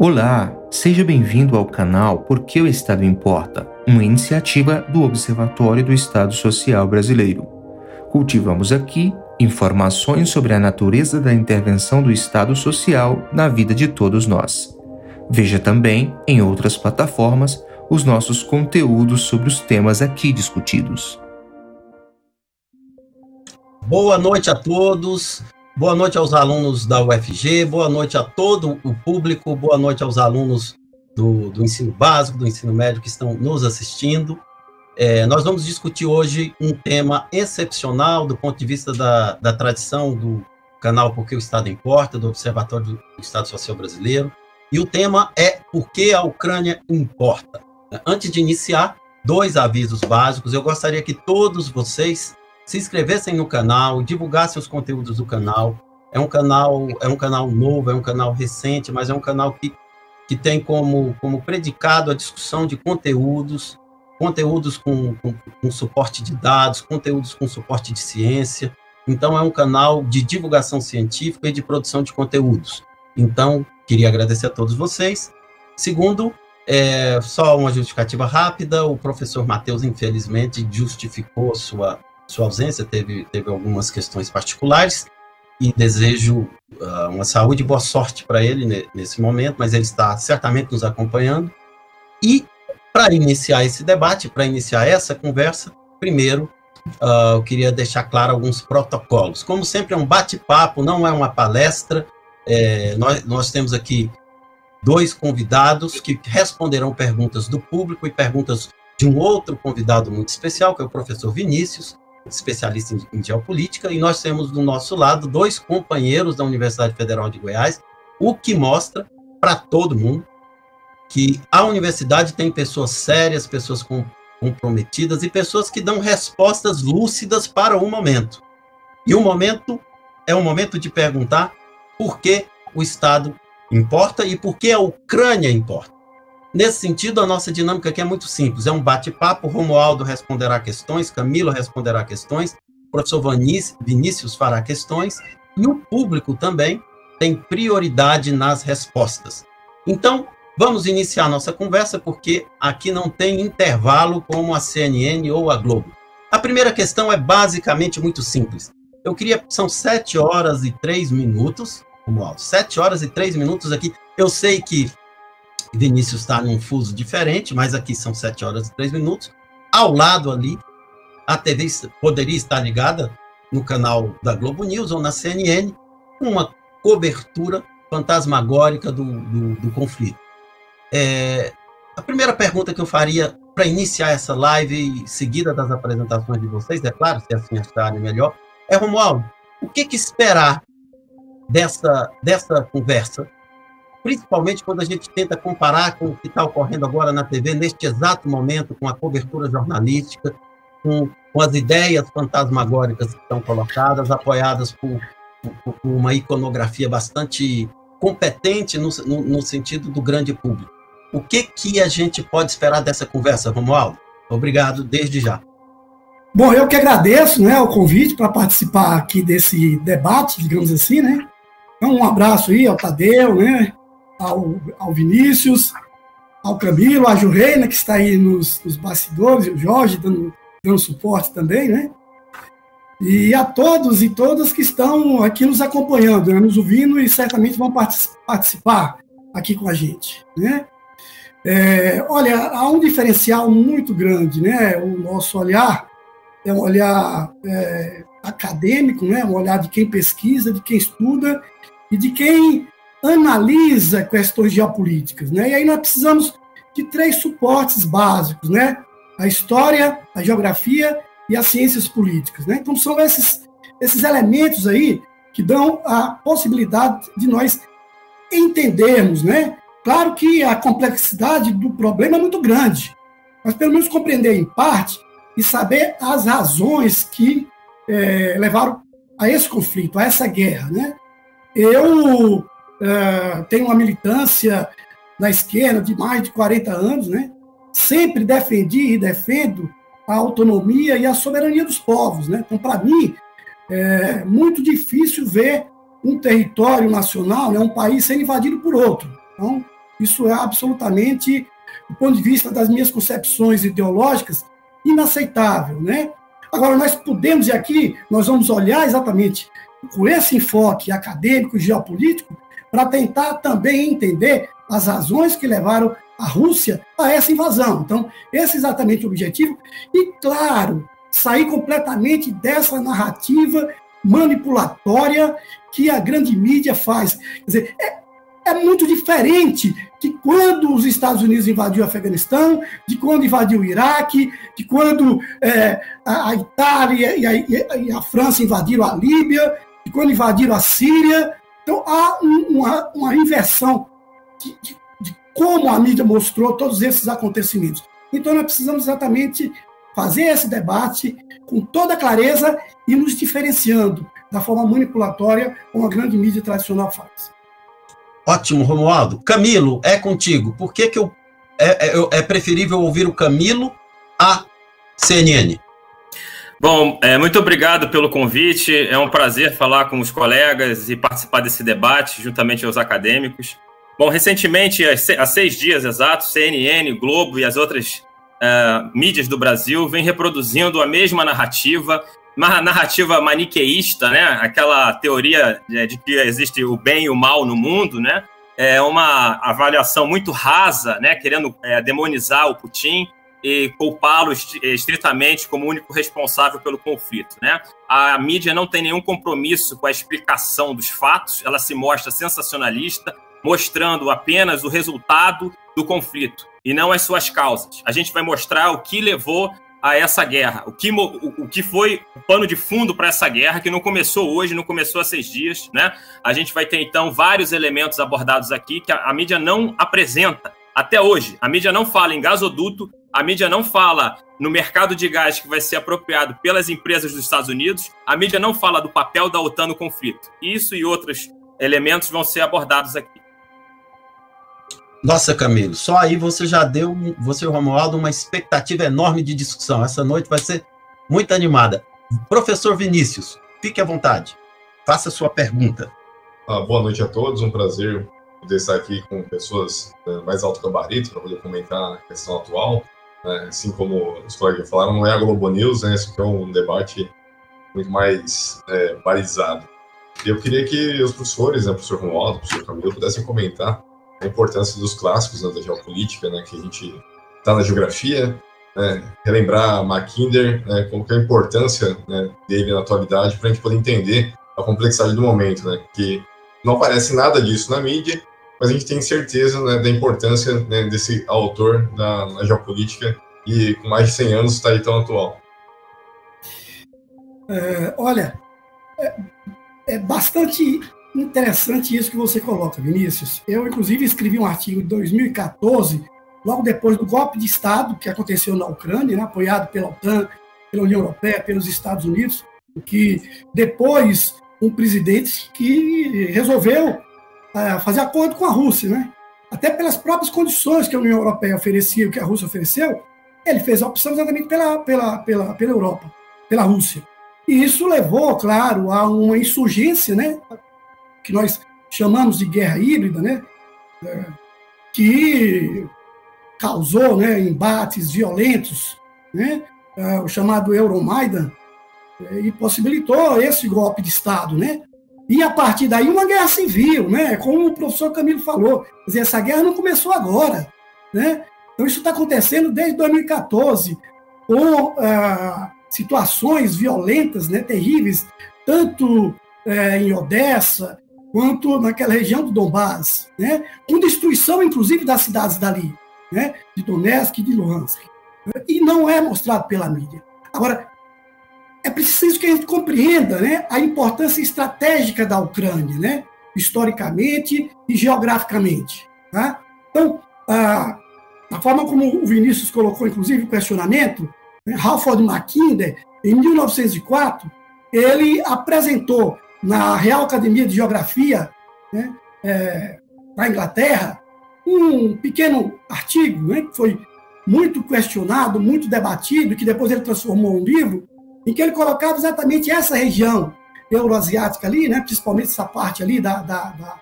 Olá, seja bem-vindo ao canal Porque o Estado Importa, uma iniciativa do Observatório do Estado Social Brasileiro. Cultivamos aqui informações sobre a natureza da intervenção do Estado Social na vida de todos nós. Veja também, em outras plataformas, os nossos conteúdos sobre os temas aqui discutidos. Boa noite a todos. Boa noite aos alunos da UFG, boa noite a todo o público, boa noite aos alunos do, do ensino básico, do ensino médio que estão nos assistindo. É, nós vamos discutir hoje um tema excepcional do ponto de vista da, da tradição do canal Porque o Estado Importa, do Observatório do Estado Social Brasileiro. E o tema é Por que a Ucrânia Importa? Antes de iniciar, dois avisos básicos. Eu gostaria que todos vocês se inscrevessem no canal, divulgassem os conteúdos do canal. É um canal, é um canal novo, é um canal recente, mas é um canal que, que tem como, como predicado a discussão de conteúdos, conteúdos com, com, com suporte de dados, conteúdos com suporte de ciência. Então, é um canal de divulgação científica e de produção de conteúdos. Então, queria agradecer a todos vocês. Segundo, é, só uma justificativa rápida: o professor Matheus, infelizmente, justificou sua sua ausência, teve, teve algumas questões particulares e desejo uh, uma saúde e boa sorte para ele nesse momento, mas ele está certamente nos acompanhando. E para iniciar esse debate, para iniciar essa conversa, primeiro uh, eu queria deixar claro alguns protocolos. Como sempre, é um bate-papo, não é uma palestra. É, nós, nós temos aqui dois convidados que responderão perguntas do público e perguntas de um outro convidado muito especial, que é o professor Vinícius especialista em, em geopolítica, e nós temos do nosso lado dois companheiros da Universidade Federal de Goiás, o que mostra para todo mundo que a universidade tem pessoas sérias, pessoas com, comprometidas e pessoas que dão respostas lúcidas para o momento. E o momento é o momento de perguntar por que o Estado importa e por que a Ucrânia importa. Nesse sentido, a nossa dinâmica aqui é muito simples: é um bate-papo. Romualdo responderá questões, Camilo responderá questões, o professor Vinícius fará questões, e o público também tem prioridade nas respostas. Então, vamos iniciar nossa conversa, porque aqui não tem intervalo como a CNN ou a Globo. A primeira questão é basicamente muito simples. Eu queria. São sete horas e três minutos, Romualdo. Sete horas e três minutos aqui. Eu sei que Vinícius está num fuso diferente, mas aqui são 7 horas e 3 minutos. Ao lado ali, a TV poderia estar ligada no canal da Globo News ou na CNN, uma cobertura fantasmagórica do, do, do conflito. É, a primeira pergunta que eu faria para iniciar essa live, seguida das apresentações de vocês, é claro, se assim acharem melhor, é Romualdo, o que, que esperar dessa, dessa conversa principalmente quando a gente tenta comparar com o que está ocorrendo agora na TV, neste exato momento, com a cobertura jornalística, com, com as ideias fantasmagóricas que estão colocadas, apoiadas por, por, por uma iconografia bastante competente no, no, no, sentido do grande público. O que, que a gente pode esperar dessa conversa, Romualdo? Obrigado desde já. Bom, eu que agradeço né, o convite para participar aqui desse debate, digamos assim, né? Então, um abraço aí ao Tadeu, né? Ao, ao Vinícius, ao Camilo, a Jurreina, que está aí nos, nos bastidores, o Jorge dando, dando suporte também, né? E a todos e todas que estão aqui nos acompanhando, né, nos ouvindo e certamente vão participar aqui com a gente, né? É, olha, há um diferencial muito grande, né? O nosso olhar é um olhar é, acadêmico, né? Um olhar de quem pesquisa, de quem estuda e de quem analisa questões geopolíticas, né? E aí nós precisamos de três suportes básicos, né? A história, a geografia e as ciências políticas, né? Então são esses esses elementos aí que dão a possibilidade de nós entendermos, né? Claro que a complexidade do problema é muito grande, mas pelo menos compreender em parte e saber as razões que é, levaram a esse conflito, a essa guerra, né? Eu uh, tenho uma militância na esquerda de mais de 40 anos, né? Sempre defendi e defendo a autonomia e a soberania dos povos, né? Então, para mim, é muito difícil ver um território nacional, né, um país sendo invadido por outro. Então, Isso é absolutamente, do ponto de vista das minhas concepções ideológicas, inaceitável, né? Agora, nós podemos, e aqui nós vamos olhar exatamente com esse enfoque acadêmico, geopolítico, para tentar também entender as razões que levaram a Rússia a essa invasão. Então, esse é exatamente o objetivo. E, claro, sair completamente dessa narrativa manipulatória que a grande mídia faz. Quer dizer, é, é muito diferente de quando os Estados Unidos invadiu o Afeganistão, de quando invadiu o Iraque, de quando é, a, Itália e a, e a, França invadiram a Líbia, de quando invadiram a Síria. Então há um, uma, uma inversão de, de, de como a mídia mostrou todos esses acontecimentos. Então nós precisamos exatamente fazer esse debate com toda clareza e nos diferenciando da forma manipulatória como a grande mídia tradicional faz. Ótimo, Romualdo. Camilo, é contigo. Por que, que eu, é, é, é preferível ouvir o Camilo a CNN? Bom, é, muito obrigado pelo convite. É um prazer falar com os colegas e participar desse debate juntamente aos acadêmicos. Bom, recentemente, há seis dias exatos, CNN, Globo e as outras uh, mídias do Brasil vêm reproduzindo a mesma narrativa, uma narrativa maniqueísta, né? Aquela teoria de, de que existe o bem e o mal no mundo, né? É uma avaliação muito rasa, né? Querendo é, demonizar o Putin e culpá-lo estritamente como único responsável pelo conflito, né? A mídia não tem nenhum compromisso com a explicação dos fatos, ela se mostra sensacionalista, mostrando apenas o resultado do conflito e não as suas causas. A gente vai mostrar o que levou a essa guerra, o que, o que foi o pano de fundo para essa guerra, que não começou hoje, não começou há seis dias, né? A gente vai ter, então, vários elementos abordados aqui que a, a mídia não apresenta até hoje. A mídia não fala em gasoduto, a mídia não fala no mercado de gás que vai ser apropriado pelas empresas dos Estados Unidos, a mídia não fala do papel da OTAN no conflito. Isso e outros elementos vão ser abordados aqui. Nossa, Camilo, só aí você já deu, você e o Romualdo, uma expectativa enorme de discussão. Essa noite vai ser muito animada. Professor Vinícius, fique à vontade. Faça a sua pergunta. Ah, boa noite a todos, um prazer poder estar aqui com pessoas né, mais alto gabarito para poder comentar a questão atual. Né? Assim como os colegas falaram, não é a Globo News, né? Aqui é um debate muito mais é, balizado. Eu queria que os professores, né, o professor Romualdo, o professor Camilo, pudessem comentar a importância dos clássicos né, da geopolítica, né, que a gente está na geografia, né, relembrar Mackinder, né, como que é a importância né, dele na atualidade para a gente poder entender a complexidade do momento, né, que não aparece nada disso na mídia, mas a gente tem certeza né, da importância né, desse autor da, na geopolítica e com mais de 100 anos está aí tão atual. É, olha, é, é bastante Interessante isso que você coloca, Vinícius. Eu, inclusive, escrevi um artigo em 2014, logo depois do golpe de Estado que aconteceu na Ucrânia, né, apoiado pela OTAN, pela União Europeia, pelos Estados Unidos, que depois um presidente que resolveu uh, fazer acordo com a Rússia, né? Até pelas próprias condições que a União Europeia oferecia, que a Rússia ofereceu, ele fez a opção exatamente pela, pela, pela, pela Europa, pela Rússia. E isso levou, claro, a uma insurgência, né? que nós chamamos de guerra híbrida, né, é, que causou né, embates violentos, né, é, o chamado Euromaidan, é, e possibilitou esse golpe de Estado, né? E a partir daí uma guerra civil, né? Como o professor Camilo falou, dizer, essa guerra não começou agora, né? Então isso está acontecendo desde 2014, com ah, situações violentas, né, terríveis, tanto em Odessa, quanto naquela região do Donbass, né? com destruição, inclusive, das cidades dali, né? de Donetsk e de Luhansk. E não é mostrado pela mídia. Agora, é preciso que a gente compreenda né, a importância estratégica da Ucrânia, né, historicamente e geograficamente. Tá? Então, a, a forma como o Vinícius colocou, inclusive, o questionamento, né, Halford Mackinder, em 1904, ele apresentou na Real Academia de Geografia, né, é, da Inglaterra, um pequeno artigo né, que foi muito questionado, muito debatido, que depois ele transformou em um livro, em que ele colocava exatamente essa região euroasiática ali, né, principalmente essa parte ali da, da, da,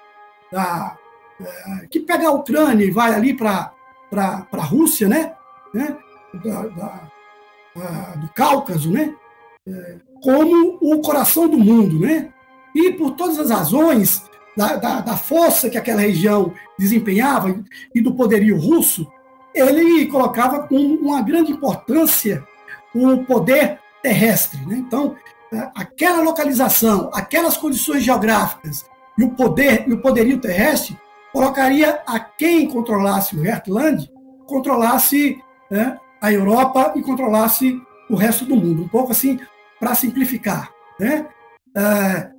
da é, que pega a Ucrânia e vai ali para a Rússia, né? né? Da, do Cáucaso, né? É, como o coração do mundo, né? E por todas as razões da, da, da força que aquela região desempenhava e do poderio russo, ele colocava com uma grande importância o poder terrestre. Né? Então, é, aquela localização, aquelas condições geográficas e o poder e o poderio terrestre colocaria a quem controlasse o Heartland, controlasse né, a Europa e controlasse o resto do mundo. Um pouco assim, para simplificar. Né? É,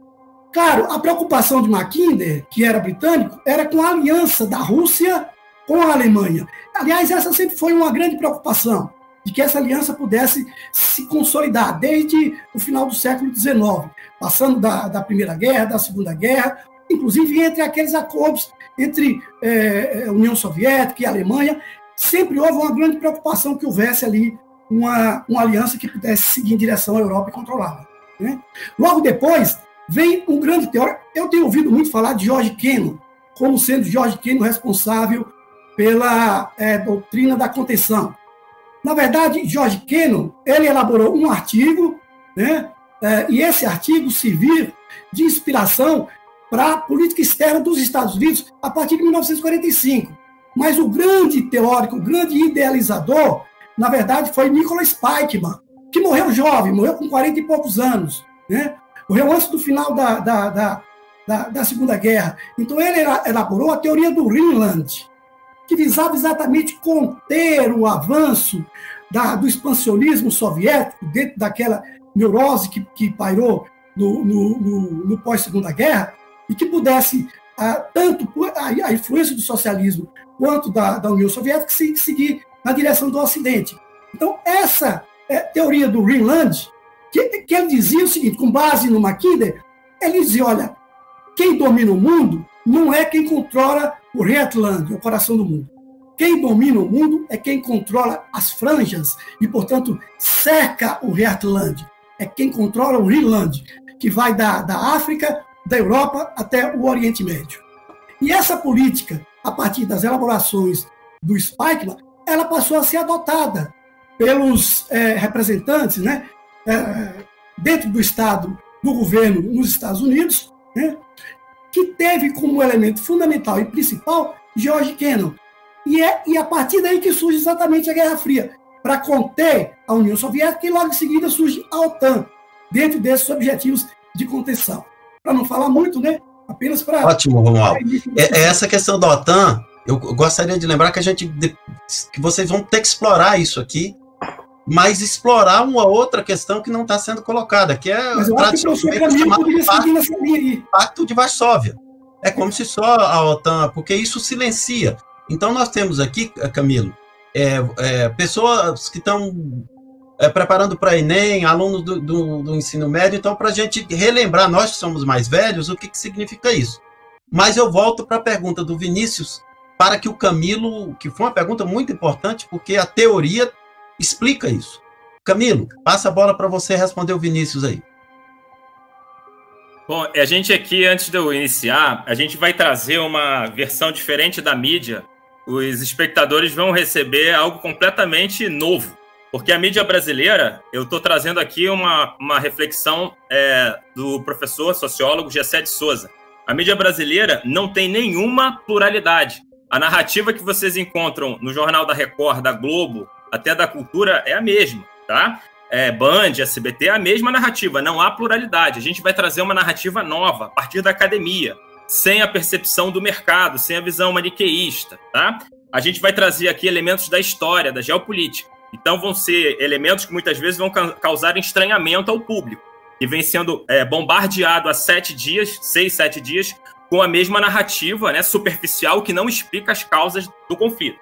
claro, a preocupação de Mackinder, que era britânico, era com a aliança da Rússia com a Alemanha. Aliás, essa sempre foi uma grande preocupação, de que essa aliança pudesse se consolidar desde o final do século XIX, passando da, da Primeira Guerra, da Segunda Guerra, inclusive entre aqueles acordos entre é, União Soviética e Alemanha, sempre houve uma grande preocupação que houvesse ali uma, uma aliança que pudesse seguir em direção à Europa e controlá-la. Né? Logo depois, vem um grande teórico. Eu tenho ouvido muito falar de George Kennan, como sendo George Kennan responsável pela é, doutrina da contenção. Na verdade, George Kennan, ele elaborou um artigo, né, é, e esse artigo serviu de inspiração para a política externa dos Estados Unidos a partir de 1945. Mas o grande teórico, o grande idealizador, na verdade, foi Nicholas Spikeman, que morreu jovem, morreu com 40 e poucos anos, né? morreu antes do final da, da, da, da, da Segunda Guerra. Então, ele elaborou a teoria do Greenland, que visava exatamente conter o avanço da, do expansionismo soviético dentro daquela neurose que, que pairou no, no, no, no pós-segunda guerra e que pudesse, ah, tanto a, a, influência do socialismo quanto da, da União Soviética, se, seguir na direção do Ocidente. Então, essa é, teoria do Greenland, que, que ele dizia o seguinte, com base no Mackinder, ele dizia, olha, quem domina o mundo não é quem controla o Heartland, o coração do mundo. Quem domina o mundo é quem controla as franjas e, portanto, cerca o Heartland. É quem controla o Greenland, que vai da, da África, da Europa até o Oriente Médio. E essa política, a partir das elaborações do Spikeman, ela passou a ser adotada pelos é, representantes né, é, dentro do Estado, do governo nos Estados Unidos, né, que teve como elemento fundamental e principal George Kennan. E é e a partir daí que surge exatamente a Guerra Fria, para conter a União Soviética e logo em seguida surge a OTAN, dentro desses objetivos de contenção. Para não falar muito, né? Apenas para. Ótimo, Romualdo. É, é, essa questão da OTAN eu gostaria de lembrar que a gente que vocês vão ter que explorar isso aqui, mas explorar uma outra questão que não está sendo colocada, que é mas eu chamado pacto, pacto de Varsóvia. É como se só a OTAN, porque isso silencia. Então nós temos aqui, Camilo, é, é, pessoas que estão é, preparando para Enem, alunos do, do, do, ensino médio, então para a gente relembrar, nós que somos mais velhos, o que, que significa isso. Mas eu volto para a pergunta do Vinícius, para que o Camilo, que foi uma pergunta muito importante, porque a teoria explica isso. Camilo, passa a bola para você responder o Vinícius aí. Bom, a gente aqui, antes de eu iniciar, a gente vai trazer uma versão diferente da mídia. Os espectadores vão receber algo completamente novo. Porque a mídia brasileira, eu estou trazendo aqui uma, uma reflexão é, do professor sociólogo Gessé de Souza. A mídia brasileira não tem nenhuma pluralidade. A narrativa que vocês encontram no Jornal da Record, da Globo, até da Cultura, é a mesma, tá? É, Band, SBT, é a mesma narrativa, não há pluralidade. A gente vai trazer uma narrativa nova, a partir da academia, sem a percepção do mercado, sem a visão maniqueísta, tá? A gente vai trazer aqui elementos da história, da geopolítica. Então vão ser elementos que muitas vezes vão causar estranhamento ao público, que vem sendo é, bombardeado há sete dias, seis, sete dias, com a mesma narrativa né, superficial que não explica as causas do conflito.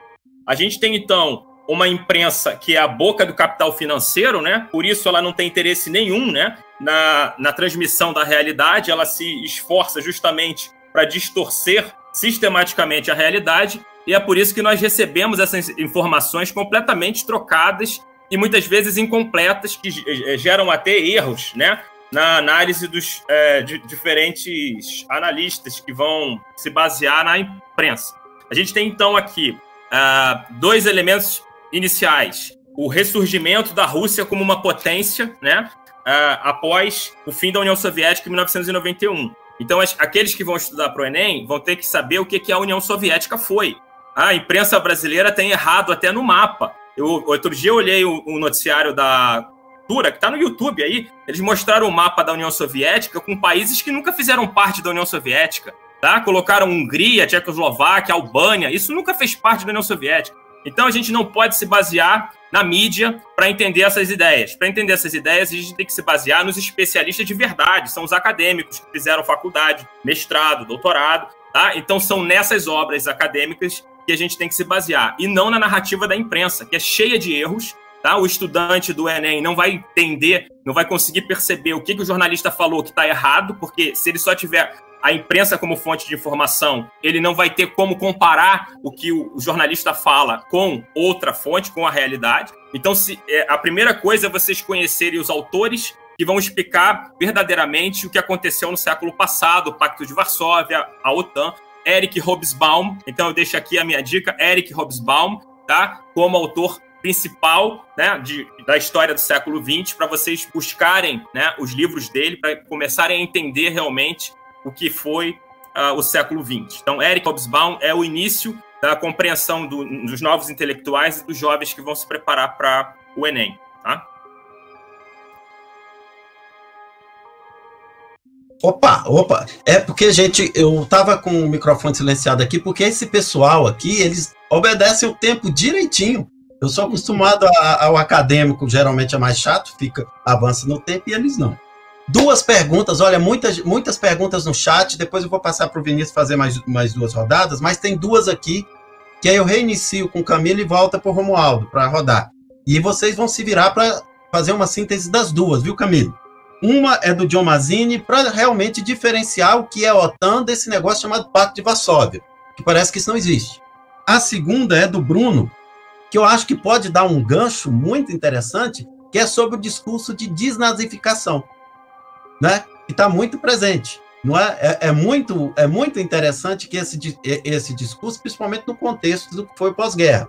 A gente tem, então, uma imprensa que é a boca do capital financeiro, né? por isso ela não tem interesse nenhum né, na, na transmissão da realidade, ela se esforça justamente para distorcer sistematicamente a realidade, e é por isso que nós recebemos essas informações completamente trocadas e muitas vezes incompletas, que geram até erros, né? na análise dos é, de diferentes analistas que vão se basear na imprensa. A gente tem então aqui uh, dois elementos iniciais: o ressurgimento da Rússia como uma potência, né, uh, após o fim da União Soviética em 1991. Então, aqueles que vão estudar para o Enem vão ter que saber o que, que a União Soviética foi. A imprensa brasileira tem errado até no mapa. Eu, outro dia eu olhei o, o noticiário da Cultura, que está no YouTube aí. Eles mostraram o mapa da União Soviética com países que nunca fizeram parte da União Soviética. Tá? Colocaram Hungria, Tchecoslováquia, Albânia. Isso nunca fez parte da União Soviética. Então a gente não pode se basear na mídia para entender essas ideias. Para entender essas ideias, a gente tem que se basear nos especialistas de verdade, são os acadêmicos que fizeram faculdade, mestrado, doutorado, tá? Então são nessas obras acadêmicas que a gente tem que se basear e não na narrativa da imprensa, que é cheia de erros. Tá? O estudante do Enem não vai entender, não vai conseguir perceber o que, que o jornalista falou que está errado, porque se ele só tiver a imprensa como fonte de informação, ele não vai ter como comparar o que o jornalista fala com outra fonte, com a realidade. Então, se, é, a primeira coisa é vocês conhecerem os autores que vão explicar verdadeiramente o que aconteceu no século passado, o Pacto de Varsóvia, a OTAN, Eric Hobsbawm. Então, eu deixo aqui a minha dica, Eric Hobsbawm, tá? Como autor principal né, de, da história do século XX, para vocês buscarem né, os livros dele, para começarem a entender realmente o que foi uh, o século XX. Então, Eric Hobsbawm é o início da compreensão do, dos novos intelectuais e dos jovens que vão se preparar para o Enem. Tá? Opa, opa, é porque, gente, eu tava com o microfone silenciado aqui, porque esse pessoal aqui, eles obedecem o tempo direitinho. Eu sou acostumado a, ao acadêmico, geralmente é mais chato, fica avança no tempo, e eles não. Duas perguntas, olha, muitas, muitas perguntas no chat. Depois eu vou passar para o Vinícius fazer mais, mais duas rodadas, mas tem duas aqui que aí eu reinicio com o Camilo e volta para o Romualdo para rodar. E vocês vão se virar para fazer uma síntese das duas, viu, Camilo? Uma é do John Mazzini para realmente diferenciar o que é a OTAN desse negócio chamado Pacto de Varsóvia, que parece que isso não existe. A segunda é do Bruno, que eu acho que pode dar um gancho muito interessante, que é sobre o discurso de desnazificação né? Que está muito presente. Não é? é? É, muito, é muito interessante que esse, esse discurso, principalmente no contexto do que foi pós-guerra.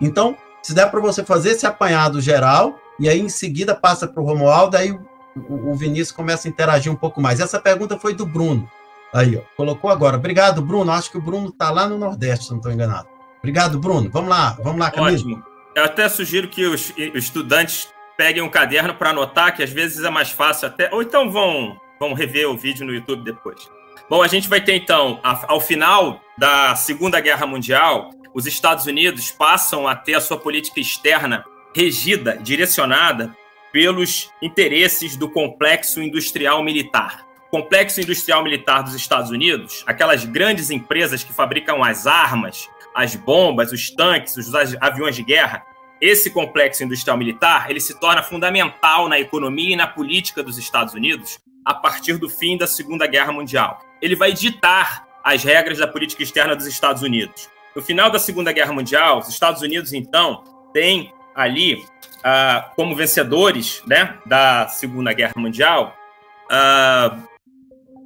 Então, se der para você fazer esse apanhado geral, e aí em seguida passa para o Romualdo, aí o, o, Vinícius começa a interagir um pouco mais. Essa pergunta foi do Bruno. Aí, ó, colocou agora. Obrigado, Bruno. Acho que o Bruno está lá no Nordeste, se não estou enganado. Obrigado, Bruno. Vamos lá, vamos lá, Camilo. Ótimo. Eu até sugiro que os estudantes peguem um caderno para anotar, que às vezes é mais fácil até. Ou então vão, vão rever o vídeo no YouTube depois. Bom, a gente vai ter então, ao final da Segunda Guerra Mundial, os Estados Unidos passam a ter a sua política externa regida, direcionada pelos interesses do complexo industrial militar. Complexo industrial militar dos Estados Unidos, aquelas grandes empresas que fabricam as armas, as bombas, os tanques, os aviões de guerra, esse complexo industrial militar ele se torna fundamental na economia e na política dos Estados Unidos a partir do fim da Segunda Guerra Mundial. Ele vai ditar as regras da política externa dos Estados Unidos. No final da Segunda Guerra Mundial, os Estados Unidos, então, têm ali, uh, como vencedores né, da Segunda Guerra Mundial, uh,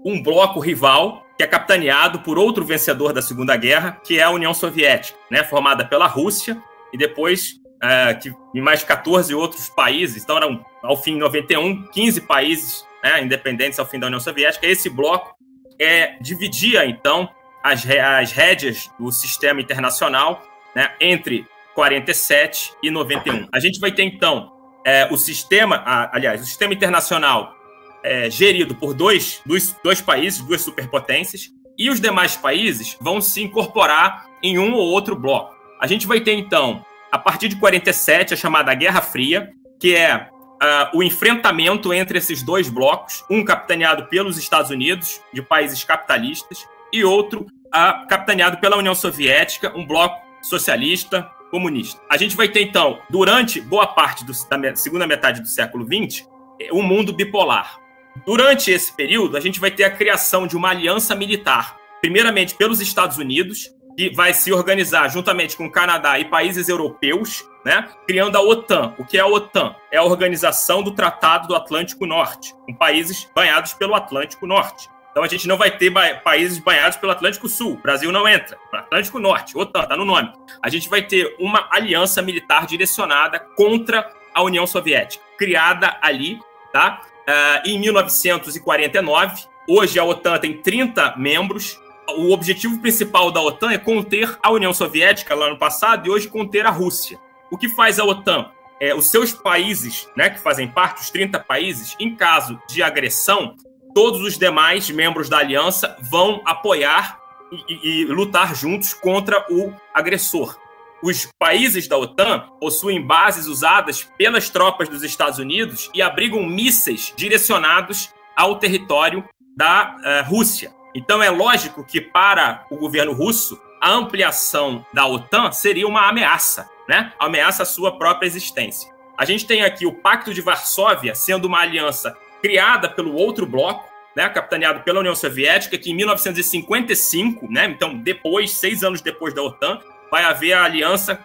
um bloco rival que é capitaneado por outro vencedor da Segunda Guerra, que é a União Soviética, né, formada pela Rússia e depois é, que, em mais 14 outros países, então eram, ao fim de 91, 15 países né, independentes ao fim da União Soviética. Esse bloco é, dividia, então, as, as rédeas do sistema internacional né, entre 47 e 91. A gente vai ter, então, é, o sistema, aliás, o sistema internacional é, gerido por dois, dois, dois países, duas superpotências, e os demais países vão se incorporar em um ou outro bloco. A gente vai ter, então, a partir de 47, a chamada Guerra Fria, que é uh, o enfrentamento entre esses dois blocos, um capitaneado pelos Estados Unidos, de países capitalistas, e outro uh, capitaneado pela União Soviética, um bloco socialista comunista. A gente vai ter, então, durante boa parte do, da segunda metade do século XX, um mundo bipolar. Durante esse período, a gente vai ter a criação de uma aliança militar, primeiramente pelos Estados Unidos, que vai se organizar juntamente com o Canadá e países europeus, né, criando a OTAN. O que é a OTAN? É a organização do Tratado do Atlântico Norte, com países banhados pelo Atlântico Norte. Então a gente não vai ter ba países banhados pelo Atlântico Sul. O Brasil não entra. Atlântico Norte, OTAN, tá no nome. A gente vai ter uma aliança militar direcionada contra a União Soviética, criada ali, tá? Uh, em 1949. Hoje a OTAN tem 30 membros. O objetivo principal da OTAN é conter a União Soviética lá no passado e hoje conter a Rússia. O que faz a OTAN? É, os seus países, né, que fazem parte, os 30 países, em caso de agressão, todos os demais membros da aliança vão apoiar e, e, lutar juntos contra o agressor. Os países da OTAN possuem bases usadas pelas tropas dos Estados Unidos e abrigam mísseis direcionados ao território da uh, Rússia. Então é lógico que para o governo russo a ampliação da OTAN seria uma ameaça, né? Ameaça à sua própria existência. A gente tem aqui o Pacto de Varsóvia sendo uma aliança criada pelo outro bloco, né, capitaneado pela União Soviética, que em 1955, né, então depois, seis anos depois da OTAN, vai haver a aliança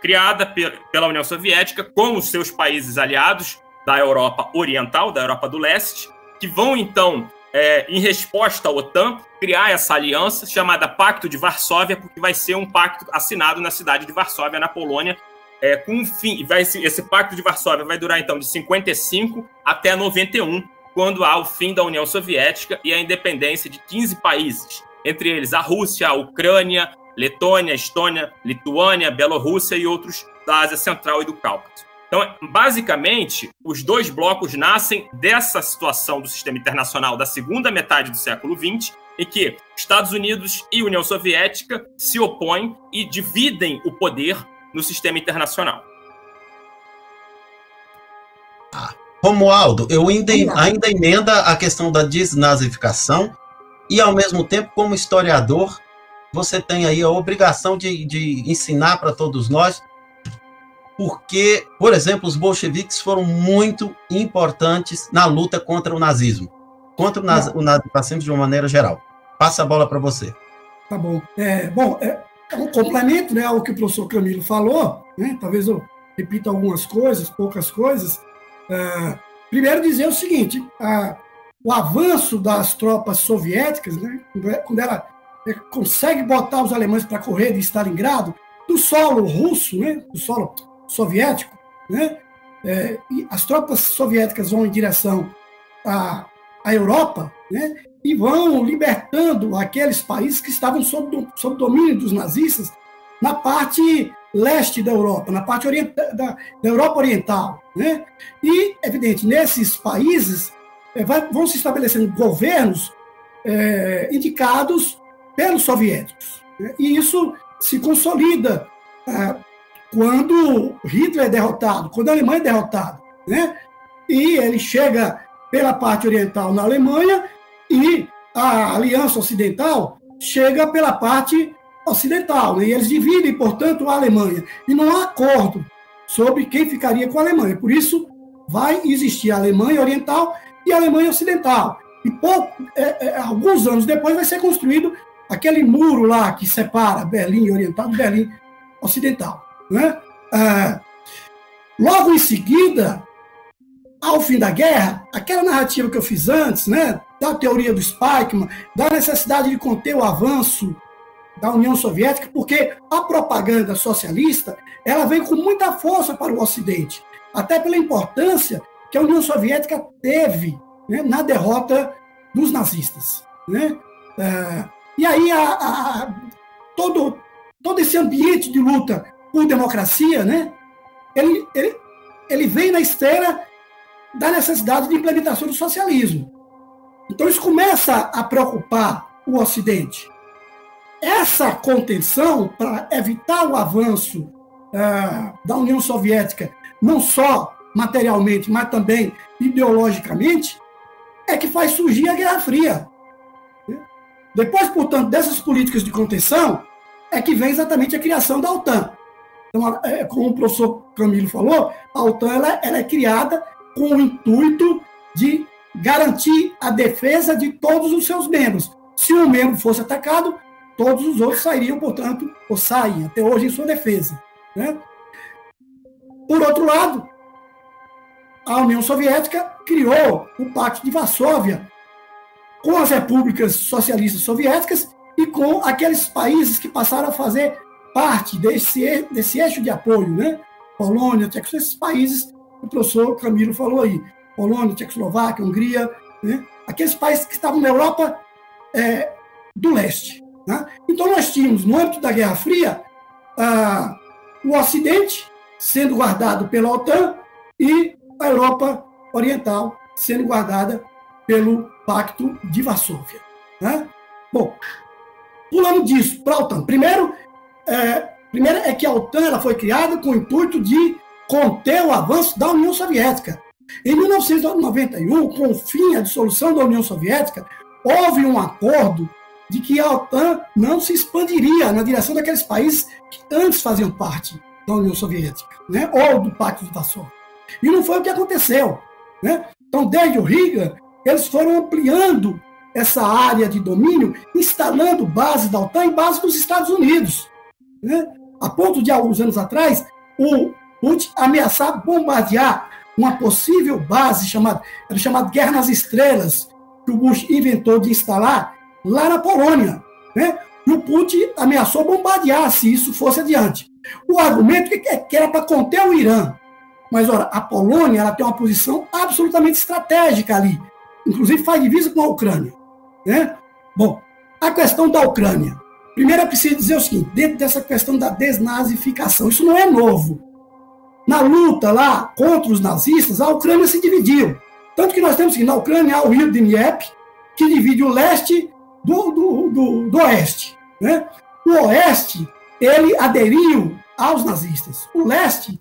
criada pela União Soviética com os seus países aliados da Europa Oriental, da Europa do Leste, que vão então, é, em resposta à OTAN, criar essa aliança chamada Pacto de Varsóvia, porque vai ser um pacto assinado na cidade de Varsóvia, na Polônia, é, com um fim. Vai, esse, Pacto de Varsóvia vai durar então de 55 até 91, quando há o fim da União Soviética e a independência de 15 países, entre eles a Rússia, a Ucrânia, Letônia, Estônia, Lituânia, Bielorrússia e outros da Ásia Central e do Cáucaso. Então, basicamente, os dois blocos nascem dessa situação do sistema internacional da segunda metade do século XX, em que Estados Unidos e União Soviética se opõem e dividem o poder no sistema internacional. Ah, Romualdo, eu ainda, ainda emenda a questão da desnazificação e, ao mesmo tempo, como historiador, você tem aí a obrigação de, de ensinar para todos nós porque, por exemplo, os bolcheviques foram muito importantes na luta contra o nazismo, contra o, naz, o nazifascismo de uma maneira geral. Passa a bola para você. Tá bom. É, bom, é, é, um complemento né, ao que o professor Camilo falou, né, talvez eu repita algumas coisas, poucas coisas. É, primeiro dizer o seguinte, a, o avanço das tropas soviéticas, né, quando ela é, consegue botar os alemães para correr de Stalingrado, do solo russo, né, do solo soviético, né, é, as tropas soviéticas vão em direção à, à Europa, né, e vão libertando aqueles países que estavam sob, sob domínio dos nazistas na parte leste da Europa, na parte da, da, Europa Oriental. Né? E, evidente, nesses países é, vai, vão se estabelecendo governos é, indicados pelos soviéticos. Né? E isso se consolida é, quando Hitler é derrotado, quando a Alemanha é derrotada. Né? E ele chega pela parte oriental na Alemanha e a Aliança Ocidental chega pela parte ocidental. Né? E eles dividem, portanto, a Alemanha. E não há acordo sobre quem ficaria com a Alemanha. Por isso, vai existir a Alemanha Oriental e a Alemanha Ocidental. E pouco, é, é, alguns anos depois vai ser construído aquele muro lá que separa Berlim Oriental de Berlim Ocidental. Né? Ah, logo em seguida, ao fim da guerra, aquela narrativa que eu fiz antes, né, da teoria do Spikeman, da necessidade de conter o avanço da União Soviética, porque a propaganda socialista ela vem com muita força para o Ocidente, até pela importância que a União Soviética teve né, na derrota dos nazistas. Né? É, e aí a, a, todo, todo esse ambiente de luta por democracia, né, ele, ele, ele vem na esteira da necessidade de implementação do socialismo. Então isso começa a preocupar o Ocidente. Essa contenção para evitar o avanço uh, da União Soviética, não só materialmente, mas também ideologicamente, é que faz surgir a Guerra Fria. Depois, portanto, dessas políticas de contenção, é que vem exatamente a criação da OTAN. Então, é, como o professor Camilo falou, a OTAN ela, ela é criada com o intuito de garantir a defesa de todos os seus membros. Se um membro fosse atacado, todos os outros sairiam, portanto, ou saem até hoje em sua defesa. Né? Por outro lado, a União Soviética criou o Pacto de Varsóvia com as repúblicas socialistas soviéticas e com aqueles países que passaram a fazer parte desse, desse eixo de apoio, né? Polônia, Tchecoslováquia, esses países que o professor Camilo falou aí. Polônia, Tchecoslováquia, Hungria, né? aqueles países que estavam na Europa é, do leste. Né? Então, nós tínhamos, no âmbito da Guerra Fria, ah, o Ocidente sendo guardado pela OTAN e a Europa Oriental sendo guardada pelo Pacto de Varsóvia. Né? Bom, pulando disso para a OTAN. Primeiro, é, primeiro é que a OTAN ela foi criada com o intuito de conter o avanço da União Soviética. Em 1991, com o fim a dissolução da União Soviética, houve um acordo de que a OTAN não se expandiria na direção daqueles países que antes faziam parte da União Soviética, né? ou do Pacto de Varsóvia. E não foi o que aconteceu. Né? Então, desde o Riga, eles foram ampliando essa área de domínio, instalando bases da OTAN e bases dos Estados Unidos. Né? A ponto de, alguns anos atrás, o Putin ameaçar bombardear uma possível base chamada, era chamada Guerra nas Estrelas, que o Bush inventou de instalar lá na Polônia. Né? E o Putin ameaçou bombardear se isso fosse adiante. O argumento é que era para conter o Irã. Mas, ora, a Polônia ela tem uma posição absolutamente estratégica ali. Inclusive faz divisa com a Ucrânia. Né? Bom, a questão da Ucrânia. Primeiro é preciso dizer o seguinte, dentro dessa questão da desnazificação, isso não é novo. Na luta lá contra os nazistas, a Ucrânia se dividiu. Tanto que nós temos que na Ucrânia há o rio Dnieper, que divide o leste do, do, do, do oeste. Né? O oeste, ele aderiu aos nazistas. O leste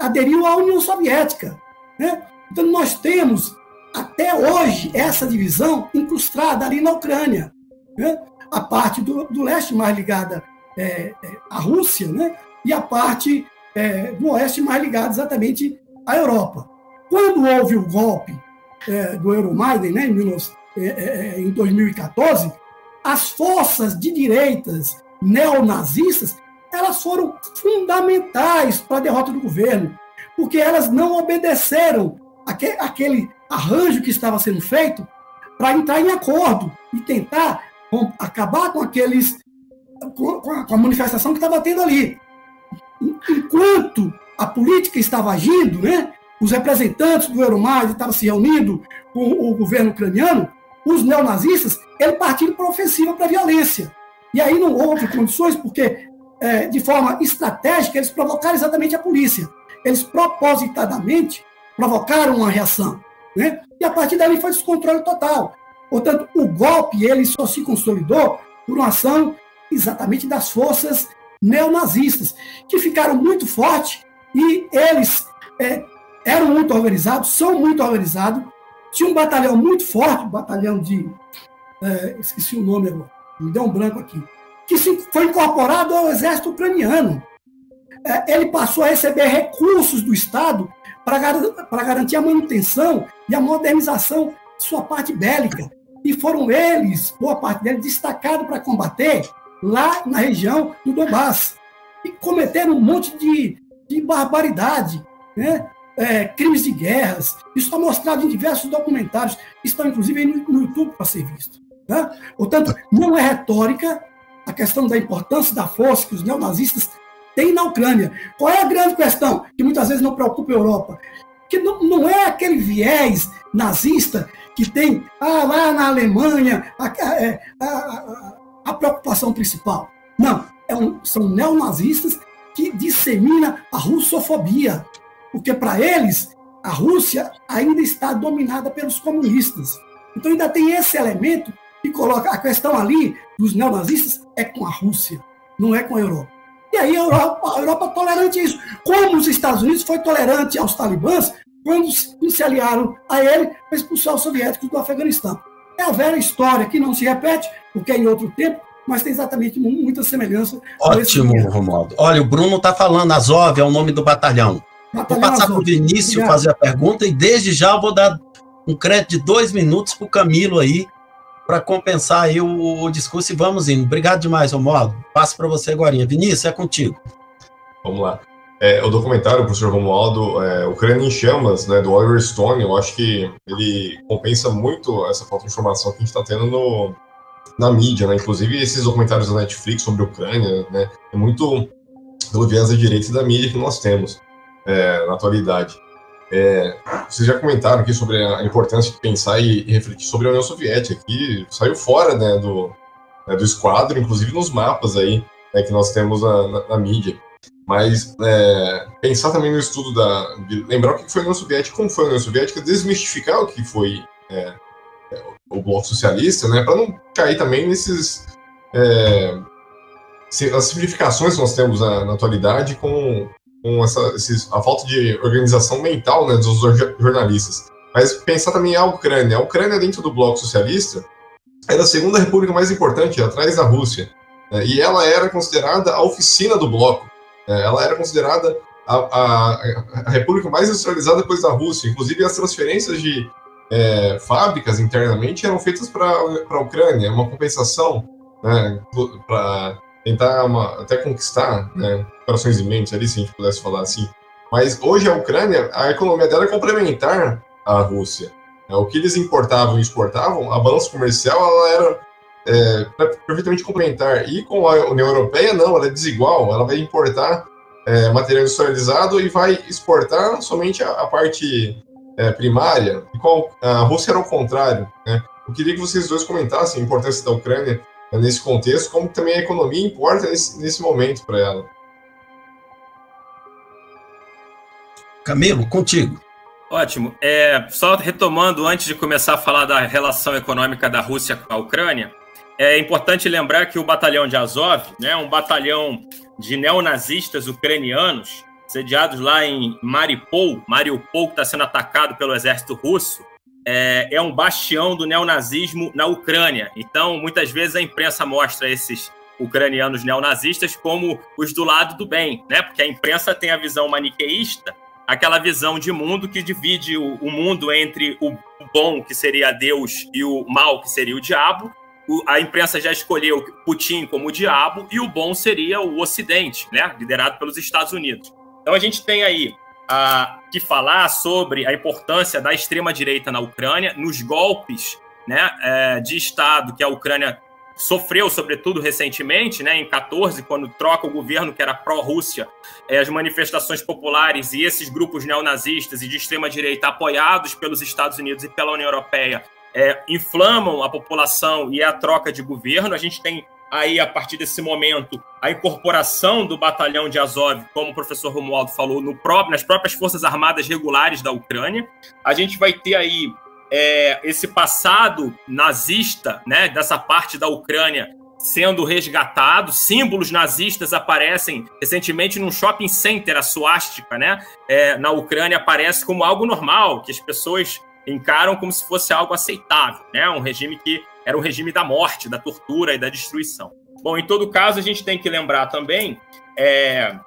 aderiu à União Soviética. Né? Então, nós temos, até hoje, essa divisão incrustada ali na Ucrânia. Né? A parte do, do leste mais ligada é, é, à Rússia, né? e a parte é, do oeste mais ligada exatamente à Europa. Quando houve o golpe é, do Euromaidan, né, em, 19, é, é, em 2014, as forças de direitas neonazistas elas foram fundamentais para a derrota do governo, porque elas não obedeceram aquele arranjo que estava sendo feito para entrar em acordo e tentar acabar com aqueles com a manifestação que estava tendo ali. Enquanto a política estava agindo, né, os representantes do Euromais estavam se reunindo com o governo ucraniano, os neonazistas eles partiram para a ofensiva, para a violência. E aí não houve condições, porque é, de forma estratégica, eles provocaram exatamente a polícia. Eles propositadamente provocaram uma reação. Né? E a partir dali foi descontrole total. Portanto, o golpe ele só se consolidou por uma ação exatamente das forças neonazistas, que ficaram muito fortes e eles é, eram muito organizados, são muito organizados. Tinha um batalhão muito forte, um batalhão de. É, esqueci o nome agora, me deu um branco aqui que foi incorporado ao exército ucraniano. É, ele passou a receber recursos do Estado para garantir a manutenção e a modernização de sua parte bélica. E foram eles, boa parte deles, destacados para combater lá na região do Donbass. E cometeram um monte de, de barbaridade, né? É, crimes de guerras. Isso está mostrado em diversos documentários, estão inclusive no, no YouTube para ser visto. Né? Portanto, não é retórica, a questão da importância da força que os neonazistas têm na Ucrânia. Qual é a grande questão que muitas vezes não preocupa a Europa? Que não, não é aquele viés nazista que tem ah, lá na Alemanha a, a, a, a preocupação principal. Não, é um, são neonazistas que disseminam a russofobia, porque para eles a Rússia ainda está dominada pelos comunistas. Então ainda tem esse elemento que coloca a questão ali dos neonazistas é com a Rússia, não é com a Europa. E aí a Europa, a Europa é tolerante a isso. Como os Estados Unidos foi tolerante aos talibãs quando se aliaram a ele para expulsar os soviéticos do Afeganistão. É a velha história que não se repete, porque é em outro tempo, mas tem exatamente muita semelhança. Ótimo, Romualdo. Olha, o Bruno está falando, Azov é o nome do batalhão. batalhão vou passar para o Vinícius fazer a pergunta e desde já eu vou dar um crédito de dois minutos para o Camilo aí, para compensar aí o, o, discurso e vamos indo. Obrigado demais, Romualdo. Passo para você agora. Vinícius, é contigo. Vamos lá. É, o documentário, professor Romualdo, é, Ucrânia em Chamas, né, do Oliver Stone, eu acho que ele compensa muito essa falta de informação que a gente está tendo no, na mídia, né? Inclusive esses documentários da Netflix sobre a Ucrânia, né? É muito pelo viés da direita e da mídia que nós temos é, na atualidade. É, vocês já comentaram aqui sobre a importância de pensar e, e refletir sobre a União Soviética, que saiu fora né, do, né, do esquadro, inclusive nos mapas aí né, que nós temos na, na, na mídia. Mas é, pensar também no estudo da. Lembrar o que foi a União Soviética, como foi a União Soviética, desmistificar o que foi é, o Bloco Socialista, né, para não cair também nesses. É, as simplificações que nós temos na, na atualidade com, com essa, esses, a falta de organização mental né, dos jornalistas. Mas pensar também a Ucrânia. A Ucrânia, dentro do bloco socialista, era a segunda república mais importante, atrás da Rússia. Né, e ela era considerada a oficina do bloco. Né, ela era considerada a, a, a, república mais industrializada depois da Rússia. Inclusive, as transferências de é, fábricas internamente eram feitas para a Ucrânia, uma compensação né, para tentar uma, até conquistar né, corações e mentes ali, se a gente pudesse falar assim. Mas hoje a Ucrânia, a economia dela é complementar à Rússia. É, o que eles importavam e exportavam, a balança comercial ela era é, perfeitamente complementar. E com a União Europeia, não, ela é desigual. Ela vai importar é, material industrializado e vai exportar somente a, a parte é, primária. E com a Rússia era o contrário. Né? Eu queria que vocês dois comentassem a importância da Ucrânia nesse contexto, como também a economia importa nesse, nesse momento para ela. Camilo, contigo. Ótimo. É, só retomando, antes de começar a falar da relação econômica da Rússia com a Ucrânia, é importante lembrar que o batalhão de Azov, né, um batalhão de neonazistas ucranianos, sediados lá em Mariupol, Mariupol que está sendo atacado pelo exército russo, é, é um bastião do neonazismo na Ucrânia. Então, muitas vezes a imprensa mostra esses ucranianos neonazistas como os do lado do bem, né? Porque a imprensa tem a visão maniqueísta, aquela visão de mundo que divide o, o mundo entre o bom, que seria Deus, e o mal, que seria o diabo. A imprensa já escolheu Putin como o diabo e o bom seria o Ocidente, né? Liderado pelos Estados Unidos. Então a gente tem aí a, que falar sobre a importância da extrema-direita na Ucrânia, nos golpes né, é, de Estado que a Ucrânia sofreu, sobretudo recentemente, né, em 14, quando troca o governo que era pró-Rússia, é, as manifestações populares e esses grupos neonazistas e de extrema-direita apoiados pelos Estados Unidos e pela União Europeia é, inflamam a população e a troca de governo. A gente tem aí, a partir desse momento, a incorporação do batalhão de Azov, como o professor Romualdo falou, no próprio, nas próprias forças armadas regulares da Ucrânia. A gente vai ter aí é, esse passado nazista, né, dessa parte da Ucrânia sendo resgatado, símbolos nazistas aparecem recentemente num shopping center, a suástica, né, é, na Ucrânia aparece como algo normal, que as pessoas encaram como se fosse algo aceitável, né, um regime que era um regime da morte, da tortura e da destruição. Bom, em todo caso, a gente tem que lembrar também é,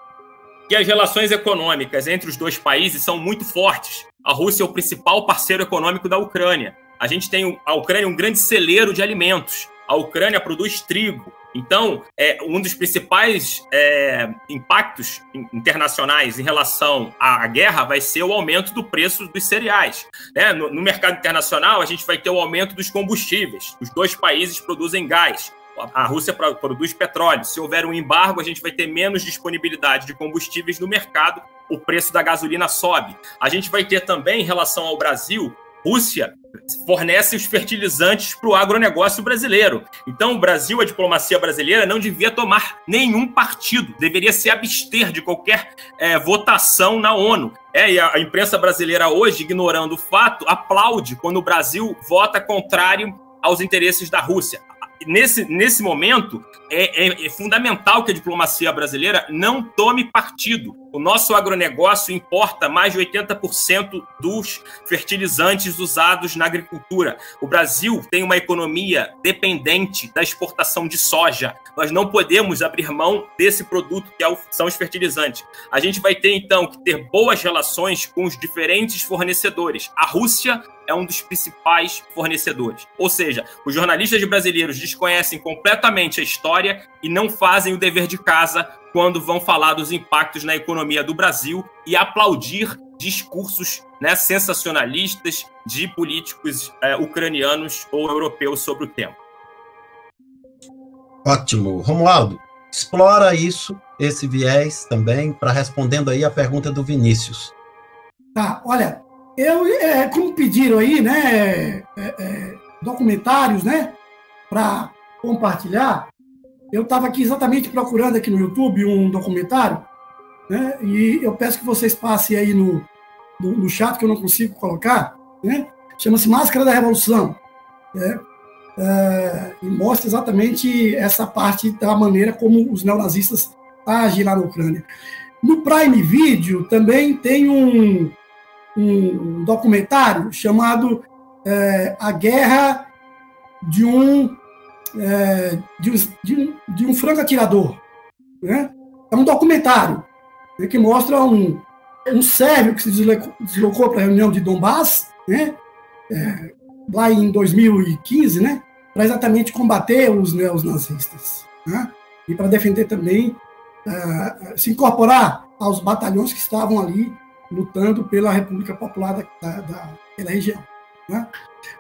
que as relações econômicas entre os dois países são muito fortes. A Rússia é o principal parceiro econômico da Ucrânia. A gente tem a Ucrânia um grande celeiro de alimentos. A Ucrânia produz trigo, então, é, um dos principais é, impactos internacionais em relação à guerra vai ser o aumento do preço dos cereais. Né? No, no, mercado internacional, a gente vai ter o aumento dos combustíveis. Os dois países produzem gás. A Rússia produz petróleo. Se houver um embargo, a gente vai ter menos disponibilidade de combustíveis no mercado, o preço da gasolina sobe. A gente vai ter também, em relação ao Brasil, Rússia fornece os fertilizantes para o agronegócio brasileiro. Então, o Brasil, a diplomacia brasileira, não devia tomar nenhum partido, deveria se abster de qualquer é, votação na ONU. É, e a, imprensa brasileira hoje, ignorando o fato, aplaude quando o Brasil vota contrário aos interesses da Rússia nesse, nesse momento, é, é, é, fundamental que a diplomacia brasileira não tome partido. O nosso agronegócio importa mais de 80% dos fertilizantes usados na agricultura. O Brasil tem uma economia dependente da exportação de soja. Nós não podemos abrir mão desse produto que é são os fertilizantes. A gente vai ter, então, que ter boas relações com os diferentes fornecedores. A Rússia é um dos principais fornecedores. Ou seja, os jornalistas brasileiros desconhecem completamente a história e não fazem o dever de casa quando vão falar dos impactos na economia do Brasil e aplaudir discursos né, sensacionalistas de políticos é, ucranianos ou europeus sobre o tema. Ótimo. Romualdo, explora isso, esse viés também, para respondendo aí a pergunta do Vinícius. Tá, olha, eu, é, como pediram aí, né, é, é, documentários, né, para compartilhar, eu estava aqui exatamente procurando aqui no YouTube um documentário, né, e eu peço que vocês passem aí no, no, no chat, que eu não consigo colocar, né, chama-se Máscara da Revolução, né, é, e mostra exatamente essa parte da maneira como os neonazistas agem lá na Ucrânia. No Prime Video também tem um, um documentário chamado é, A Guerra de um, é, de, de, de, um franco atirador. Né? É um documentário né, que mostra um, um sérvio que se deslocou, deslocou para a reunião de Donbass, né? É, lá em 2015, né? para exatamente combater os neonazistas. Né? E para defender também, uh, se incorporar aos batalhões que estavam ali lutando pela República Popular da, da, região. Né?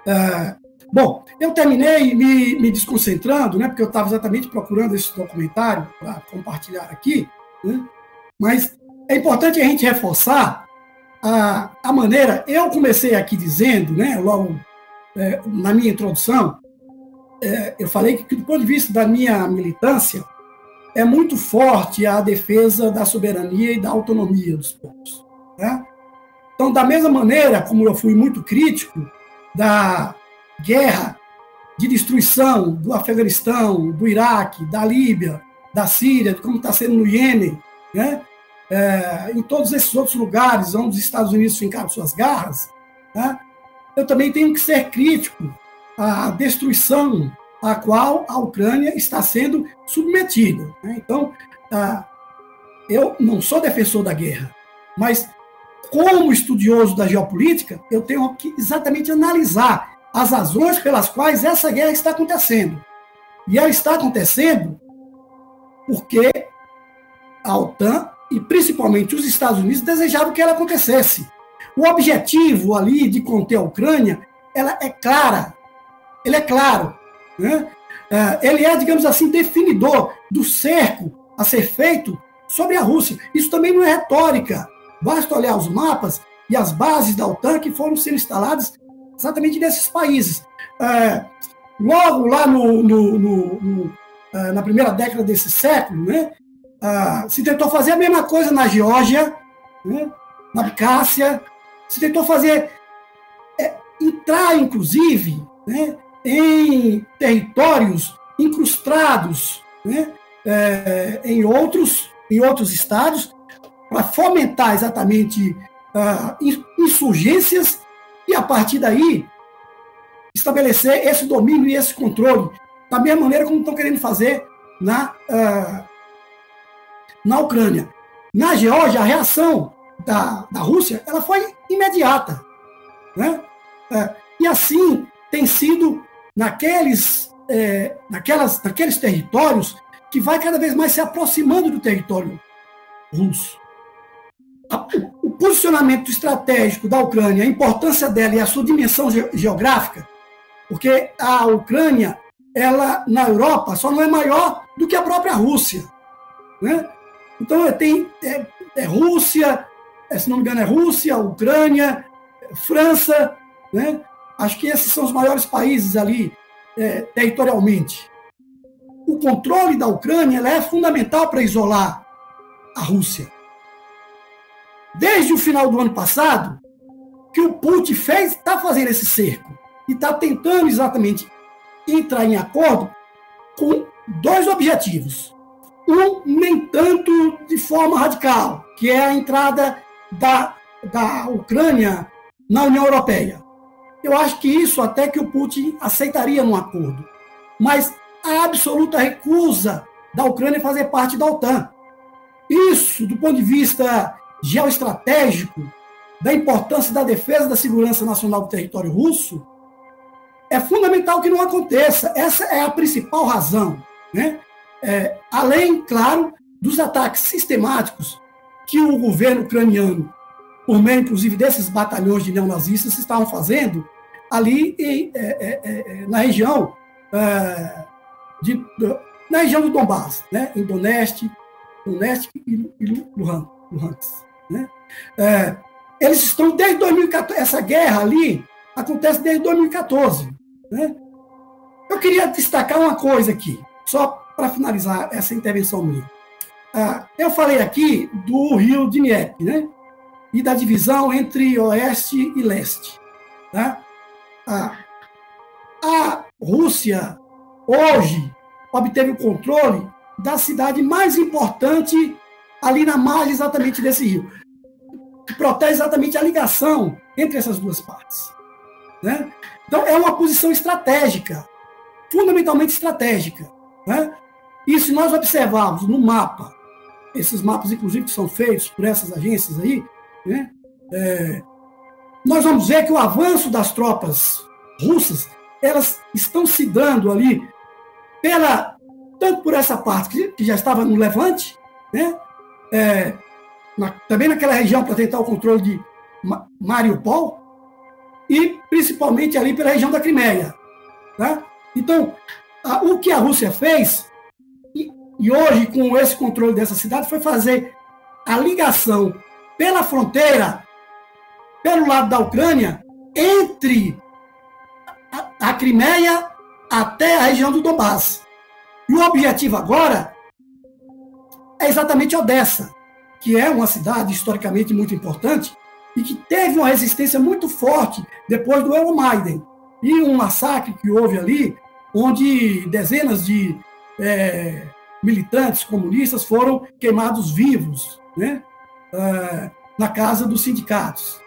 Uh, bom, eu terminei me, me desconcentrando, né, porque eu estava exatamente procurando esse documentário para compartilhar aqui, né? mas é importante a gente reforçar a, a maneira. Eu comecei aqui dizendo, né, logo é, na minha introdução, é, eu falei que, do ponto de vista da minha militância, é muito forte a defesa da soberania e da autonomia dos povos. Né? Então, da mesma maneira como eu fui muito crítico da guerra de destruição do Afeganistão, do Iraque, da Líbia, da Síria, como está sendo no Iêmen, né? É, em todos esses outros lugares onde os Estados Unidos fincaram suas garras, né? eu também tenho que ser crítico à destruição a qual a Ucrânia está sendo submetida. Né? Então, ah, eu não sou defensor da guerra, mas como estudioso da geopolítica, eu tenho que exatamente analisar as razões pelas quais essa guerra está acontecendo. E ela está acontecendo porque a OTAN e principalmente os Estados Unidos desejavam que ela acontecesse. O objetivo ali de conter a Ucrânia, ela é clara, ele é claro. Né? É, ele é, digamos assim, definidor do cerco a ser feito sobre a Rússia. Isso também não é retórica. Basta olhar os mapas e as bases da OTAN que foram sendo instaladas exatamente nesses países. É, logo lá no, no, no, no, é, na primeira década desse século, né, se tentou fazer a mesma coisa na Geórgia, né, na Abcácia, se tentou fazer, é, entrar, inclusive, né, em territórios incrustados né, é, em, outros, em outros estados, para fomentar exatamente uh, insurgências e, a partir daí, estabelecer esse domínio e esse controle, da mesma maneira como estão querendo fazer na, uh, na Ucrânia. Na Geórgia, a reação da, da Rússia ela foi imediata. Né? Uh, e assim tem sido naqueles, é, naquelas, naqueles territórios que vai cada vez mais se aproximando do território russo. O posicionamento estratégico da Ucrânia, a importância dela e a sua dimensão geográfica, porque a Ucrânia, ela na Europa só não é maior do que a própria Rússia, né? Então tem é, é Rússia, é, se não me engano é Rússia, Ucrânia, França, né? Acho que esses são os maiores países ali é, territorialmente. O controle da Ucrânia é fundamental para isolar a Rússia. Desde o final do ano passado, que o Putin fez, está fazendo esse cerco e está tentando exatamente entrar em acordo com dois objetivos. Um, nem tanto de forma radical, que é a entrada da, da Ucrânia na União Europeia. Eu acho que isso até que o Putin aceitaria num acordo. Mas a absoluta recusa da Ucrânia fazer parte da OTAN. Isso, do ponto de vista geoestratégico, da importância da defesa da segurança nacional do território russo, é fundamental que não aconteça. Essa é a principal razão. Né? É, além, claro, dos ataques sistemáticos que o governo ucraniano, por meio, inclusive, desses batalhões de neonazistas, estavam fazendo ali em, é, é, é, é na região é, de, na região do Donbass, né? em Donetsk, Donetsk e Luhansk. Né? É, eles estão desde 2014, essa guerra ali acontece desde 2014. Né? Eu queria destacar uma coisa aqui, só para finalizar essa intervenção minha. Ah, eu falei aqui do rio Dnieper, né? E da divisão entre oeste e leste. Tá? Ah, a Rússia, hoje, obteve o controle da cidade mais importante ali na margem exatamente desse rio, protege exatamente a ligação entre essas duas partes. Né? Então, é uma posição estratégica, fundamentalmente estratégica. Né? E se nós observarmos no mapa, esses mapas, inclusive, que são feitos por essas agências aí, né? É, nós vamos ver que o avanço das tropas russas, elas estão se dando ali pela tanto por essa parte que já estava no Levante, né? É, na, também naquela região para tentar o controle de Mariupol, e principalmente ali pela região da Crimeia. Tá? Então, a, o que a Rússia fez, e, e hoje com esse controle dessa cidade, foi fazer a ligação pela fronteira, pelo lado da Ucrânia, entre a, a Crimeia até a região do Donbass. E o objetivo agora é exatamente Odessa, que é uma cidade historicamente muito importante, e que teve uma resistência muito forte depois do Euromaidan. E um massacre que houve ali, onde dezenas de é, militantes comunistas foram queimados vivos né, é, na casa dos sindicatos,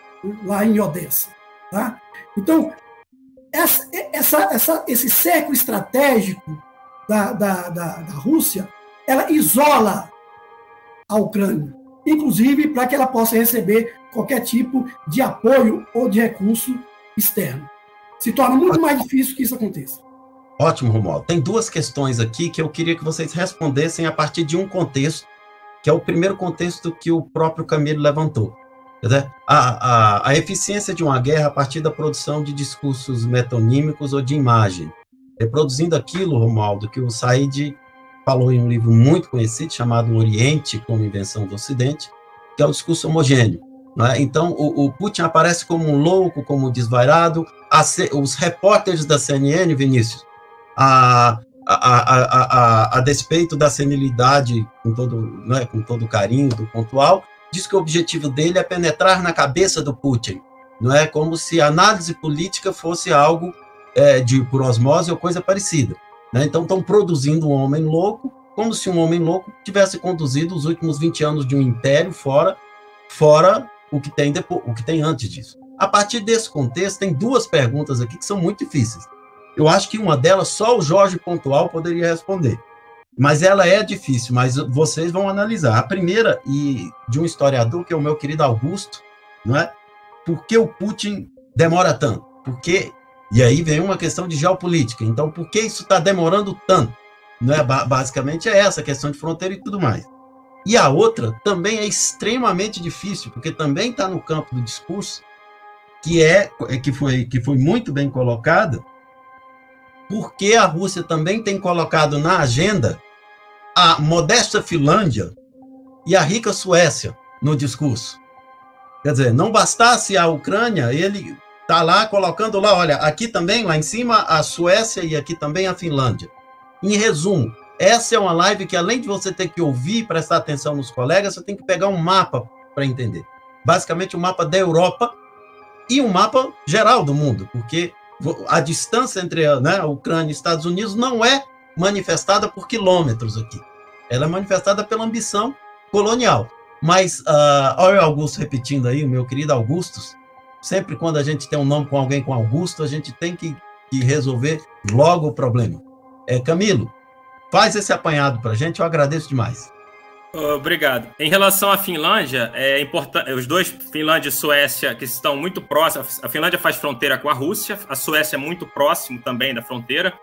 lá em Odessa. Tá? Então, essa, essa, essa, esse cerco estratégico da, da, da, da Rússia, ela isola a Ucrânia inclusive para que ela possa receber qualquer tipo de apoio ou de recurso externo. Se torna muito mais difícil que isso aconteça. Ótimo, Romualdo. Tem duas questões aqui que eu queria que vocês respondessem a partir de um contexto, que é o primeiro contexto que o próprio Camilo levantou. A, a, a eficiência de uma guerra a partir da produção de discursos metonímicos ou de imagem. Reproduzindo aquilo, Romualdo, que o Said falou em um livro muito conhecido chamado Oriente como Invenção do Ocidente, que é o discurso homogêneo. É? Então, o, o, Putin aparece como um louco, como um desvairado. Os repórteres da CNN, Vinícius, a, a, a, a, despeito da senilidade, com todo, é, com todo carinho, do pontual, diz que o objetivo dele é penetrar na cabeça do Putin. Não é como se a análise política fosse algo é, de por osmose ou coisa parecida. Né? Então, estão produzindo um homem louco, como se um homem louco tivesse conduzido os últimos 20 anos de um império fora, fora o que tem depois, o que tem antes disso. A partir desse contexto, tem duas perguntas aqui que são muito difíceis. Eu acho que uma delas só o Jorge Pontual poderia responder. Mas ela é difícil, mas vocês vão analisar. A primeira, e de um historiador, que é o meu querido Augusto, não é? Por que o Putin demora tanto? Porque e aí vem uma questão de geopolítica. Então, por que isso está demorando tanto? Não é, basicamente é essa questão de fronteira e tudo mais. E a outra também é extremamente difícil, porque também está no campo do discurso, que é, é que foi que foi muito bem colocada, porque a Rússia também tem colocado na agenda a modesta Finlândia e a rica Suécia no discurso. Quer dizer, não bastasse a Ucrânia, ele Tá lá colocando lá, olha, aqui também, lá em cima, a Suécia e aqui também a Finlândia. Em resumo, essa é uma live que além de você ter que ouvir e prestar atenção nos colegas, você tem que pegar um mapa para entender. Basicamente, um mapa da Europa e um mapa geral do mundo, porque a distância entre né, a Ucrânia e Estados Unidos não é manifestada por quilômetros aqui. Ela é manifestada pela ambição colonial. Mas, uh, olha o Augusto repetindo aí, o meu querido Augustus, sempre quando a gente tem um nome com alguém com Augusto, a gente tem que, que resolver logo o problema. É, Camilo, faz esse apanhado para a gente, eu agradeço demais. Obrigado. Em relação à Finlândia, é importante. Os dois, Finlândia e Suécia, que estão muito próximos. A Finlândia faz fronteira com a Rússia, a Suécia é muito próximo também da fronteira.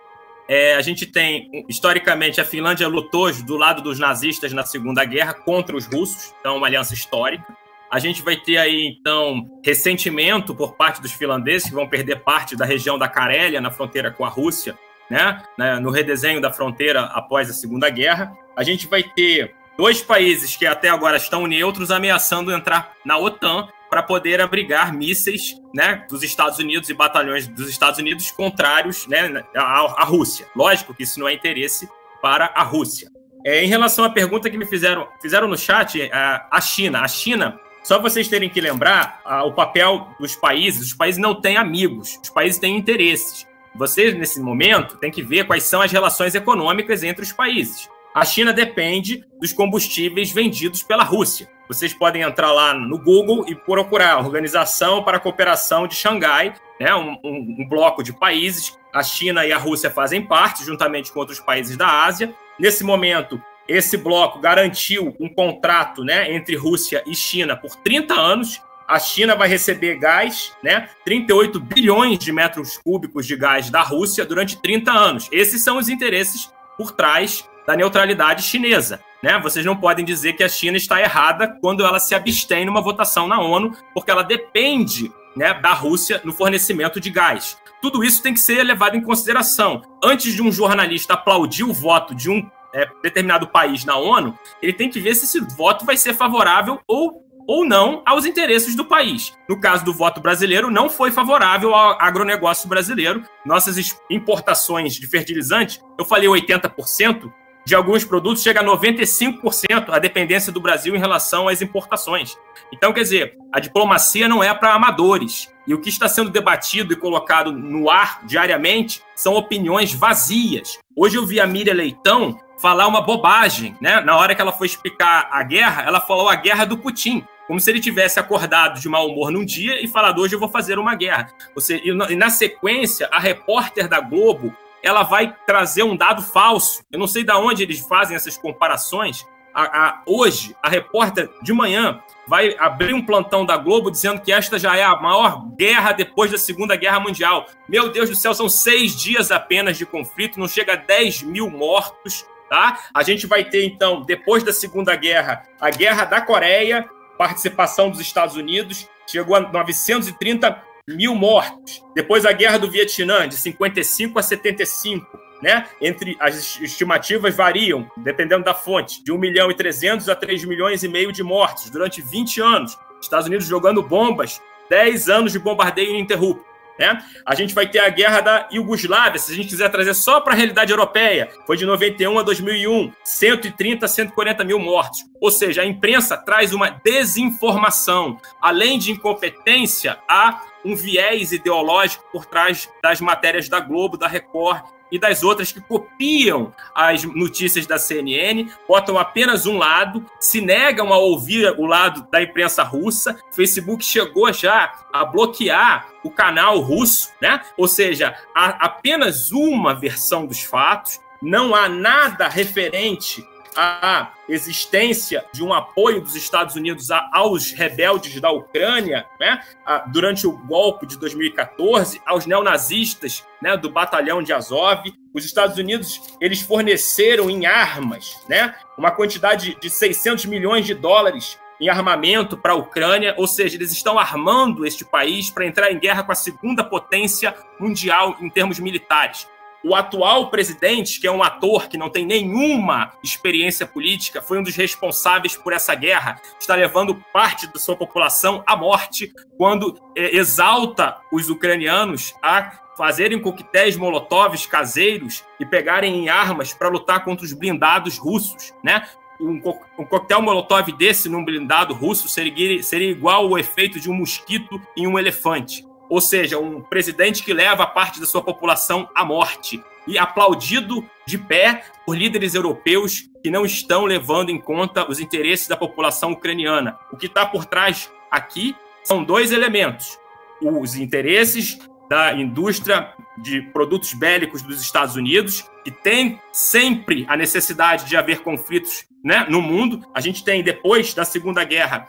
É, a gente tem, historicamente, a Finlândia lutou do lado dos nazistas na Segunda Guerra contra os russos, então, uma aliança histórica. A gente vai ter aí, então, ressentimento por parte dos finlandeses, que vão perder parte da região da Carélia, na fronteira com a Rússia, né, no redesenho da fronteira após a Segunda Guerra. A gente vai ter dois países que até agora estão neutros ameaçando entrar na OTAN para poder abrigar mísseis né, dos Estados Unidos e batalhões dos Estados Unidos contrários né, à, à Rússia. Lógico que isso não é interesse para a Rússia. É, em relação à pergunta que me fizeram, fizeram no chat, a, a China. A China, só vocês terem que lembrar o papel dos países. Os países não têm amigos, os países têm interesses. Vocês, nesse momento, têm que ver quais são as relações econômicas entre os países. A China depende dos combustíveis vendidos pela Rússia. Vocês podem entrar lá no Google e procurar Organização para a Cooperação de Xangai, né, um, um, um bloco de países. A China e a Rússia fazem parte, juntamente com outros países da Ásia. Nesse momento, esse bloco garantiu um contrato né, entre Rússia e China por 30 anos. A China vai receber gás, né, 38 bilhões de metros cúbicos de gás da Rússia durante 30 anos. Esses são os interesses por trás da neutralidade chinesa. Né? Vocês não podem dizer que a China está errada quando ela se abstém numa votação na ONU, porque ela depende né, da Rússia no fornecimento de gás. Tudo isso tem que ser levado em consideração. Antes de um jornalista aplaudir o voto de um é, determinado país na ONU, ele tem que ver se esse voto vai ser favorável ou, ou não aos interesses do país. No caso do voto brasileiro, não foi favorável ao agronegócio brasileiro. Nossas importações de fertilizante, eu falei 80%, de alguns produtos chega a 95% a dependência do Brasil em relação às importações. Então, quer dizer, a diplomacia não é para amadores. E o que está sendo debatido e colocado no ar diariamente são opiniões vazias. Hoje eu vi a Miriam Leitão falar uma bobagem, né? Na hora que ela foi explicar a guerra, ela falou a guerra do Putin como se ele tivesse acordado de mau humor num dia e falado hoje eu vou fazer uma guerra. Você, e na sequência, a repórter da Globo ela vai trazer um dado falso. Eu não sei de onde eles fazem essas comparações. A, a, hoje, a repórter de manhã vai abrir um plantão da Globo dizendo que esta já é a maior guerra depois da Segunda Guerra Mundial. Meu Deus do céu, são seis dias apenas de conflito, não chega a 10 mil mortos. Tá? A gente vai ter, então, depois da Segunda Guerra, a Guerra da Coreia, participação dos Estados Unidos, chegou a 930 mil mortos. Depois a guerra do Vietnã, de 55 a 75. Né? Entre as estimativas variam, dependendo da fonte, de 1 milhão e 300 a 3 milhões e meio de mortos durante 20 anos. Estados Unidos jogando bombas, 10 anos de bombardeio ininterrupto. Né? A gente vai ter a guerra da Iugoslávia, se a gente quiser trazer só para a realidade europeia, foi de 91 a 2001, 130 a 140 mil mortos. Ou seja, a imprensa traz uma desinformação. Além de incompetência, há um viés ideológico por trás das matérias da Globo, da Record e das outras que copiam as notícias da CNN, botam apenas um lado, se negam a ouvir o lado da imprensa russa. O Facebook chegou já a bloquear o canal russo, né? Ou seja, apenas uma versão dos fatos, não há nada referente a existência de um apoio dos Estados Unidos aos rebeldes da Ucrânia, né, durante o golpe de 2014, aos neonazistas né, do batalhão de Azov. Os Estados Unidos eles forneceram em armas né, uma quantidade de 600 milhões de dólares em armamento para a Ucrânia, ou seja, eles estão armando este país para entrar em guerra com a segunda potência mundial em termos militares. O atual presidente, que é um ator que não tem nenhuma experiência política, foi um dos responsáveis por essa guerra, está levando parte da sua população à morte quando é, exalta os ucranianos a fazerem coquetéis molotovs caseiros e pegarem armas para lutar contra os blindados russos, né? Um, co um coquetel molotov desse num blindado russo seria, seria igual ao efeito de um mosquito em um elefante ou seja, um presidente que leva parte da sua população à morte e aplaudido de pé por líderes europeus que não estão levando em conta os interesses da população ucraniana. O que está por trás aqui são dois elementos: os interesses da indústria de produtos bélicos dos Estados Unidos, que tem sempre a necessidade de haver conflitos né, no mundo. A gente tem, depois da Segunda Guerra,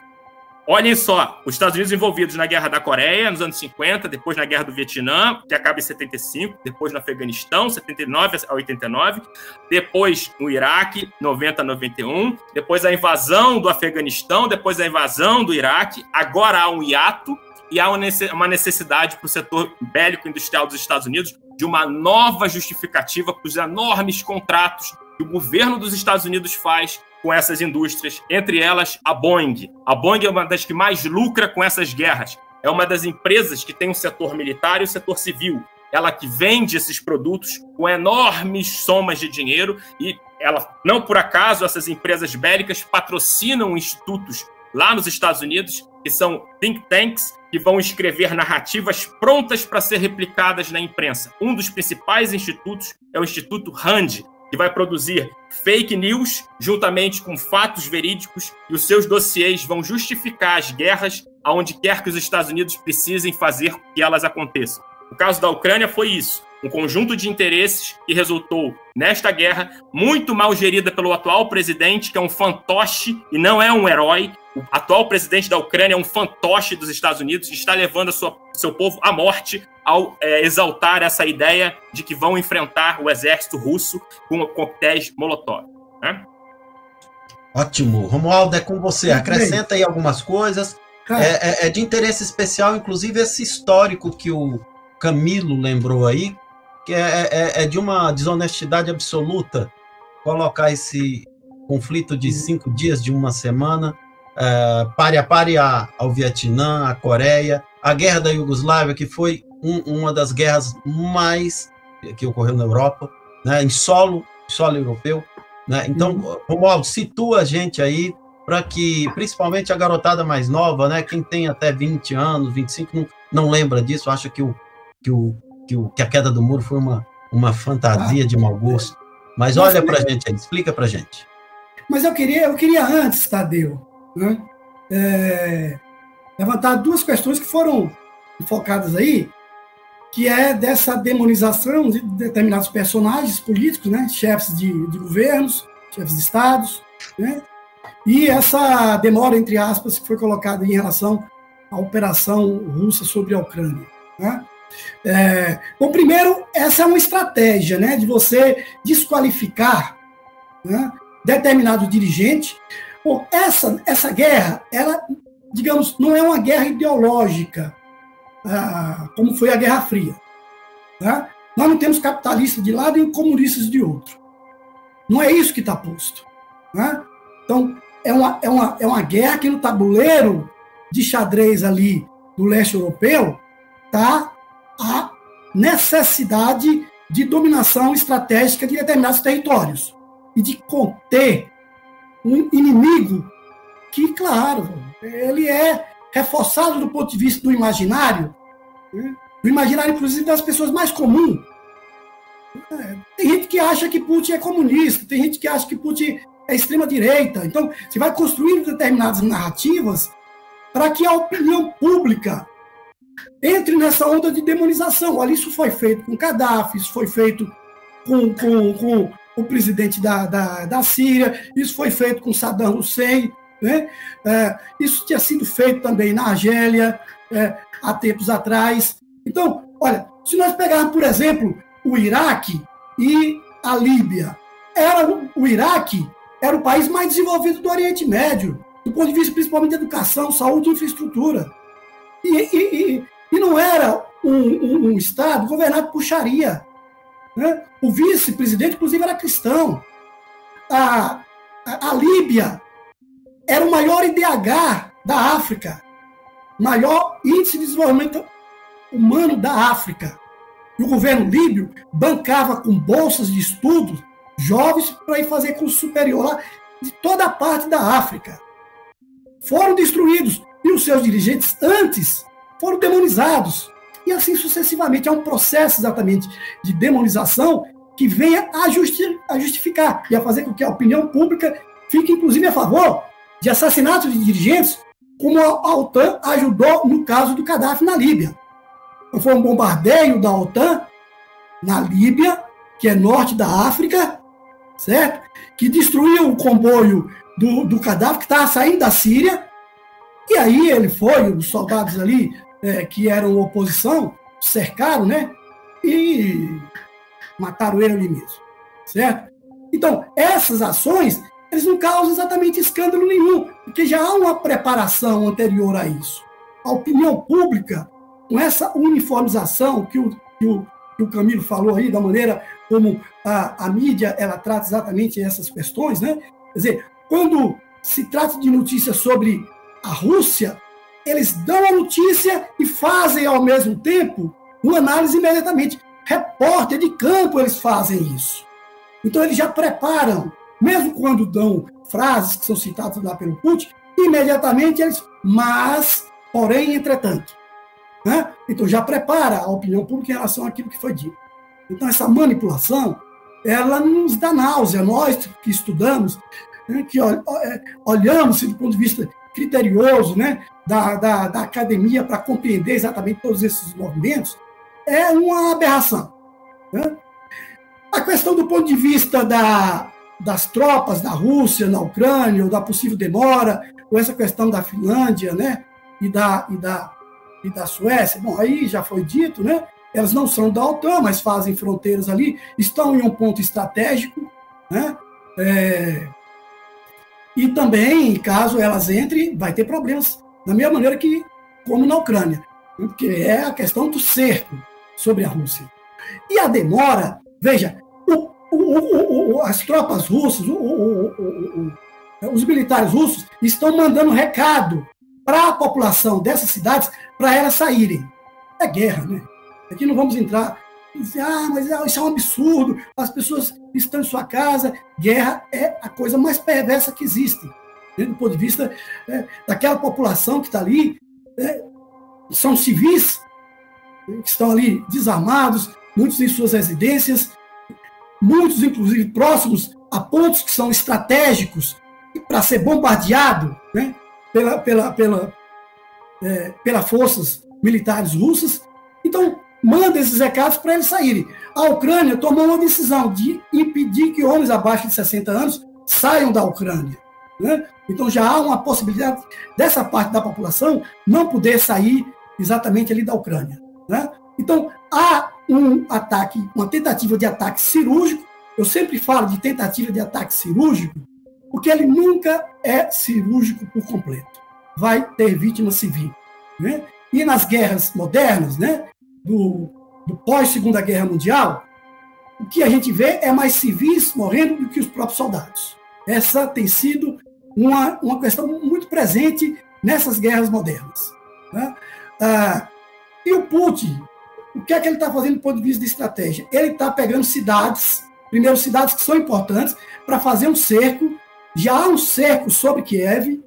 Olhem só, os Estados Unidos envolvidos na Guerra da Coreia, nos anos 50, depois na Guerra do Vietnã, que acaba em 75, depois no Afeganistão, 79 a 89, depois no Iraque, 90 a 91, depois a invasão do Afeganistão, depois a invasão do Iraque, agora há um hiato e há uma necessidade para o setor bélico industrial dos Estados Unidos de uma nova justificativa para os enormes contratos que o governo dos Estados Unidos faz com essas indústrias, entre elas a Boeing. A Boeing é uma das que mais lucra com essas guerras. É uma das empresas que tem o um setor militar e o setor civil. Ela que vende esses produtos com enormes somas de dinheiro e ela, não por acaso, essas empresas bélicas patrocinam institutos lá nos Estados Unidos, que são think tanks que vão escrever narrativas prontas para ser replicadas na imprensa. Um dos principais institutos é o Instituto Rand, que vai produzir fake news juntamente com fatos verídicos e os seus dossiês vão justificar as guerras aonde quer que os Estados Unidos precisem fazer que elas aconteçam. O caso da Ucrânia foi isso, um conjunto de interesses que resultou nesta guerra muito mal gerida pelo atual presidente, que é um fantoche e não é um herói, o atual presidente da Ucrânia é um fantoche dos Estados Unidos e está levando a sua, seu povo à morte ao é, exaltar essa ideia de que vão enfrentar o exército russo com coquetéis Molotov. Né? Ótimo. Romualdo, é com você. Acrescenta aí algumas coisas. É, é, é, de interesse especial, inclusive, esse histórico que o Camilo lembrou aí, que é, é, é de uma desonestidade absoluta colocar esse conflito de cinco dias, de uma semana, é, pare a pare ao Vietnã, à Coreia, a guerra da Iugoslávia, que foi um, uma das guerras mais que ocorreu na Europa, né, em solo, solo europeu. Né? Então, uhum. Romualdo, situa a gente aí para que, principalmente a garotada mais nova, né, quem tem até 20 anos, 25, não, não lembra disso, acha que, o, que, o, que, o, que a queda do muro foi uma, uma fantasia de mau gosto. Mas olha para a gente aí, explica para a gente. Mas eu queria, eu queria antes, Tadeu, né? É, levantar duas questões que foram focadas aí, que é dessa demonização de determinados personagens políticos, né? chefes de, de governos, chefes de estados, né? e essa demora, entre aspas, que foi colocada em relação à operação russa sobre a Ucrânia. Né? É, bom, primeiro, essa é uma estratégia né, de você desqualificar né, determinado dirigente Bom, essa, essa guerra, ela, digamos, não é uma guerra ideológica, ah, como foi a Guerra Fria. Tá? Nós não temos capitalistas de lado e comunistas de outro. Não é isso que está posto. Né? Então, é uma, é, uma, é uma guerra que no tabuleiro de xadrez ali do leste europeu está a necessidade de dominação estratégica de determinados territórios e de conter um inimigo que, claro, ele é reforçado do ponto de vista do imaginário, né? do imaginário, inclusive, das pessoas mais comuns. Tem gente que acha que Putin é comunista, tem gente que acha que Putin é extrema-direita. Então, você vai construindo determinadas narrativas para que a opinião pública entre nessa onda de demonização. Olha, isso foi feito com Gaddafi, isso foi feito com, com, com o presidente da, da, da Síria, isso foi feito com Saddam Hussein, né? É, isso tinha sido feito também na Argélia é, há tempos atrás. Então, olha, se nós pegarmos, por exemplo, o Iraque e a Líbia, era o, o Iraque era o país mais desenvolvido do Oriente Médio, do ponto de vista principalmente de educação, saúde e infraestrutura. E, e, e, e não era um, um, um Estado governado por Sharia. Né? O vice-presidente, inclusive, era cristão. A, a, a, Líbia era o maior IDH da África, maior índice de desenvolvimento humano da África. E o governo líbio bancava com bolsas de estudos jovens para ir fazer curso superior lá de toda a parte da África. Foram destruídos e os seus dirigentes antes foram demonizados e assim sucessivamente. É um processo exatamente de demonização que venha a, justi a justificar e a fazer com que a opinião pública fique, inclusive, a favor de assassinatos de dirigentes, como a OTAN ajudou no caso do Gaddafi na Líbia. Então, foi um bombardeio da OTAN na Líbia, que é norte da África, certo? Que destruiu o comboio do, do Gaddafi, que estava saindo da Síria, e aí ele foi, os soldados ali, é, que eram oposição, cercaram, né? E mataram ele ali mesmo, certo? Então, essas ações, eles não causam exatamente escândalo nenhum, porque já há uma preparação anterior a isso. A opinião pública, com essa uniformização que o, que o, que o Camilo falou aí, da maneira como a, a mídia ela trata exatamente essas questões, né? Quer dizer, quando se trata de notícias sobre a Rússia, eles dão a notícia e fazem ao mesmo tempo uma análise imediatamente. Repórter de campo eles fazem isso. Então eles já preparam, mesmo quando dão frases que são citadas lá pelo Putin, imediatamente eles, mas, porém, entretanto. Né? Então já prepara a opinião pública em relação àquilo que foi dito. Então essa manipulação, ela nos dá náusea, nós que estudamos, né, que é, olhamos do ponto de vista criterioso né, da, da, da academia para compreender exatamente todos esses movimentos, é uma aberração. Né? A questão do ponto de vista da, das tropas da Rússia na Ucrânia, ou da possível demora, ou essa questão da Finlândia né, e, da, e, da, e da Suécia, bom, aí já foi dito, né? Elas não são da OTAN, mas fazem fronteiras ali, estão em um ponto estratégico, né? É, e também, caso elas entrem, vai ter problemas, da mesma maneira que como na Ucrânia, porque é a questão do cerco sobre a Rússia. E a demora, veja, o, o, o, as tropas russas, os militares russos estão mandando recado para a população dessas cidades para elas saírem. É guerra, né? Aqui não vamos entrar ah, mas isso é um absurdo, as pessoas estão em sua casa. Guerra é a coisa mais perversa que existe, né, do ponto de vista é, daquela população que está ali. É, são civis que estão ali desarmados, muitos em suas residências, muitos, inclusive, próximos a pontos que são estratégicos para ser bombardeado né, pela, pela, pela, é, pelas forças militares russas. Então, manda esses recados para eles saírem. A Ucrânia tomou uma decisão de impedir que homens abaixo de 60 anos saiam da Ucrânia. Né? Então já há uma possibilidade dessa parte da população não poder sair exatamente ali da Ucrânia. Né? Então há um ataque, uma tentativa de ataque cirúrgico. Eu sempre falo de tentativa de ataque cirúrgico, porque ele nunca é cirúrgico por completo. Vai ter vítima civil. Né? E nas guerras modernas, né, do, do pós-Segunda Guerra Mundial, o que a gente vê é mais civis morrendo do que os próprios soldados. Essa tem sido uma, uma questão muito presente nessas guerras modernas. Né? Ah, e o Putin, o que é que ele está fazendo do ponto de vista de estratégia? Ele está pegando cidades, primeiro cidades que são importantes, para fazer um cerco. Já há um cerco sobre Kiev.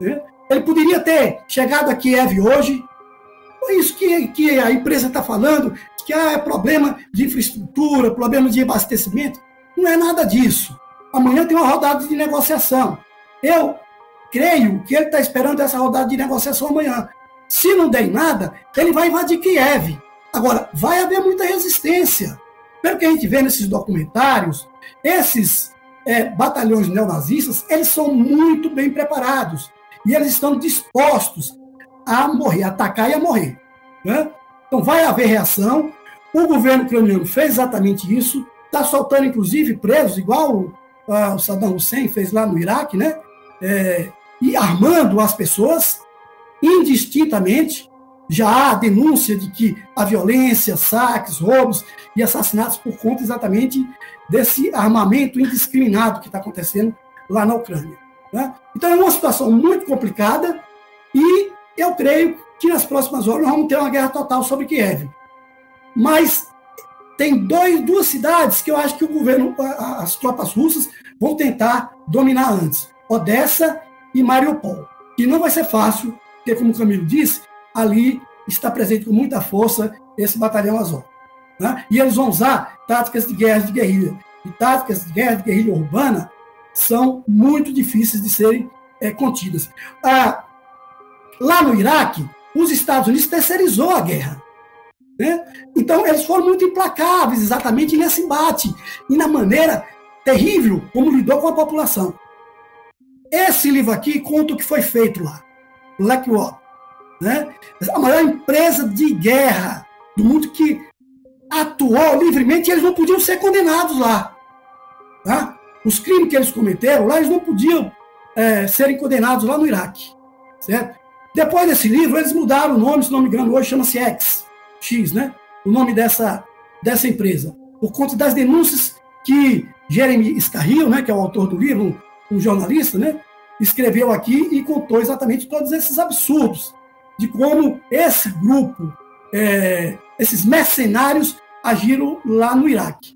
Né? Ele poderia ter chegado a Kiev hoje, isso que, que a empresa está falando, que ah, é problema de infraestrutura, problema de abastecimento. Não é nada disso. Amanhã tem uma rodada de negociação. Eu creio que ele está esperando essa rodada de negociação amanhã. Se não der nada, ele vai invadir Kiev. Agora, vai haver muita resistência. Pelo que a gente vê nesses documentários, esses é, batalhões neonazistas, eles são muito bem preparados. E eles estão dispostos a morrer, atacar e a morrer. Né? Então vai haver reação. O governo ucraniano fez exatamente isso, está soltando, inclusive, presos, igual uh, o Saddam Hussein fez lá no Iraque, né? É, e armando as pessoas indistintamente. Já há denúncia de que a violência, saques, roubos e assassinatos por conta exatamente desse armamento indiscriminado que está acontecendo lá na Ucrânia. Né? Então é uma situação muito complicada e eu creio que nas próximas horas nós vamos ter uma guerra total sobre Kiev. Mas tem dois, duas cidades que eu acho que o governo, as tropas russas, vão tentar dominar antes: Odessa e Mariupol. E não vai ser fácil, porque, como o Camilo disse, ali está presente com muita força esse batalhão azul. Né? E eles vão usar táticas de guerra de guerrilha. E táticas de guerra de guerrilha urbana são muito difíceis de serem é, contidas. Ah, Lá no Iraque, os Estados Unidos terceirizou a guerra. Né? Então, eles foram muito implacáveis exatamente nesse embate e na maneira terrível como lidou com a população. Esse livro aqui conta o que foi feito lá, BlackRock. Né? A maior empresa de guerra do mundo que atuou livremente eles não podiam ser condenados lá. Tá? Os crimes que eles cometeram lá, eles não podiam é, serem condenados lá no Iraque. Certo? Depois desse livro, eles mudaram o nome, se não me engano, hoje chama-se X, X, né? O nome dessa, dessa empresa. Por conta das denúncias que Jeremy Scarril, né, que é o autor do livro, um jornalista, né, escreveu aqui e contou exatamente todos esses absurdos de como esse grupo, é, esses mercenários agiram lá no Iraque.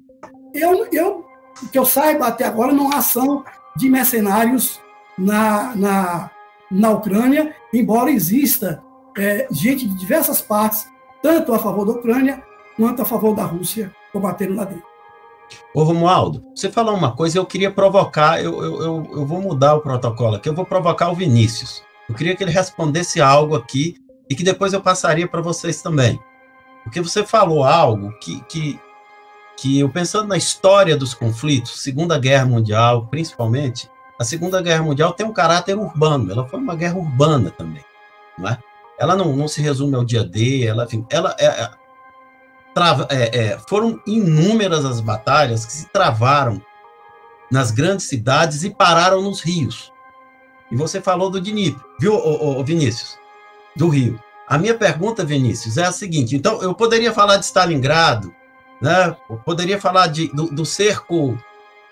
Eu, eu, que eu saiba até agora, não há ação de mercenários na, na, na Ucrânia, embora exista é, gente de diversas partes, tanto a favor da Ucrânia quanto a favor da Rússia, combatendo lá dentro. Ô Romualdo, você falou uma coisa, eu queria provocar, eu, eu, eu, eu vou mudar o protocolo aqui, eu vou provocar o Vinícius. Eu queria que ele respondesse algo aqui e que depois eu passaria para vocês também. Porque você falou algo que, que, que eu pensando na história dos conflitos, Segunda Guerra Mundial, principalmente, a Segunda Guerra Mundial tem um caráter urbano, ela foi uma guerra urbana também, não é? Ela não, não se resume ao dia D, ela, enfim, ela é, é trava, é, é, foram inúmeras as batalhas que se travaram nas grandes cidades e pararam nos rios. E você falou do Dnipro, viu, ô, ô, Vinícius? Do Rio. A minha pergunta, Vinícius, é a seguinte: então, eu poderia falar de Stalingrado, né? Eu poderia falar de, do, do cerco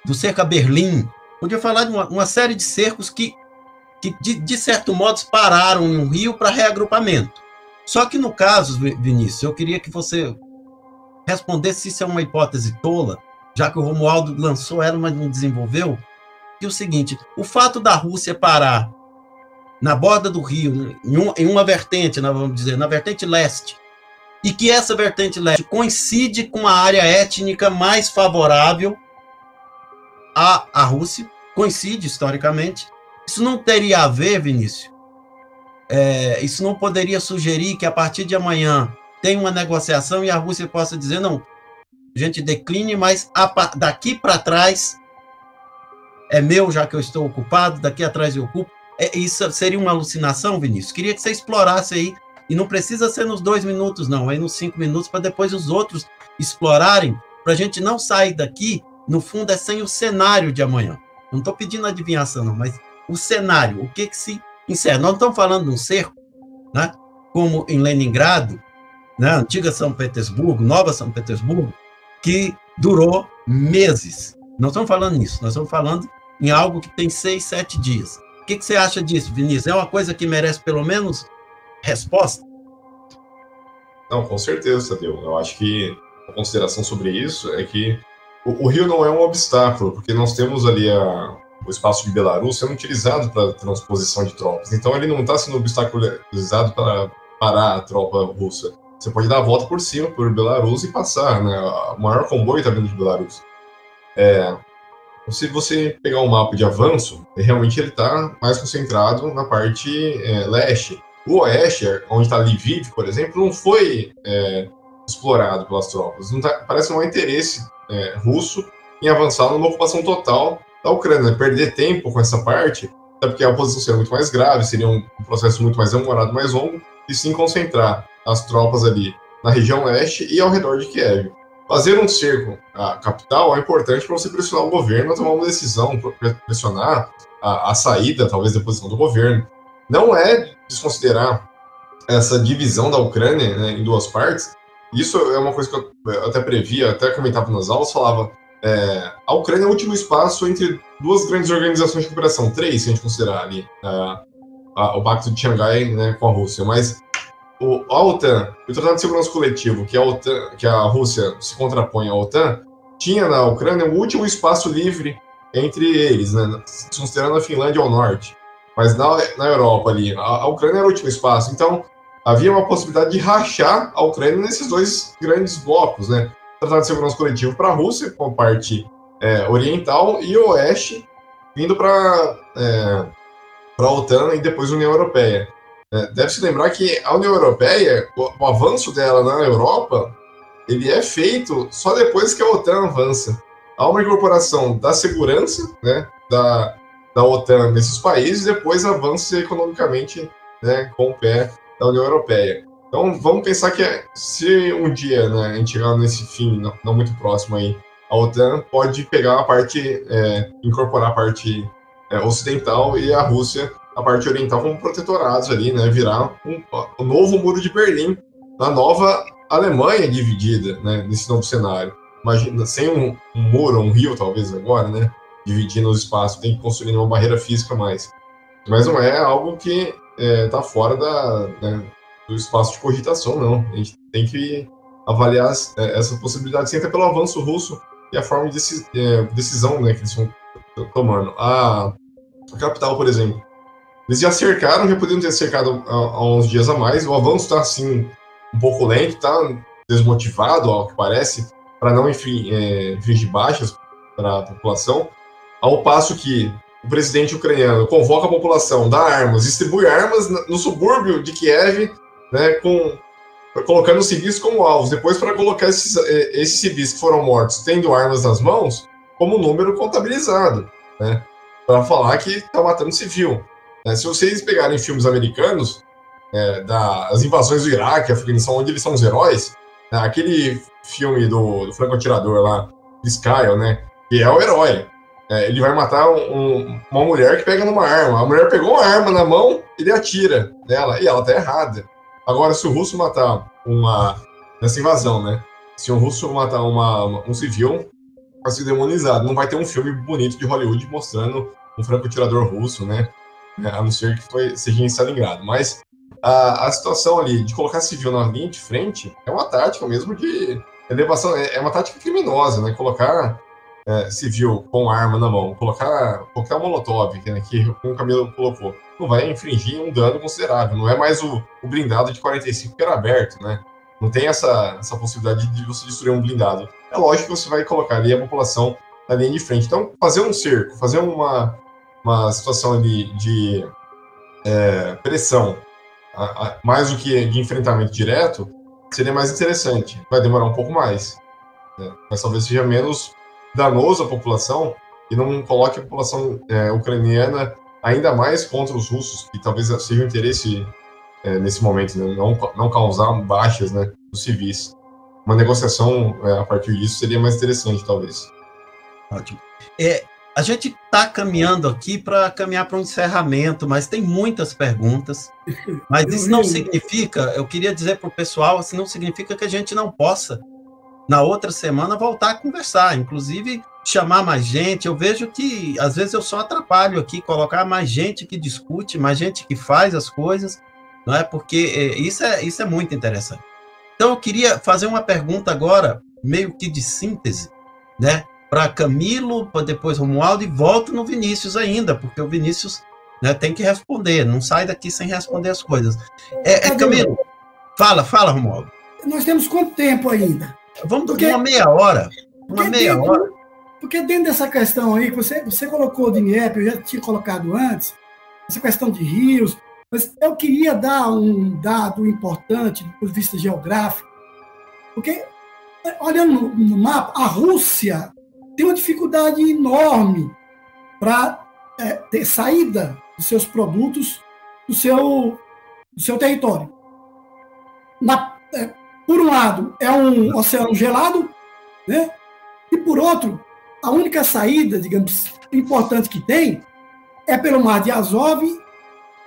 do cerco a Berlim, podia falar de uma, uma série de cercos que, que de, de certo modo, pararam no Rio para reagrupamento. Só que no caso, Vinícius, eu queria que você responder se isso é uma hipótese tola, já que o Romualdo lançou ela, mas não desenvolveu, que é o seguinte: o fato da Rússia parar na borda do rio, em, um, em uma vertente, vamos dizer, na vertente leste, e que essa vertente leste coincide com a área étnica mais favorável à, à Rússia, coincide historicamente. Isso não teria a ver, Vinícius? É, isso não poderia sugerir que a partir de amanhã tem uma negociação e a Rússia possa dizer, não, a gente decline, mas daqui para trás é meu, já que eu estou ocupado, daqui atrás eu ocupo. É, isso seria uma alucinação, Vinícius? Queria que você explorasse aí, e não precisa ser nos dois minutos, não, aí nos cinco minutos, para depois os outros explorarem, para a gente não sair daqui, no fundo, é sem o cenário de amanhã. Não estou pedindo adivinhação, não, mas o cenário, o que, que se encerra. Nós não estamos falando de um cerco, né? como em Leningrado, né, antiga São Petersburgo, nova São Petersburgo, que durou meses. Não estamos falando nisso, nós estamos falando em algo que tem seis, sete dias. O que, que você acha disso, Vinícius? É uma coisa que merece pelo menos resposta? Não, com certeza, Tadeu. Eu acho que a consideração sobre isso é que o, o rio não é um obstáculo, porque nós temos ali a, o espaço de Belarus sendo utilizado para transposição de tropas. Então ele não está sendo obstaculizado para parar a tropa russa. Você pode dar a volta por cima, por Belarus e passar, né? O maior comboio está vindo de Belarus. É, se você pegar um mapa de avanço, realmente ele está mais concentrado na parte é, leste. O oeste, onde está Lviv, por exemplo, não foi é, explorado pelas tropas. Tá, parece que não há interesse é, russo em avançar numa ocupação total da Ucrânia. Perder tempo com essa parte, até porque a oposição seria muito mais grave, seria um processo muito mais demorado, mais longo, e sim concentrar as tropas ali na região leste e ao redor de Kiev. Fazer um cerco à capital é importante para você pressionar o governo a tomar uma decisão, pressionar a, a saída, talvez, da posição do governo. Não é desconsiderar essa divisão da Ucrânia né, em duas partes. Isso é uma coisa que eu até previa, até comentava nas aulas, falava é, a Ucrânia é o último espaço entre duas grandes organizações de cooperação, três, se a gente considerar ali, uh, a, o Pacto de Xangai né, com a Rússia, mas o, a OTAN, o Tratado de Segurança Coletivo, que a, OTAN, que a Rússia se contrapõe à OTAN, tinha na Ucrânia o último espaço livre entre eles, né, considerando a Finlândia ao norte. Mas na, na Europa ali, a, a Ucrânia era o último espaço. Então, havia uma possibilidade de rachar a Ucrânia nesses dois grandes blocos, né? Tratado de Segurança Coletivo para a Rússia, com a parte é, oriental, e oeste, vindo para é, a OTAN e depois a União Europeia. É, Deve-se lembrar que a União Europeia, o, o avanço dela na Europa, ele é feito só depois que a OTAN avança. Há uma incorporação da segurança né, da, da OTAN nesses países, depois avança economicamente né, com o pé da União Europeia. Então, vamos pensar que se um dia né, a gente chegar nesse fim, não, não muito próximo aí, a OTAN pode pegar a parte, é, incorporar a parte é, ocidental e a Rússia a parte oriental como protetorados ali, né? Virar um, um novo muro de Berlim, na nova Alemanha dividida, né? Nesse novo cenário. Imagina, sem um, um muro, um rio, talvez agora, né? Dividindo os espaços, tem que construir uma barreira física mais. Mas não é algo que é, tá fora da, do espaço de cogitação, não. A gente tem que avaliar é, essa possibilidade sempre pelo avanço russo e a forma de é, decisão né, que eles estão tomando. A, a capital, por exemplo, eles já cercaram, já poderiam ter cercado há, uns dias a mais. O avanço está assim um pouco lento, está desmotivado, ao que parece, para não infringir, é, baixas para a população. Ao passo que o presidente ucraniano convoca a população, dá armas, distribui armas no subúrbio de Kiev, né, com, colocando civis como alvos. Depois, para colocar esses, é, esses civis que foram mortos tendo armas nas mãos como número contabilizado, né, para falar que está matando civil. É, se vocês pegarem filmes americanos, é, das invasões do Iraque, Afeganistão, onde eles são os heróis, né, aquele filme do, do franco-atirador lá, Kyle, né, que é o herói. É, ele vai matar um, uma mulher que pega numa arma. A mulher pegou uma arma na mão, ele atira nela, e ela tá errada. Agora, se o russo matar uma. nessa invasão, né? Se um russo matar uma, um civil, vai ser demonizado. Não vai ter um filme bonito de Hollywood mostrando um franco-tirador russo, né? né, a não ser que foi, seja em Stalingrado. Mas a, a situação ali de colocar civil na linha de frente é uma tática mesmo de elevação, é, é uma tática criminosa, né? Colocar é, civil com arma na mão, colocar qualquer molotov né, que o Camilo colocou, não vai infringir um dano considerável. Não é mais o, o blindado de 45 que era aberto, né? Não tem essa, essa possibilidade de você destruir um blindado. É lógico que você vai colocar ali a população na linha de frente. Então, fazer um cerco, fazer uma, uma situação ali de é, pressão, a, a, mais do que de enfrentamento direto, seria mais interessante. Vai demorar um pouco mais. Né? Mas talvez seja menos danoso à população e não coloque a população é, ucraniana ainda mais contra os russos, que talvez seja o interesse é, nesse momento, né? não, não causar baixas né, dos civis. Uma negociação é, a partir disso seria mais interessante, talvez. Ótimo. É, a gente está caminhando aqui para caminhar para um encerramento, mas tem muitas perguntas. Mas isso não significa, eu queria dizer para o pessoal, isso não significa que a gente não possa, na outra semana, voltar a conversar, inclusive chamar mais gente. Eu vejo que, às vezes, eu só atrapalho aqui, colocar mais gente que discute, mais gente que faz as coisas, não é? Porque é, isso, é, isso é muito interessante. Então, eu queria fazer uma pergunta agora, meio que de síntese, né? para Camilo, para depois Romualdo e volto no Vinícius ainda, porque o Vinícius né, tem que responder, não sai daqui sem responder as coisas. É, é Camilo, fala, fala, Romualdo. Nós temos quanto tempo ainda? Vamos porque, uma meia hora. Uma meia dentro, hora. Porque dentro dessa questão aí, que você, você colocou o DINEP, eu já tinha colocado antes, essa questão de rios, mas eu queria dar um dado importante do ponto de vista geográfico, porque olhando no, no mapa, a Rússia tem uma dificuldade enorme para é, ter saída de seus produtos do seu, do seu território. Na, por um lado, é um oceano gelado, né? e por outro, a única saída, digamos, importante que tem é pelo Mar de Azov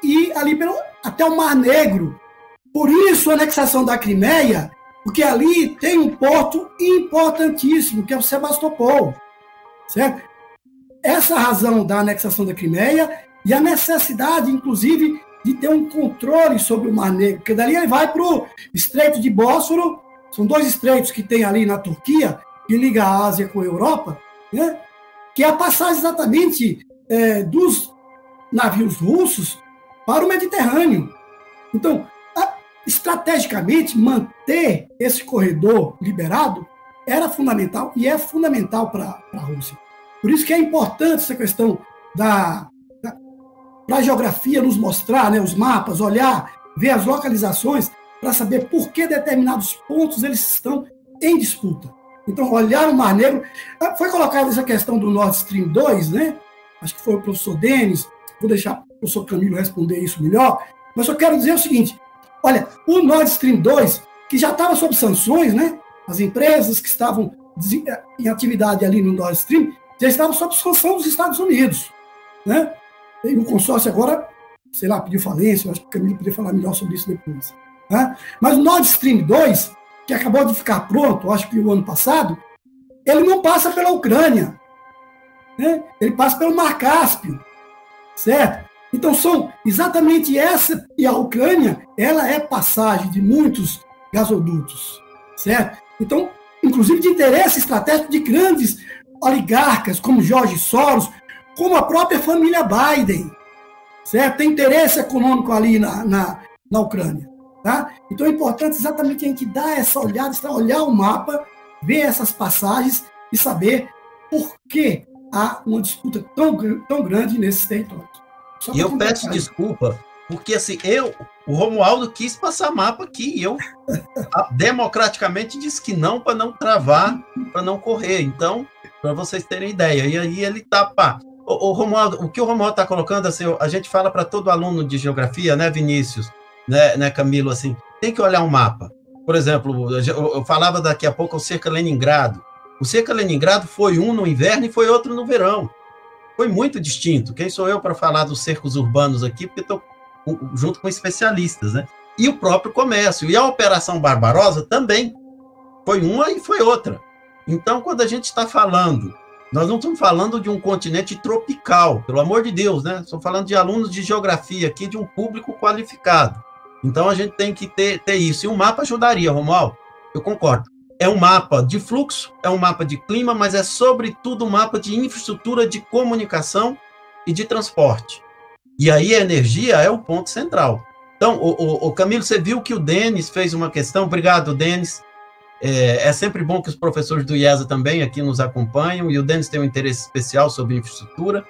e ali pelo, até o Mar Negro. Por isso, a anexação da Crimeia porque ali tem um porto importantíssimo, que é o Sebastopol. Certo? Essa razão da anexação da Crimeia e a necessidade, inclusive, de ter um controle sobre o Mar Negro, porque dali ele vai para o Estreito de Bósforo, são dois estreitos que tem ali na Turquia, que liga a Ásia com a Europa, né? que é a passagem exatamente é, dos navios russos para o Mediterrâneo. Então, estrategicamente, manter esse corredor liberado era fundamental e é fundamental para a Rússia. Por isso que é importante essa questão da para a geografia nos mostrar, né, os mapas, olhar ver as localizações para saber por que determinados pontos eles estão em disputa. Então, olhar o Mar Negro. Ah, foi colocada essa questão do Nord Stream 2, né? Acho que foi o professor Denis, vou deixar o professor Camilo responder isso melhor, mas eu quero dizer o seguinte: olha, o Nord Stream 2, que já estava sob sanções, né? As empresas que estavam em atividade ali no Nord Stream já estavam sob sanção dos Estados Unidos, né? E o consórcio agora, sei lá, pediu falência, eu acho que o Camilo poderia falar melhor sobre isso depois. Né? Mas o Nord Stream 2, que acabou de ficar pronto, acho que o ano passado, ele não passa pela Ucrânia, né? ele passa pelo Mar Cáspio, certo? Então são exatamente essa, e a Ucrânia, ela é passagem de muitos gasodutos, certo? Então, inclusive de interesse estratégico de grandes oligarcas, como Jorge Soros, como a própria família Biden, certo? Tem interesse econômico ali na, na, na Ucrânia, tá? Então é importante exatamente a gente dar essa olhada, olhar o mapa, ver essas passagens e saber por que há uma disputa tão, tão grande nesses territórios. E eu peço desculpa, porque assim, eu, o Romualdo quis passar mapa aqui, e eu democraticamente disse que não para não travar, para não correr. Então, para vocês terem ideia. E aí ele tá, pá. O, o Romualdo, o que o Romualdo está colocando, assim, a gente fala para todo aluno de geografia, né, Vinícius, né, né, Camilo, assim, tem que olhar um mapa. Por exemplo, eu, eu falava daqui a pouco o Cerca Leningrado. O Cerca Leningrado foi um no inverno e foi outro no verão. Foi muito distinto. Quem sou eu para falar dos cercos urbanos aqui, porque estou junto com especialistas, né? E o próprio comércio. E a Operação Barbarosa também. Foi uma e foi outra. Então, quando a gente está falando, nós não estamos falando de um continente tropical, pelo amor de Deus, né? Estamos falando de alunos de geografia aqui, de um público qualificado. Então, a gente tem que ter, ter isso. E um mapa ajudaria, Romualdo. Eu concordo é um mapa de fluxo, é um mapa de clima, mas é sobretudo um mapa de infraestrutura de comunicação e de transporte. E aí a energia é o ponto central. Então, o, o, o Camilo, você viu que o Denis fez uma questão. Obrigado, Denis. É, é, sempre bom que os professores do IESA também aqui nos acompanham, e o Denis tem um interesse especial sobre infraestrutura.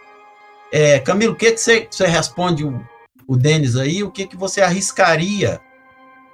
É, Camilo, o que, que você, você responde o, o Denis aí? O que, que você arriscaria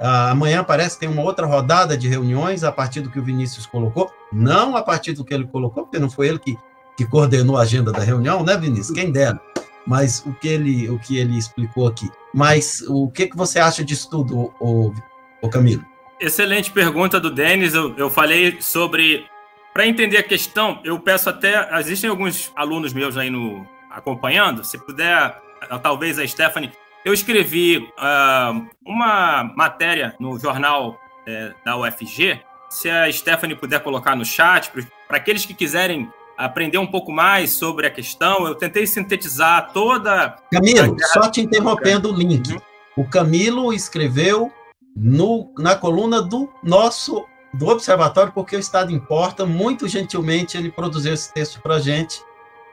Uh, amanhã parece que tem uma outra rodada de reuniões a partir do que o Vinícius colocou, não a partir do que ele colocou, porque não foi ele que, que coordenou a agenda da reunião, né, Vinícius? Quem dera. Mas o que ele, o que ele explicou aqui. Mas o que, que você acha disso tudo, o, o Camilo? Excelente pergunta do Denis. Eu, eu falei sobre. Para entender a questão, eu peço até. Existem alguns alunos meus aí no acompanhando. Se puder, talvez a Stephanie eu escrevi uh, uma matéria no jornal é, da UFG. Se a Stephanie puder colocar no chat, para aqueles que quiserem aprender um pouco mais sobre a questão, eu tentei sintetizar toda. Camilo, só te interrompendo o link. Uhum. O Camilo escreveu no, na coluna do nosso do Observatório, porque o Estado importa. Muito gentilmente ele produziu esse texto para gente.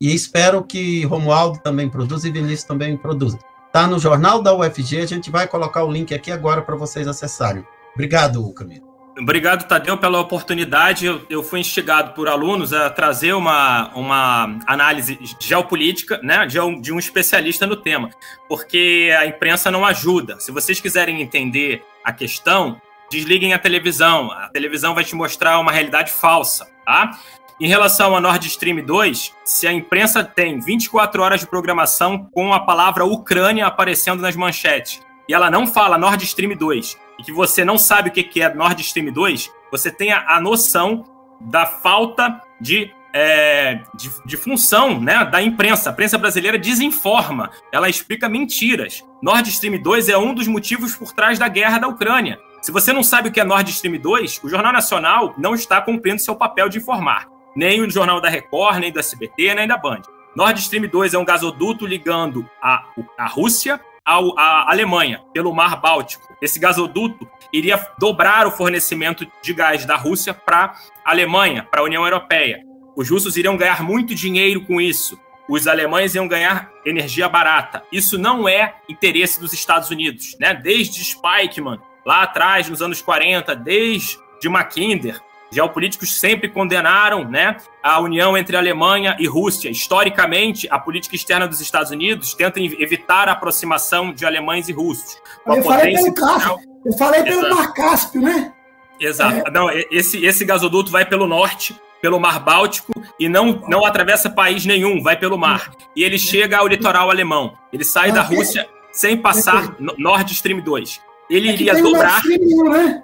E espero que Romualdo também produza e Vinícius também produza. Está no jornal da UFG, a gente vai colocar o link aqui agora para vocês acessarem. Obrigado, Camilo. Obrigado, Tadeu, pela oportunidade. Eu, eu, fui instigado por alunos a trazer uma, uma análise geopolítica né, de, um, de um especialista no tema, porque a imprensa não ajuda. Se vocês quiserem entender a questão, desliguem a televisão. A televisão vai te mostrar uma realidade falsa, tá? Em relação a Nord Stream 2, se a imprensa tem 24 horas de programação com a palavra Ucrânia aparecendo nas manchetes, e ela não fala Nord Stream 2, e que você não sabe o que é Nord Stream 2, você tem a, noção da falta de, é, de, de, função né, da imprensa. A imprensa brasileira desinforma, ela explica mentiras. Nord Stream 2 é um dos motivos por trás da guerra da Ucrânia. Se você não sabe o que é Nord Stream 2, o Jornal Nacional não está cumprindo seu papel de informar nem o Jornal da Record, nem do SBT, nem da Band. Nord Stream 2 é um gasoduto ligando a, a Rússia à Alemanha, pelo Mar Báltico. Esse gasoduto iria dobrar o fornecimento de gás da Rússia para a Alemanha, para a União Europeia. Os russos iriam ganhar muito dinheiro com isso. Os alemães iam ganhar energia barata. Isso não é interesse dos Estados Unidos, né? Desde Spikeman, lá atrás, nos anos 40, desde Mackinder, geopolíticos sempre condenaram né, a união entre Alemanha e Rússia. Historicamente, a política externa dos Estados Unidos tenta evitar a aproximação de alemães e russos. Eu falei pelo Cáspio, eu falei pelo Mar Cáspio, né? Exato. É. Não, esse, esse gasoduto vai pelo norte, pelo Mar Báltico, e não, não atravessa país nenhum, vai pelo mar. E ele chega ao litoral alemão. Ele sai da Rússia sem passar Nord Stream 2. Ele iria dobrar. Né?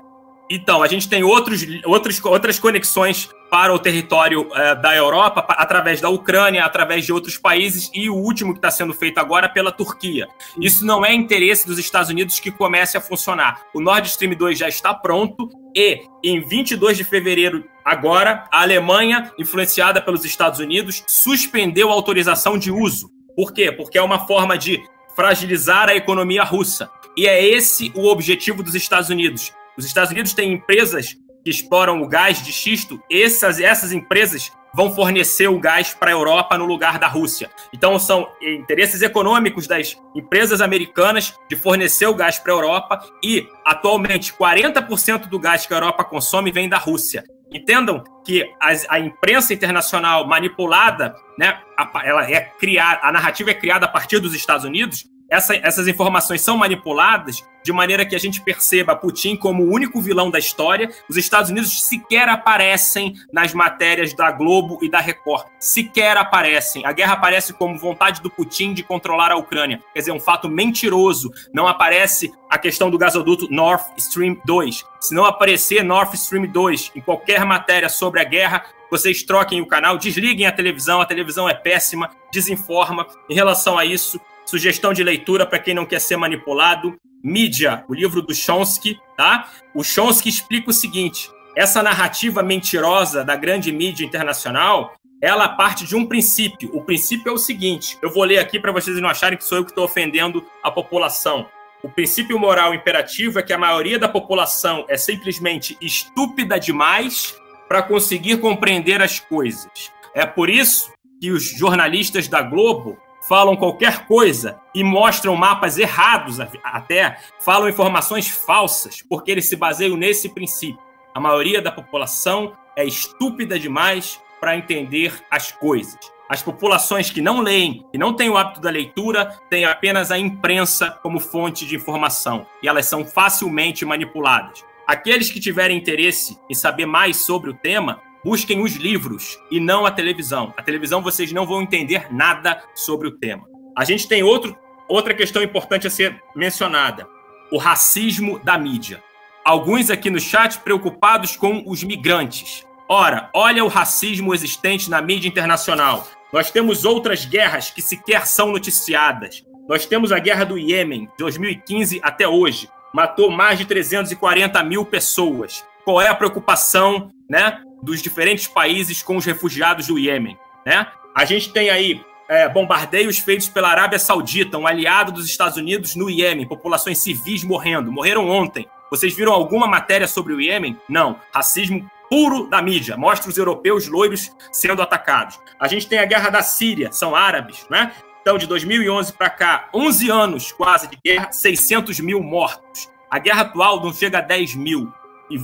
Então, a gente tem outros, outros, outras conexões para o território uh, da Europa, através da Ucrânia, através de outros países, e o último que está sendo feito agora pela Turquia. Isso não é interesse dos Estados Unidos que comece a funcionar. O Nord Stream 2 já está pronto, e em 22 de fevereiro, agora, a Alemanha, influenciada pelos Estados Unidos, suspendeu a autorização de uso. Por quê? Porque é uma forma de fragilizar a economia russa. E é esse o objetivo dos Estados Unidos. Os Estados Unidos têm empresas que exploram o gás de xisto, essas, essas empresas vão fornecer o gás para a Europa no lugar da Rússia. Então, são interesses econômicos das empresas americanas de fornecer o gás para a Europa e, atualmente, 40% do gás que a Europa consome vem da Rússia. Entendam que a, a imprensa internacional manipulada, né, a, ela é criada, a narrativa é criada a partir dos Estados Unidos, essa, essas informações são manipuladas de maneira que a gente perceba Putin como o único vilão da história. Os Estados Unidos sequer aparecem nas matérias da Globo e da Record. Sequer aparecem. A guerra aparece como vontade do Putin de controlar a Ucrânia. Quer dizer, um fato mentiroso. Não aparece a questão do gasoduto Nord Stream 2. Se não aparecer Nord Stream 2 em qualquer matéria sobre a guerra, vocês troquem o canal, desliguem a televisão, a televisão é péssima, desinforma. Em relação a isso, Sugestão de leitura para quem não quer ser manipulado: Mídia, o livro do Chomsky, tá? O Chomsky explica o seguinte: essa narrativa mentirosa da grande mídia internacional, ela parte de um princípio. O princípio é o seguinte: eu vou ler aqui para vocês não acharem que sou eu que estou ofendendo a população. O princípio moral imperativo é que a maioria da população é simplesmente estúpida demais para conseguir compreender as coisas. É por isso que os jornalistas da Globo falam qualquer coisa e mostram mapas errados até, falam informações falsas, porque eles se baseiam nesse princípio. A maioria da população é estúpida demais para entender as coisas. As populações que não leem, e não têm o hábito da leitura, têm apenas a imprensa como fonte de informação, e elas são facilmente manipuladas. Aqueles que tiverem interesse em saber mais sobre o tema busquem os livros e não a televisão. A televisão vocês não vão entender nada sobre o tema. A gente tem outro, outra questão importante a ser mencionada: o racismo da mídia. Alguns aqui no chat preocupados com os migrantes. Ora, olha o racismo existente na mídia internacional. Nós temos outras guerras que sequer são noticiadas. Nós temos a guerra do Iêmen, de 2015 até hoje. Matou mais de 340 mil pessoas. Qual é a preocupação né, dos diferentes países com os refugiados do Iêmen. Né? A gente tem aí é, bombardeios feitos pela Arábia Saudita, um aliado dos Estados Unidos no Iêmen, populações civis morrendo. Morreram ontem. Vocês viram alguma matéria sobre o Iêmen? Não. Racismo puro da mídia. Mostra os europeus loiros sendo atacados. A gente tem a guerra da Síria, são árabes, né? Então, de 2011 para cá, 11 anos quase de guerra, 600 mil mortos. A guerra atual não chega a 10 mil. E,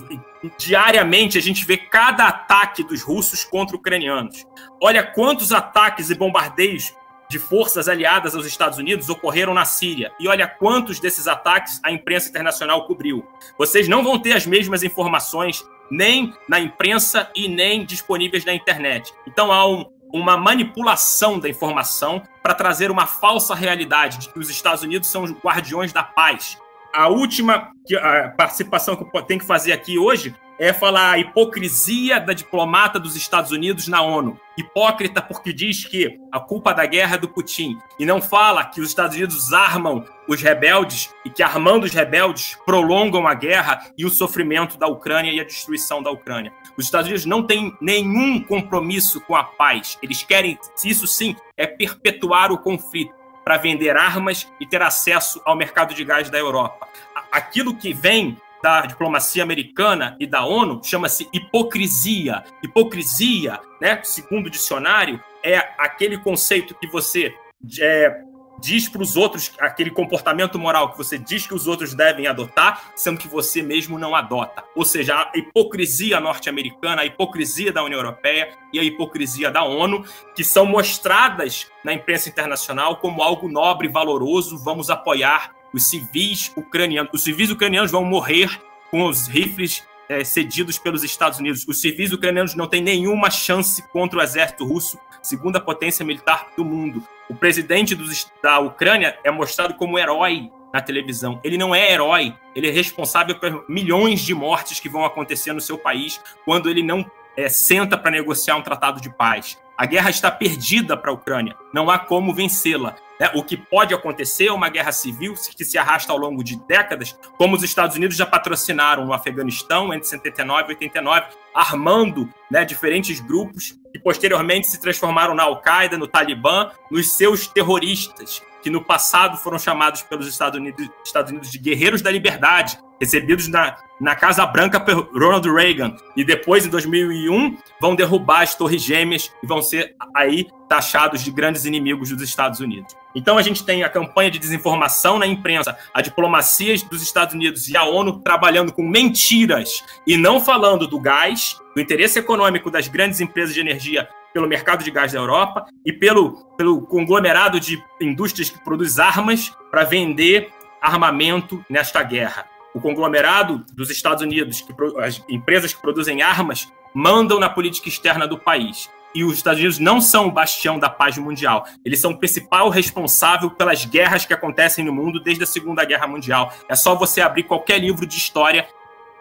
diariamente a gente vê cada ataque dos russos contra ucranianos. Olha quantos ataques e bombardeios de forças aliadas aos Estados Unidos ocorreram na Síria. E olha quantos desses ataques a imprensa internacional cobriu. Vocês não vão ter as mesmas informações nem na imprensa e nem disponíveis na internet. Então há um, uma manipulação da informação para trazer uma falsa realidade de que os Estados Unidos são os guardiões da paz a última participação que eu tenho que fazer aqui hoje é falar a hipocrisia da diplomata dos Estados Unidos na ONU. Hipócrita porque diz que a culpa da guerra é do Putin e não fala que os Estados Unidos armam os rebeldes e que armando os rebeldes prolongam a guerra e o sofrimento da Ucrânia e a destruição da Ucrânia. Os Estados Unidos não têm nenhum compromisso com a paz. Eles querem, isso sim, é perpetuar o conflito para vender armas e ter acesso ao mercado de gás da Europa. Aquilo que vem da diplomacia americana e da ONU chama-se hipocrisia. Hipocrisia, né, segundo o dicionário, é aquele conceito que você é, diz para os outros aquele comportamento moral que você diz que os outros devem adotar, sendo que você mesmo não adota. Ou seja, a hipocrisia norte-americana, a hipocrisia da União Europeia e a hipocrisia da ONU, que são mostradas na imprensa internacional como algo nobre e valoroso, vamos apoiar os civis ucranianos. Os civis ucranianos vão morrer com os rifles é, cedidos pelos Estados Unidos. Os civis ucranianos não têm nenhuma chance contra o exército russo, segunda potência militar do mundo. O presidente dos, da Ucrânia é mostrado como herói na televisão. Ele não é herói, ele é responsável por milhões de mortes que vão acontecer no seu país quando ele não é, senta para negociar um tratado de paz. A guerra está perdida para a Ucrânia, não há como vencê-la. É, o que pode acontecer é uma guerra civil que se arrasta ao longo de décadas, como os Estados Unidos já patrocinaram no Afeganistão entre 79 e 89, armando né, diferentes grupos que posteriormente se transformaram na Al-Qaeda, no Talibã, nos seus terroristas, que no passado foram chamados pelos Estados Unidos, Estados Unidos de guerreiros da liberdade, recebidos na, na Casa Branca por Ronald Reagan. E depois, em 2001, vão derrubar as Torres Gêmeas e vão ser aí taxados de grandes inimigos dos Estados Unidos. Então a gente tem a campanha de desinformação na imprensa, a diplomacia dos Estados Unidos e a ONU trabalhando com mentiras e não falando do gás, do interesse econômico das grandes empresas de energia pelo mercado de gás da Europa e pelo, pelo conglomerado de indústrias que produz armas para vender armamento nesta guerra. O conglomerado dos Estados Unidos, que, as empresas que produzem armas, mandam na política externa do país e os Estados Unidos não são o bastião da paz mundial. Eles são o principal responsável pelas guerras que acontecem no mundo desde a Segunda Guerra Mundial. É só você abrir qualquer livro de história,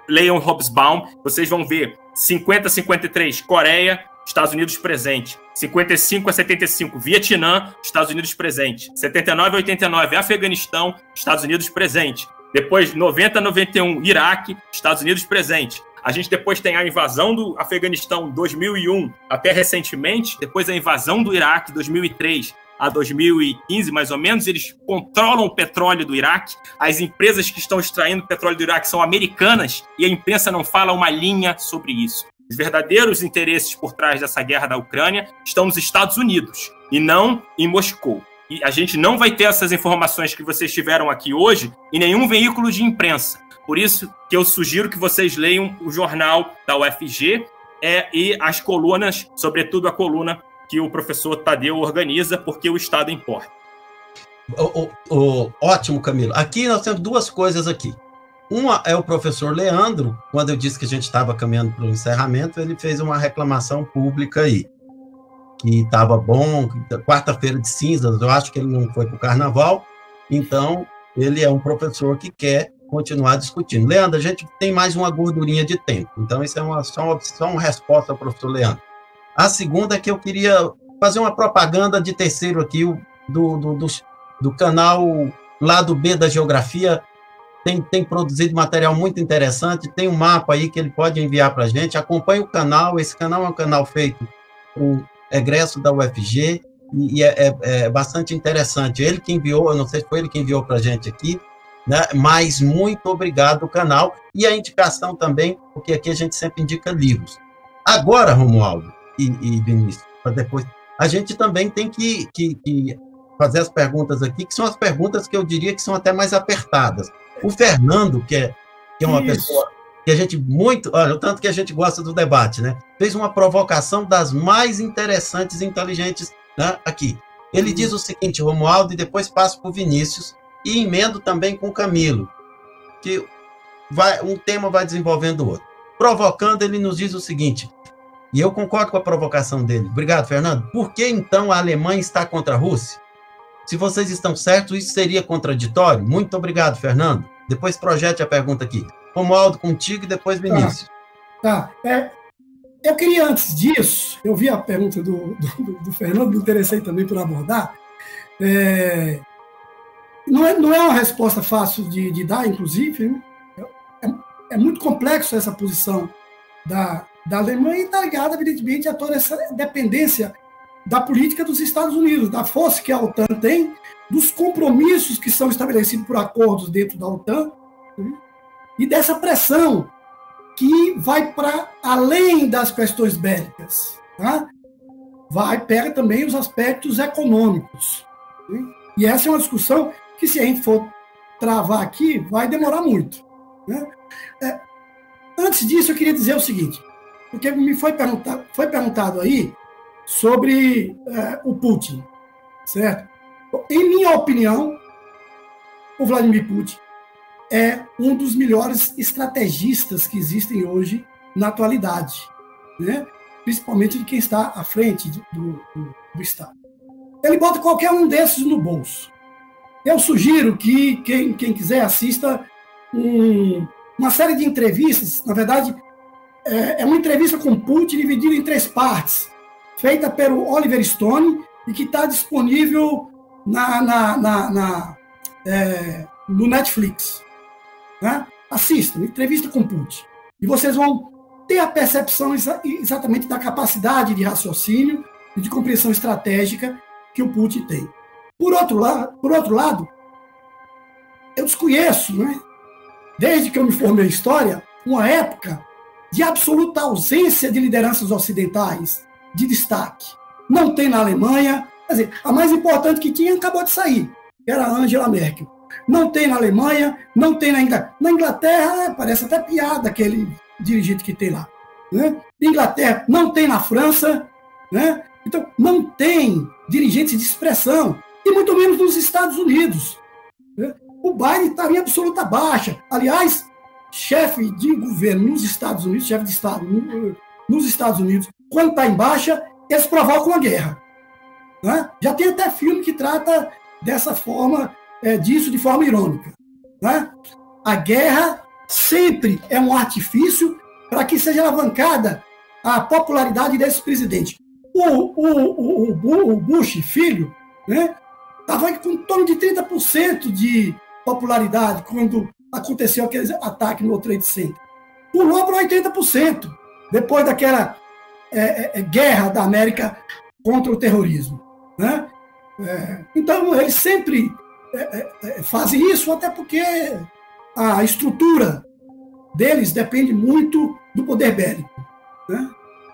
leiam Hobsbawm, vocês vão ver 50 a 53, Coreia, Estados Unidos presente. 55 a 75, Vietnã, Estados Unidos presente. 79 a 89, Afeganistão, Estados Unidos presente. Depois, 90 a 91, Iraque, Estados Unidos presente. A gente depois tem a invasão do Afeganistão 2001 até recentemente, depois a invasão do Iraque 2003 a 2015, mais ou menos, eles controlam o petróleo do Iraque. As empresas que estão extraindo petróleo do Iraque são americanas e a imprensa não fala uma linha sobre isso. Os verdadeiros interesses por trás dessa guerra da Ucrânia estão nos Estados Unidos e não em Moscou. E a gente não vai ter essas informações que vocês tiveram aqui hoje em nenhum veículo de imprensa. Por isso que eu sugiro que vocês leiam o jornal da UFG é, e as colunas, sobretudo a coluna que o professor Tadeu organiza, porque o Estado importa. O, o, o, ótimo, Camilo. Aqui nós temos duas coisas aqui. Uma é o professor Leandro, quando eu disse que a gente estava caminhando para o encerramento, ele fez uma reclamação pública aí, que estava bom, quarta-feira de cinzas, eu acho que ele não foi para o carnaval, então ele é um professor que quer continuar discutindo. Leandro, a gente tem mais uma gordurinha de tempo, então isso é uma, só, uma, só uma resposta ao professor Leandro. A segunda é que eu queria fazer uma propaganda de terceiro aqui, do, do, do, do canal Lado B da Geografia, tem, tem produzido material muito interessante, tem um mapa aí que ele pode enviar para a gente, acompanhe o canal, esse canal é um canal feito com egresso da UFG, e é, é, é, bastante interessante. Ele que enviou, eu não sei se foi ele que enviou para a gente aqui, né? Mas muito obrigado ao canal e a indicação também, porque aqui a gente sempre indica livros. Agora, Romualdo e, e Vinícius, para depois, a gente também tem que, que, que fazer as perguntas aqui, que são as perguntas que eu diria que são até mais apertadas. O Fernando, que é, que é uma Isso. pessoa que a gente muito, olha, o tanto que a gente gosta do debate, né? Fez uma provocação das mais interessantes e inteligentes né, aqui. Ele diz o seguinte, Romualdo, e depois passo para o Vinícius, e emendo também com Camilo, que vai, um tema vai desenvolvendo o outro. Provocando, ele nos diz o seguinte, e eu concordo com a provocação dele. Obrigado, Fernando. Por que então a Alemanha está contra a Rússia? Se vocês estão certos, isso seria contraditório? Muito obrigado, Fernando. Depois projete a pergunta aqui. Romualdo, contigo e depois Vinícius. Tá. tá. É, eu queria, antes disso, eu vi a pergunta do, do, do Fernando, me interessei também por abordar. É, não é, não é uma resposta fácil de, de dar, inclusive. Né? É, é, muito complexo essa posição da, da Alemanha e está ligada, evidentemente, a toda essa dependência da política dos Estados Unidos, da força que a OTAN tem, dos compromissos que são estabelecidos por acordos dentro da OTAN né? e dessa pressão que vai para além das questões bélicas. Tá? Vai, pega também os aspectos econômicos. Né? E essa é uma discussão que, se a gente for travar aqui, vai demorar muito. Né? É, antes disso, eu queria dizer o seguinte, porque me foi foi perguntado aí sobre é, o Putin, certo? Em minha opinião, o Vladimir Putin é um dos melhores estrategistas que existem hoje na atualidade, né? principalmente de quem está à frente do, do, do Estado. Ele bota qualquer um desses no bolso. Eu sugiro que quem, quem quiser assista um, uma série de entrevistas, na verdade, é, é uma entrevista com Putin dividida em três partes, feita pelo Oliver Stone e que está disponível na, na, na, na é, no Netflix. Né? Assistam, entrevista com Putin. E vocês vão ter a percepção exa exatamente da capacidade de raciocínio e de compreensão estratégica que o Putin tem. Por outro, lado, por outro lado, eu desconheço, né, desde que eu me formei em História, uma época de absoluta ausência de lideranças ocidentais de destaque. Não tem na Alemanha, quer dizer, a mais importante que tinha acabou de sair, que era a Angela Merkel. Não tem na Alemanha, não tem na Inglaterra. Na Inglaterra, parece até piada aquele dirigente que tem lá. Né? Inglaterra, não tem na França, né? Então, não tem dirigentes de expressão, e muito menos nos Estados Unidos. Né? O Biden está em absoluta baixa. Aliás, chefe de governo nos Estados Unidos, chefe de Estado nos Estados Unidos, quando está em baixa, eles provocam a guerra. Né? Já tem até filme que trata dessa forma, é, disso de forma irônica. Né? A guerra sempre é um artifício para que seja alavancada a popularidade desse presidente. O, o, o, o Bush, filho, né, estava com em torno de 30% de popularidade quando aconteceu aquele ataque no Trade Center. Pulou para 80%, depois daquela é, é, é, guerra da América contra o terrorismo. Né? É, então, eles sempre é, é, fazem isso, até porque a estrutura deles depende muito do poder bélico. Né?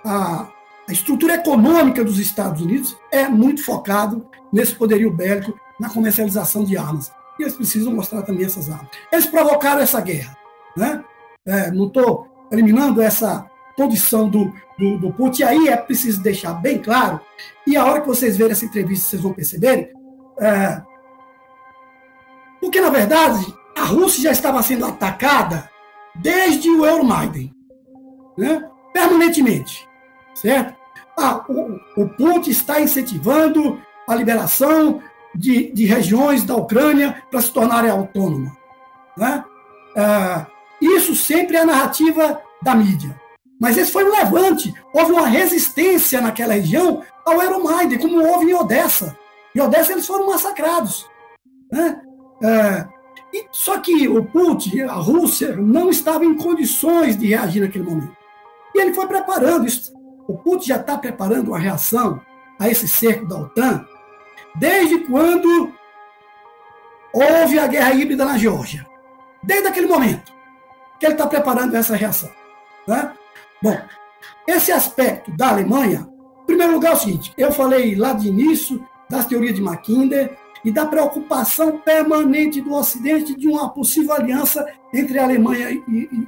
A, a estrutura econômica dos Estados Unidos é muito focado nesse poderio bélico, na comercialização de armas. E eles precisam mostrar também essas armas. Eles provocaram essa guerra. Né? É, não estou eliminando essa condição do, do, do Putin. E aí é preciso deixar bem claro, e a hora que vocês verem essa entrevista, vocês vão perceber, é, porque, na verdade, a Rússia já estava sendo atacada desde o Euromaidan, né? permanentemente, certo? Ah, o, o Putin está incentivando a liberação de, de regiões da Ucrânia para se tornarem autônomas. Né? Ah, isso sempre é a narrativa da mídia. Mas esse foi um levante. Houve uma resistência naquela região ao Euromaidan, como houve em Odessa. Em Odessa eles foram massacrados. Né? É, e, só que o Putin, a Rússia, não estava em condições de reagir naquele momento. E ele foi preparando isso. O Putin já está preparando uma reação a esse cerco da OTAN desde quando houve a guerra híbrida na Geórgia. Desde aquele momento que ele está preparando essa reação. Né? Bom, esse aspecto da Alemanha, em primeiro lugar, é o seguinte: eu falei lá de início das teorias de Mackinder e da preocupação permanente do Ocidente de uma possível aliança entre Alemanha e, e, e,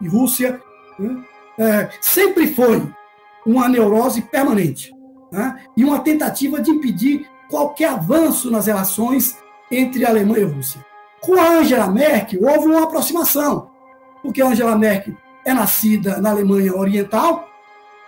e Rússia. Né? É, sempre foi uma neurose permanente né? e uma tentativa de impedir qualquer avanço nas relações entre Alemanha e Rússia. Com a Angela Merkel, houve uma aproximação, porque a Angela Merkel é nascida na Alemanha Oriental,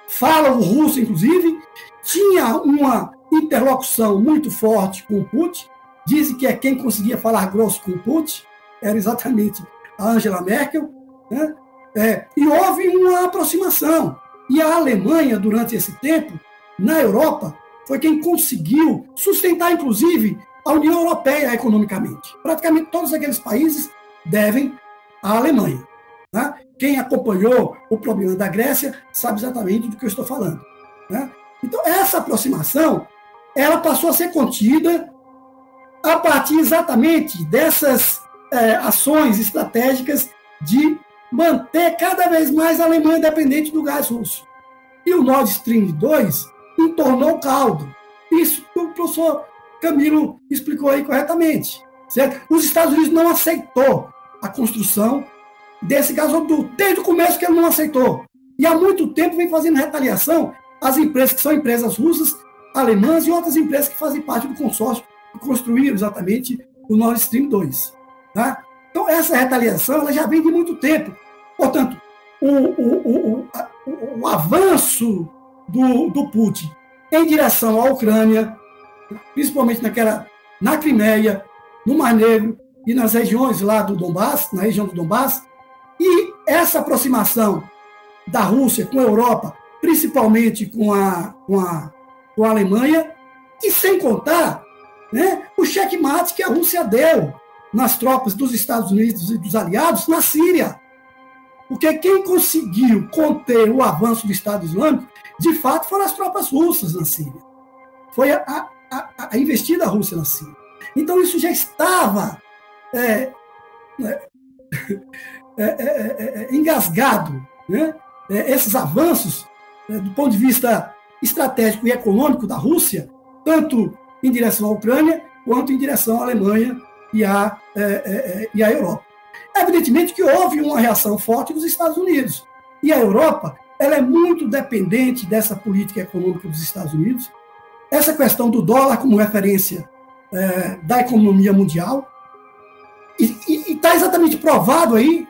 fala o russo, inclusive, tinha uma interlocução muito forte com o Putin, dizem que é quem conseguia falar grosso com o Putin, era exatamente a Angela Merkel, né? é, e houve uma aproximação. E a Alemanha, durante esse tempo, na Europa, foi quem conseguiu sustentar, inclusive, a União Europeia economicamente. Praticamente todos aqueles países devem à Alemanha. Né? Quem acompanhou o problema da Grécia sabe exatamente do que eu estou falando. Né? Então, essa aproximação ela passou a ser contida a partir exatamente dessas é, ações estratégicas de manter cada vez mais a Alemanha dependente do gás russo. E o Nord Stream 2 entornou o caldo. Isso que o professor Camilo explicou aí corretamente. Certo? Os Estados Unidos não aceitou a construção desse gasoduto, desde o começo que ele não aceitou. E há muito tempo vem fazendo retaliação às empresas que são empresas russas, alemãs e outras empresas que fazem parte do consórcio que construíram exatamente o Nord Stream 2. Tá? Então, essa retaliação ela já vem de muito tempo. Portanto, o, o, o, o avanço do, do Putin em direção à Ucrânia, principalmente naquela, na Crimeia, no Mar Negro e nas regiões lá do Donbass, na região do Donbass, e essa aproximação da Rússia com a Europa, principalmente com a, com a, com a Alemanha, e sem contar né, o checkmate que a Rússia deu nas tropas dos Estados Unidos e dos aliados na Síria. Porque quem conseguiu conter o avanço do Estado Islâmico, de fato, foram as tropas russas na Síria. Foi a, a, a investida russa na Síria. Então, isso já estava é, né, é, é, é, engasgado. Né? esses avanços, do ponto de vista estratégico e econômico da Rússia, tanto em direção à Ucrânia, quanto em direção à Alemanha e à, e à Europa. Evidentemente que houve uma reação forte dos Estados Unidos. E a Europa ela é muito dependente dessa política econômica dos Estados Unidos. Essa questão do dólar como referência é, da economia mundial. E está exatamente provado aí,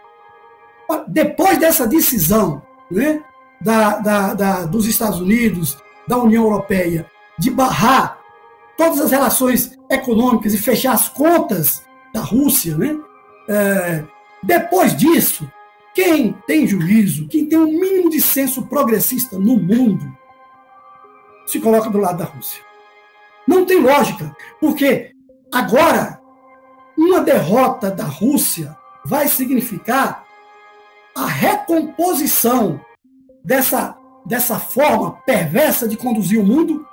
depois dessa decisão né, da, da, da, dos Estados Unidos, da União Europeia, de barrar todas as relações econômicas e fechar as contas da Rússia, né, é, depois disso, quem tem juízo, quem tem um mínimo de senso progressista no mundo, se coloca do lado da Rússia. Não tem lógica, porque agora uma derrota da Rússia vai significar a recomposição dessa, dessa forma perversa de conduzir o mundo,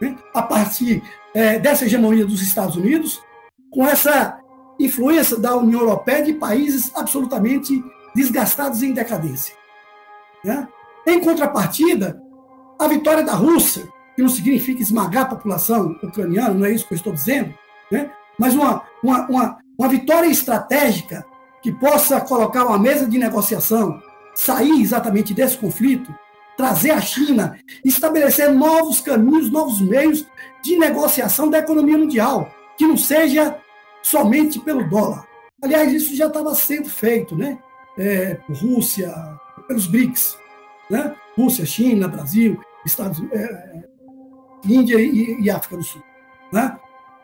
né, a partir é, dessa hegemonia dos Estados Unidos, com essa influência da União Europeia de países absolutamente desgastados e em decadência. Né? Em contrapartida, a vitória da Rússia, que não significa esmagar a população ucraniana, não é isso que eu estou dizendo, né? mas uma, uma, uma, uma vitória estratégica que possa colocar uma mesa de negociação, sair exatamente desse conflito, trazer a China, estabelecer novos caminhos, novos meios de negociação da economia mundial, que não seja somente pelo dólar. Aliás, isso já estava sendo feito, né? É, Rússia, pelos BRICS, né? Rússia, China, Brasil, Estados, é, Índia e, e, África do Sul, né?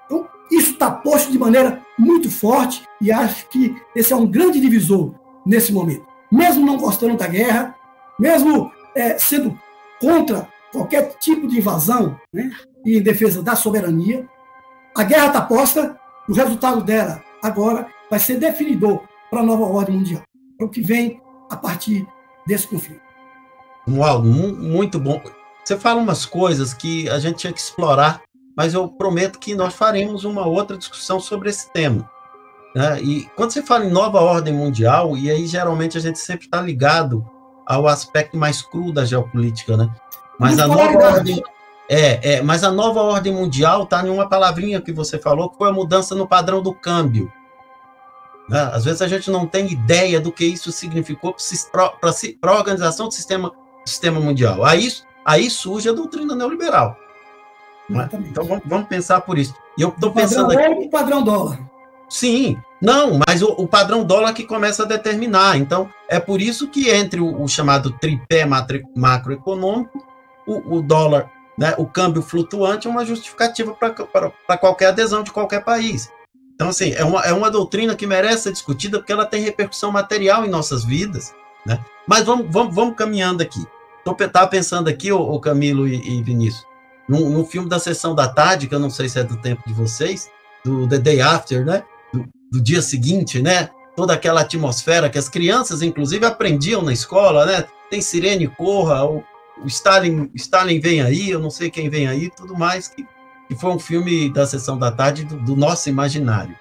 Então, isso está posto de maneira muito forte e acho que esse é um grande divisor nesse momento. Mesmo não gostando da guerra, mesmo é, sendo contra qualquer tipo de invasão né, e em defesa da soberania, a guerra está posta o resultado dela agora vai ser definidor para a nova ordem mundial, para o que vem a partir desse conflito. Uau, muito bom. Você fala umas coisas que a gente tinha que explorar, mas eu prometo que nós faremos uma outra discussão sobre esse tema. Né? E quando você fala em nova ordem mundial, e aí geralmente a gente sempre está ligado ao aspecto mais cru da geopolítica, né? Mas a nova ordem, é, é, mas a nova ordem mundial está em uma palavrinha que você falou, que foi a mudança no padrão do câmbio. Né? Às vezes a gente não tem ideia do que isso significou para a organização do sistema, do sistema mundial. Aí, aí surge a doutrina neoliberal. Né? Então vamos, vamos, pensar por isso. E eu estou pensando aqui. O padrão dólar. Sim, não, mas o, o, padrão dólar que começa a determinar. Então, é por isso que entre o, o chamado tripé macroeconômico, o, o dólar né? O câmbio flutuante é uma justificativa para qualquer adesão de qualquer país. Então, assim, é uma, é uma doutrina que merece ser discutida porque ela tem repercussão material em nossas vidas. Né? Mas vamos, vamos, vamos caminhando aqui. Estava pensando aqui, o Camilo e, e Vinícius, num, num, filme da Sessão da Tarde, que eu não sei se é do tempo de vocês, do The Day After, né? Do, do dia seguinte, né? Toda aquela atmosfera que as crianças, inclusive, aprendiam na escola, né? Tem sirene, corra, o, o Stalin, Stalin vem aí, eu não sei quem vem aí, tudo mais, que, que foi um filme da sessão da tarde do, do nosso imaginário.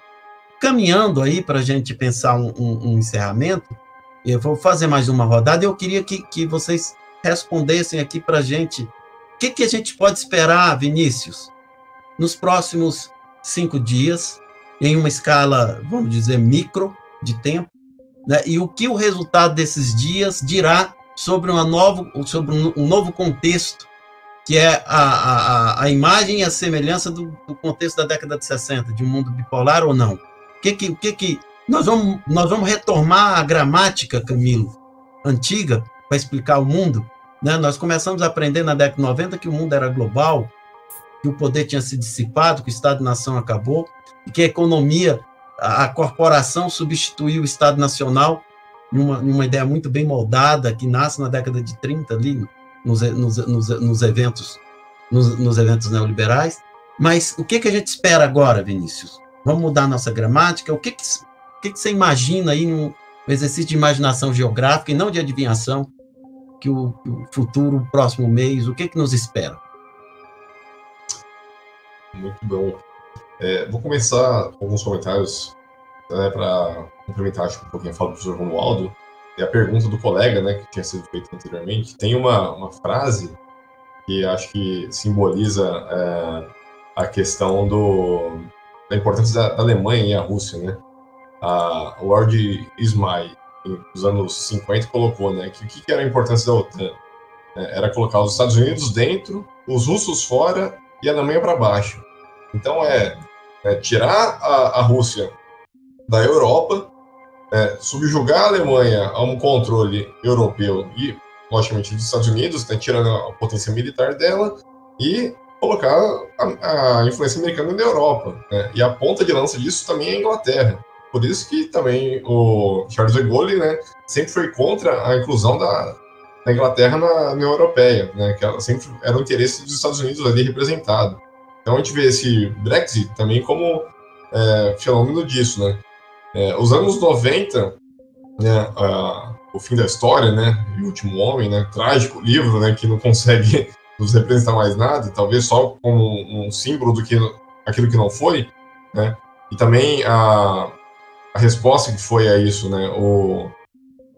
Caminhando aí para a gente pensar um, um, um, encerramento, eu vou fazer mais uma rodada. Eu queria que, que vocês respondessem aqui para a gente o que, que a gente pode esperar, Vinícius, nos próximos cinco dias, em uma escala, vamos dizer, micro de tempo, né? e o que o resultado desses dias dirá sobre, uma novo, sobre um novo contexto, que é a, a, a imagem e a semelhança do, do, contexto da década de 60, de um mundo bipolar ou não. O que que, que, que nós, vamos, nós vamos retomar a gramática, Camilo, antiga, para explicar o mundo? Né? Nós começamos a aprender na década de 90 que o mundo era global, que o poder tinha se dissipado, que o Estado-nação acabou, e que a economia, a, a corporação substituiu o Estado Nacional numa, numa ideia muito bem moldada, que nasce na década de 30 ali, nos, nos, nos, nos eventos nos, eventos neoliberais. Mas o que, que a gente espera agora, Vinícius? Vamos mudar nossa gramática? O que, que, o que, que você imagina aí num exercício de imaginação geográfica e não de adivinhação que o, o futuro, o próximo mês, o que, que nos espera? Muito bom. É, vou começar com alguns comentários né, para complementar acho, um pouquinho a fala do professor Romualdo e a pergunta do colega, né, que tinha sido feita anteriormente. Tem uma, uma frase que acho que simboliza é, a questão do, da importância da, da, Alemanha e a Rússia, né? A Lord Ismay, nos anos 50, colocou, né, que o que era a importância da OTAN? É, era colocar os Estados Unidos dentro, os russos fora e a Alemanha para baixo. Então é, é tirar a, a Rússia da Europa, é, subjugar a Alemanha a um controle europeu e, logicamente, dos Estados Unidos, né, tirando a potência militar dela e colocar a, a influência americana na Europa. Né? E a ponta de lança disso também é a Inglaterra. Por isso que também o Charles de Gaulle né, sempre foi contra a inclusão da, da Inglaterra na União Europeia, né, que ela sempre era o interesse dos Estados Unidos ali representado. Então a gente vê esse Brexit também como é, fenômeno disso, né? É, os anos 90, né, o fim da história, né, e o último homem, né, trágico livro, né, que não consegue nos representar mais nada, talvez só como um símbolo do que aquilo que não foi, né, e também a, a resposta que foi a isso, né, o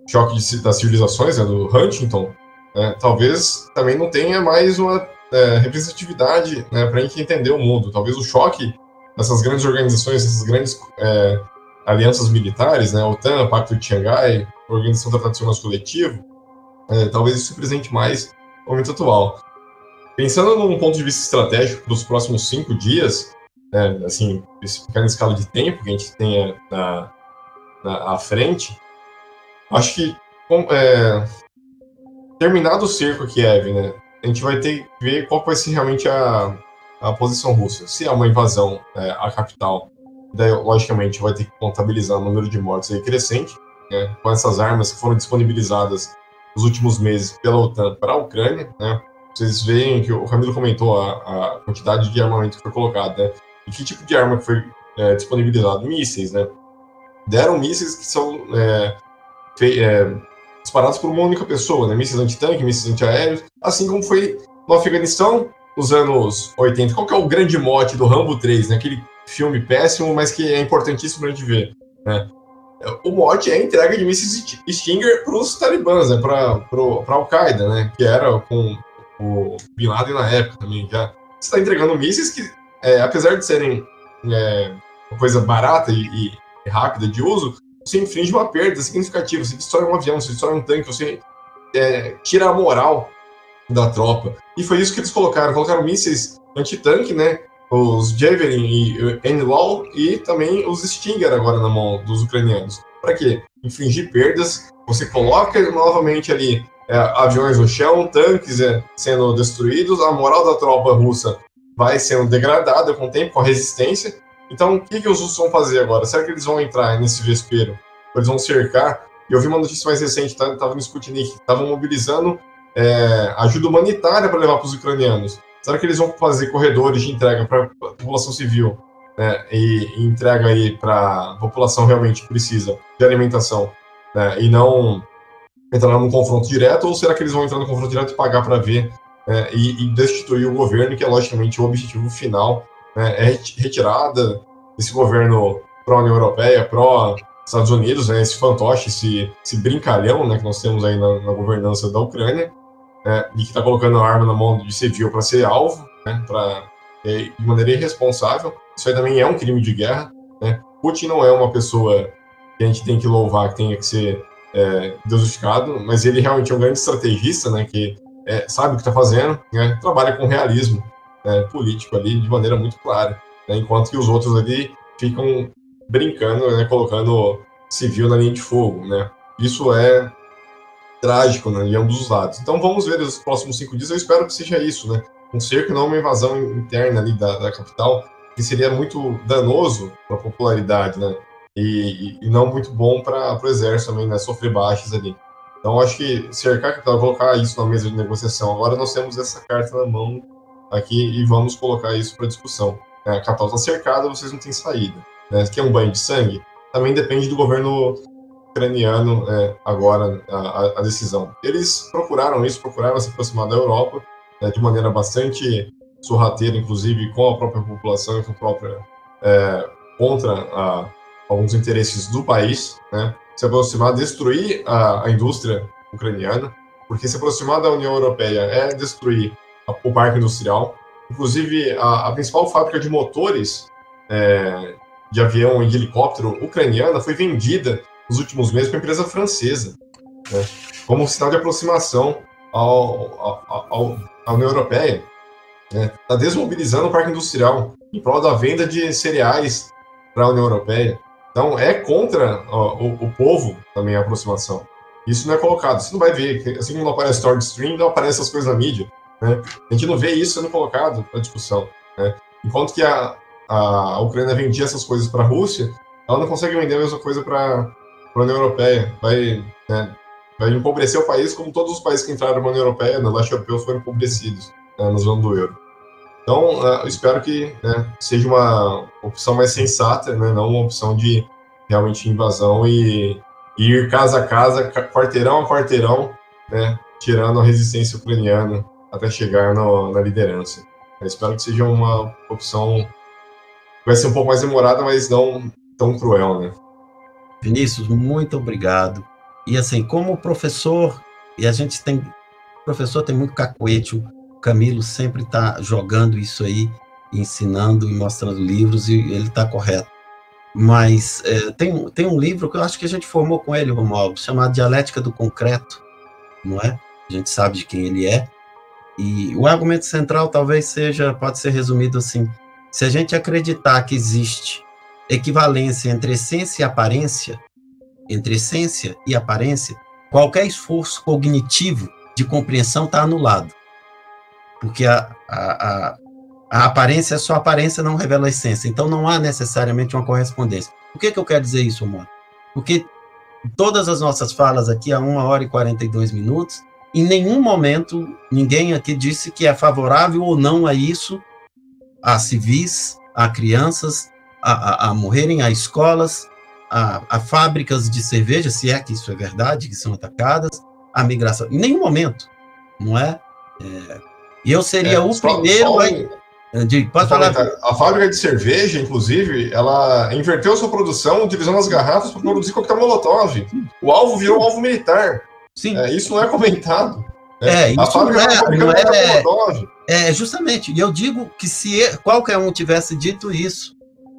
choque de, das civilizações, né, do Huntington, né, talvez também não tenha mais uma é, representatividade né, para a gente entender o mundo. Talvez o choque dessas grandes organizações, essas grandes é, alianças militares, né, OTAN, Pacto de Xangai, Organização do Tratado de Coletivo, é, talvez isso represente mais o momento atual. Pensando num ponto de vista estratégico para os próximos cinco dias, né, assim, especificar na escala de tempo que a gente tenha na, na à frente, acho que é, terminado o cerco Kiev, né, a gente vai ter que ver qual vai ser realmente a, a posição russa. Se é uma invasão é, à capital Daí, logicamente, vai ter que contabilizar o número de mortes aí crescente, né, com essas armas que foram disponibilizadas nos últimos meses pela OTAN para a Ucrânia. Né. Vocês veem que o Ramiro comentou a, a, quantidade de armamento que foi colocado, né? E que tipo de arma que foi é, disponibilizado? Mísseis, né? Deram mísseis que são é, é, disparados por uma única pessoa, né? Mísseis antitanque, mísseis antiaéreos, assim como foi no Afeganistão, nos anos 80. Qual que é o grande mote do Rambo 3, né? Aquele filme péssimo, mas que é importantíssimo a gente ver. Né? O mote é a entrega de mísseis Stinger para os talibãs, né? para Al-Qaeda, né? que era com o Bin Laden na época também. Já. Você está entregando mísseis que, é, apesar de serem é, uma coisa barata e, e, rápida de uso, você infringe uma perda significativa. Você destrói um avião, você destrói um tanque, você é, tira a moral da tropa. E foi isso que eles colocaram. Colocaram mísseis antitanque, né? Os Javelin e Enlaw e também os Stinger agora na mão dos ucranianos. Para quê? Infligir perdas. Você coloca novamente ali é, aviões no chão, tanques é, sendo destruídos, a moral da tropa russa vai sendo degradada com o tempo, com a resistência. Então, o que, que os russos vão fazer agora? Será que eles vão entrar nesse vespeiro? Eles vão cercar? Eu vi uma notícia mais recente, estava tá, no Sputnik, estavam mobilizando é, ajuda humanitária para levar para os ucranianos. Será que eles vão fazer corredores de entrega para população civil né, e, e entrega aí para a população realmente precisa de alimentação né, e não entrar num confronto direto? Ou será que eles vão entrar no confronto direto e pagar para ver né, e, e, destituir o governo, que é logicamente o objetivo final, né, é retirada desse governo pró-União Europeia, pró-Estados Unidos, né, esse fantoche, esse, esse brincalhão né, que nós temos aí na, na governança da Ucrânia, né, e que está colocando a arma na mão de civil para ser alvo, né, para é, de maneira irresponsável. Isso aí também é um crime de guerra. Né? Putin não é uma pessoa que a gente tem que louvar, que tenha que ser é, mas ele realmente é um grande estrategista, né, que é, sabe o que está fazendo, né, trabalha com realismo né, político ali de maneira muito clara, né, enquanto que os outros ali ficam brincando, né, colocando civil na linha de fogo, né. Isso é trágico né, de ambos os lados. Então vamos ver os próximos cinco dias. Eu espero que seja isso, né, um cerco não uma invasão interna ali da, da capital, que seria muito danoso para a popularidade, né e, e não muito bom para o exército também, né, sofrer baixas ali. Então, acho que cercar a capital, colocar isso na mesa de negociação. Agora nós temos essa carta na mão aqui e vamos colocar isso para discussão. É, a capital está cercada, vocês não têm saída. Né? É um banho de sangue? Também depende do governo ucraniano é, agora a, a, decisão. Eles procuraram isso, procuraram se aproximar da Europa né, de maneira bastante sorrateira, inclusive com a própria população e com a própria é, contra a, alguns interesses do país, né? se aproximar, destruir a, a indústria ucraniana, porque se aproximar da União Europeia é destruir o parque industrial. Inclusive, a principal fábrica de motores é, de avião e de helicóptero ucraniana foi vendida nos últimos meses para uma empresa francesa, né? como sinal de aproximação ao, ao, ao, à União Europeia. Está né? Tá desmobilizando o parque industrial em prol da venda de cereais para a União Europeia. Então, é contra ó, o, o, povo também a aproximação. Isso não é colocado. Você não vai ver, assim como não aparece Nord Stream, não aparece essas coisas na mídia. Né? A gente não vê isso sendo colocado para discussão. Né? Enquanto que a, a Ucrânia vendia essas coisas para a Rússia, ela não consegue vender a mesma coisa para a União Europeia. Vai, né, vai empobrecer o país, como todos os países que entraram na União Europeia, no leste europeu, foram empobrecidos né, na zona do euro. Então, uh, eu espero que né, seja uma opção mais sensata, né, não uma opção de realmente invasão e, e, ir casa a casa, quarteirão a quarteirão, né, tirando a resistência ucraniana até chegar no, na liderança. Eu espero que seja uma opção vai ser um pouco mais demorada, mas não tão cruel, né? Vinícius, muito obrigado. E assim, como professor, e a gente tem professor tem muito cacuete, Camilo sempre está jogando isso aí, ensinando e mostrando livros, e ele está correto. Mas é, tem, tem um livro que eu acho que a gente formou com ele, Romualdo, chamado Dialética do Concreto, não é? A gente sabe de quem ele é. E o argumento central talvez seja, pode ser resumido assim: se a gente acreditar que existe equivalência entre essência e aparência, entre essência e aparência, qualquer esforço cognitivo de compreensão está anulado porque a, a, a, a aparência, é só aparência não revela a essência, então não há necessariamente uma correspondência. Por que, que eu quero dizer isso, amor? Porque todas as nossas falas aqui, há uma hora e 42 minutos, em nenhum momento ninguém aqui disse que é favorável ou não a isso, a civis, a crianças, a, a, a morrerem, a escolas, a, a, fábricas de cerveja, se é que isso é verdade, que são atacadas, a migração. Em nenhum momento, não é? é e eu seria é, o só, primeiro. Só um... de, pode falar. A fábrica de cerveja, inclusive, ela inverteu sua produção utilizando as garrafas para produzir coquetel molotov. O alvo virou um alvo militar. Sim. É, isso não é comentado. É, isso a fábrica não é, não é, molotov. é justamente. E eu digo que se qualquer um tivesse dito isso,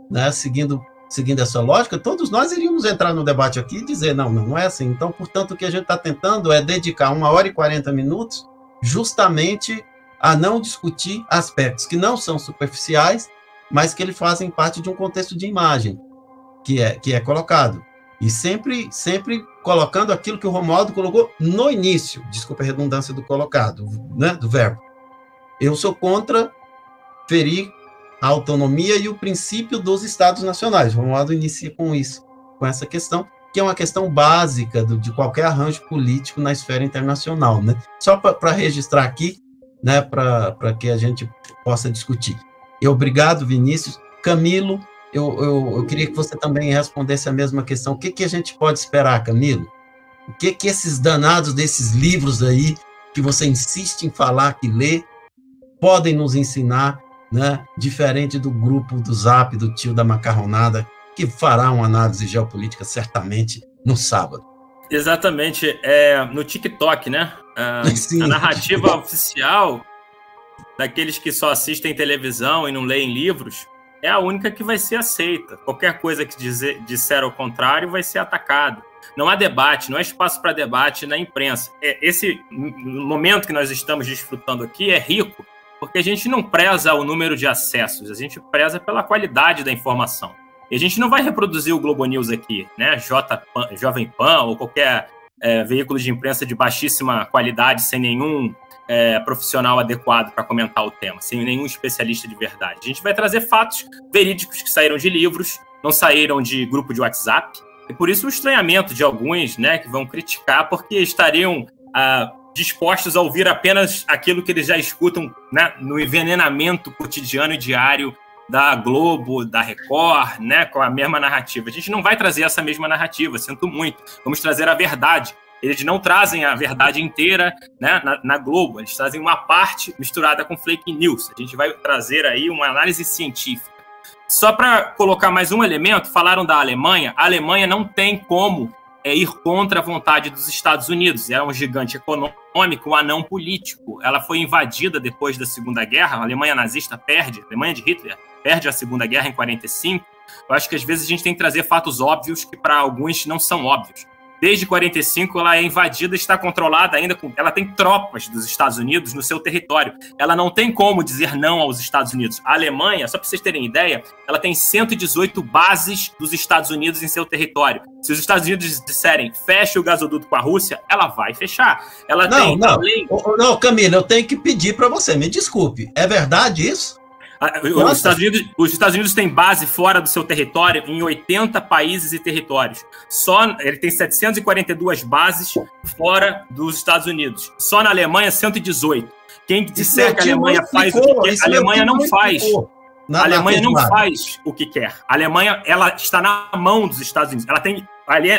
né, seguindo seguindo essa lógica, todos nós iríamos entrar no debate aqui e dizer, não, não, não é assim. Então, portanto, o que a gente está tentando é dedicar uma hora e 40 minutos justamente a não discutir aspectos que não são superficiais, mas que eles fazem parte de um contexto de imagem que é, que é colocado. E sempre, sempre colocando aquilo que o Romualdo colocou no início, desculpa a redundância do colocado, né, do verbo. Eu sou contra ferir a autonomia e o princípio dos Estados nacionais. Romualdo inicia com isso, com essa questão, que é uma questão básica do, de qualquer arranjo político na esfera internacional. Né? Só para registrar aqui, né, para que a gente possa discutir. E obrigado, Vinícius. Camilo, eu, eu, eu, queria que você também respondesse a mesma questão. O que, que a gente pode esperar, Camilo? O que, que esses danados desses livros aí, que você insiste em falar que lê, podem nos ensinar, né? diferente do grupo do Zap, do tio da macarronada, que fará uma análise geopolítica certamente no sábado. Exatamente, é no TikTok, né? a narrativa oficial daqueles que só assistem televisão e não leem livros, é a única que vai ser aceita. Qualquer coisa que dizer, disser ao contrário vai ser atacado. Não há debate, não há espaço para debate na imprensa. É, esse momento que nós estamos desfrutando aqui é rico, porque a gente não preza o número de acessos, a gente preza pela qualidade da informação. E a gente não vai reproduzir o Globo News aqui, né? J, Jovem Pan ou qualquer é, veículo de imprensa de baixíssima qualidade, sem nenhum é, profissional adequado para comentar o tema, sem nenhum especialista de verdade. A gente vai trazer fatos verídicos que saíram de livros, não saíram de grupo de WhatsApp, e por isso o estranhamento de alguns, né, que vão criticar porque estariam ah, dispostos a ouvir apenas aquilo que eles já escutam né, no envenenamento cotidiano e diário da Globo, da Record, né, com a mesma narrativa. A gente não vai trazer essa mesma narrativa, sinto muito. Vamos trazer a verdade. Eles não trazem a verdade inteira né, na, na, Globo, eles trazem uma parte misturada com fake news. A gente vai trazer aí uma análise científica. Só para colocar mais um elemento, falaram da Alemanha. A Alemanha não tem como é, ir contra a vontade dos Estados Unidos. Era um gigante econômico, um anão político. Ela foi invadida depois da Segunda Guerra. A Alemanha nazista perde, a Alemanha de Hitler perde a Segunda Guerra em 45. Eu acho que às vezes a gente tem que trazer fatos óbvios que para alguns não são óbvios desde 45 ela é invadida, está controlada ainda com, ela tem tropas dos Estados Unidos no seu território. Ela não tem como dizer não aos Estados Unidos. A Alemanha, só para vocês terem ideia, ela tem 118 bases dos Estados Unidos em seu território. Se os Estados Unidos disserem feche o gasoduto com a Rússia, ela vai fechar. Ela não, tem, não, além... não, Camila, eu tenho que pedir para você, me desculpe. É verdade isso? Os Estados, Unidos, os Estados Unidos têm base fora do seu território em 80 países e territórios. Só ele tem 742 bases fora dos Estados Unidos. Só na Alemanha 118. Quem disser que a Alemanha faz o que quer, a Alemanha não faz. a Alemanha não faz o que quer. A Alemanha ela está na mão dos Estados Unidos. Ela tem,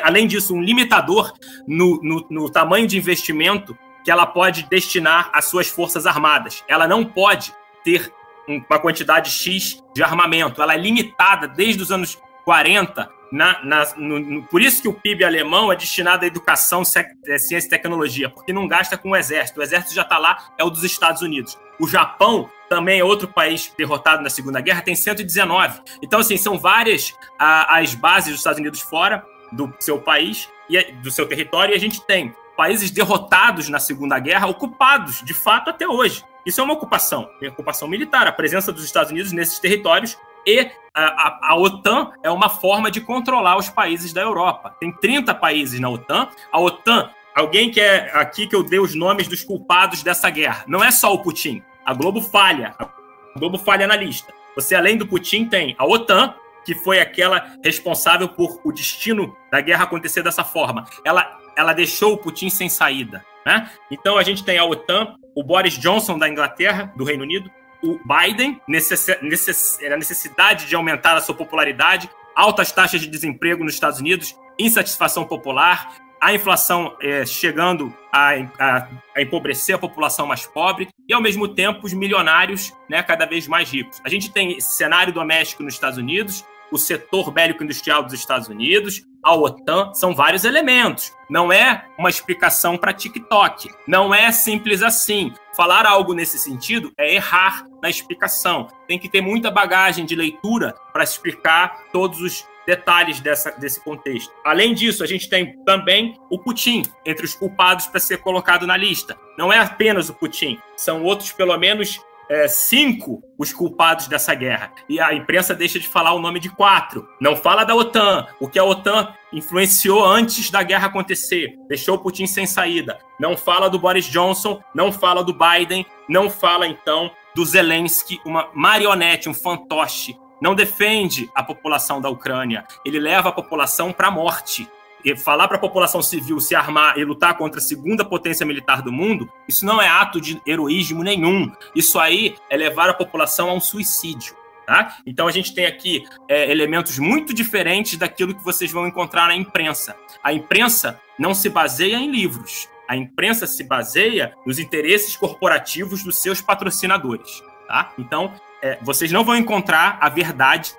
além disso, um limitador no, no, no tamanho de investimento que ela pode destinar às suas forças armadas. Ela não pode ter uma quantidade X de armamento. Ela é limitada desde os anos 40. Na, na no, no, por isso que o PIB alemão é destinado à educação, é, ciência e tecnologia, porque não gasta com o exército. O exército já está lá, é o dos Estados Unidos. O Japão também é outro país derrotado na Segunda Guerra, tem 119. Então, assim, são várias a, as bases dos Estados Unidos fora do seu país e do seu território, e a gente tem países derrotados na Segunda Guerra, ocupados de fato até hoje. Isso é uma ocupação, uma ocupação militar, a presença dos Estados Unidos nesses territórios e a, a, a, OTAN é uma forma de controlar os países da Europa. Tem 30 países na OTAN. A OTAN, alguém que é aqui que eu dei os nomes dos culpados dessa guerra. Não é só o Putin. A Globo falha. A Globo falha na lista. Você, além do Putin, tem a OTAN, que foi aquela responsável por o destino da guerra acontecer dessa forma. Ela, ela deixou o Putin sem saída. Né? Então a gente tem a OTAN, o Boris Johnson da Inglaterra, do Reino Unido, o Biden, necess, necess, a necessidade de aumentar a sua popularidade, altas taxas de desemprego nos Estados Unidos, insatisfação popular, a inflação é, chegando a, a, a, empobrecer a população mais pobre e, ao mesmo tempo, os milionários né, cada vez mais ricos. A gente tem esse cenário doméstico nos Estados Unidos, o setor bélico-industrial dos Estados Unidos, a OTAN, são vários elementos. Não é uma explicação para TikTok. Não é simples assim. Falar algo nesse sentido é errar na explicação. Tem que ter muita bagagem de leitura para explicar todos os detalhes dessa, desse contexto. Além disso, a gente tem também o Putin entre os culpados para ser colocado na lista. Não é apenas o Putin, são outros, pelo menos, é, cinco os culpados dessa guerra. E a imprensa deixa de falar o nome de quatro. Não fala da OTAN, o que a OTAN influenciou antes da guerra acontecer, deixou Putin sem saída. Não fala do Boris Johnson, não fala do Biden, não fala então do Zelensky, uma marionete, um fantoche. Não defende a população da Ucrânia, ele leva a população para a morte falar para a população civil se armar e lutar contra a segunda potência militar do mundo, isso não é ato de heroísmo nenhum. Isso aí é levar a população a um suicídio. Tá? Então a gente tem aqui é, elementos muito diferentes daquilo que vocês vão encontrar na imprensa. A imprensa não se baseia em livros. A imprensa se baseia nos interesses corporativos dos seus patrocinadores. Tá? Então, é, vocês não vão encontrar a verdade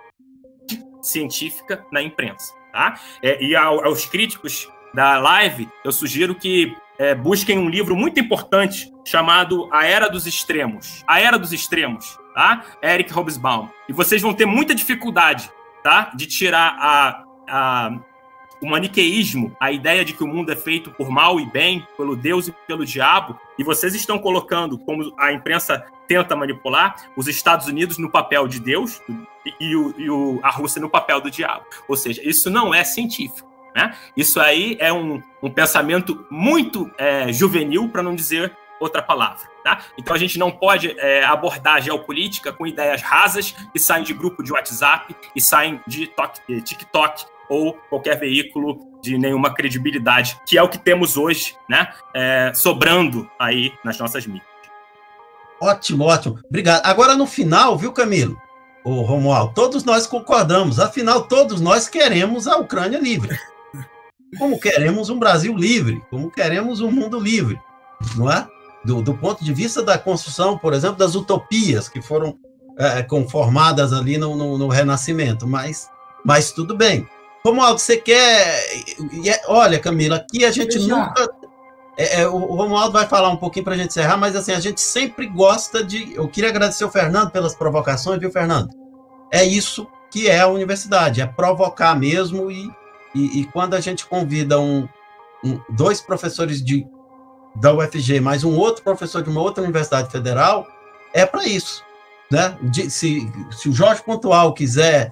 científica na imprensa. Tá? É, e ao, aos críticos da live, eu sugiro que é, busquem um livro muito importante chamado A Era dos Extremos. A Era dos Extremos, tá? Eric Hobsbawm. E vocês vão ter muita dificuldade, tá? De tirar a, a, o maniqueísmo, a ideia de que o mundo é feito por mal e bem, pelo Deus e pelo diabo, e vocês estão colocando, como a imprensa tenta manipular, os Estados Unidos no papel de Deus e, o, e o, a Rússia no papel do diabo. Ou seja, isso não é científico. Né? Isso aí é um, um pensamento muito é, juvenil, para não dizer outra palavra. Tá? Então a gente não pode é, abordar a geopolítica com ideias rasas que saem de grupo de WhatsApp e saem de TikTok ou qualquer veículo de nenhuma credibilidade, que é o que temos hoje, né? É, sobrando aí nas nossas mídias. Ótimo, ótimo. Obrigado. Agora no final, viu, Camilo? O Romualdo, todos nós concordamos. Afinal, todos nós queremos a Ucrânia livre como queremos um Brasil livre, como queremos um mundo livre, não é? Do, do ponto de vista da construção, por exemplo, das utopias que foram é, conformadas ali no, no, no, Renascimento, mas, mas tudo bem. Romualdo, você quer. É, olha, Camila, aqui a gente Deixa. nunca. É, é, o Romualdo vai falar um pouquinho para a gente encerrar, mas assim, a gente sempre gosta de. Eu queria agradecer o Fernando pelas provocações, viu, Fernando? É isso que é a universidade, é provocar mesmo e, e, e quando a gente convida um, um, dois professores de, da UFG, mais um outro professor de uma outra universidade federal, é para isso. Né? De, se, se o Jorge Pontual quiser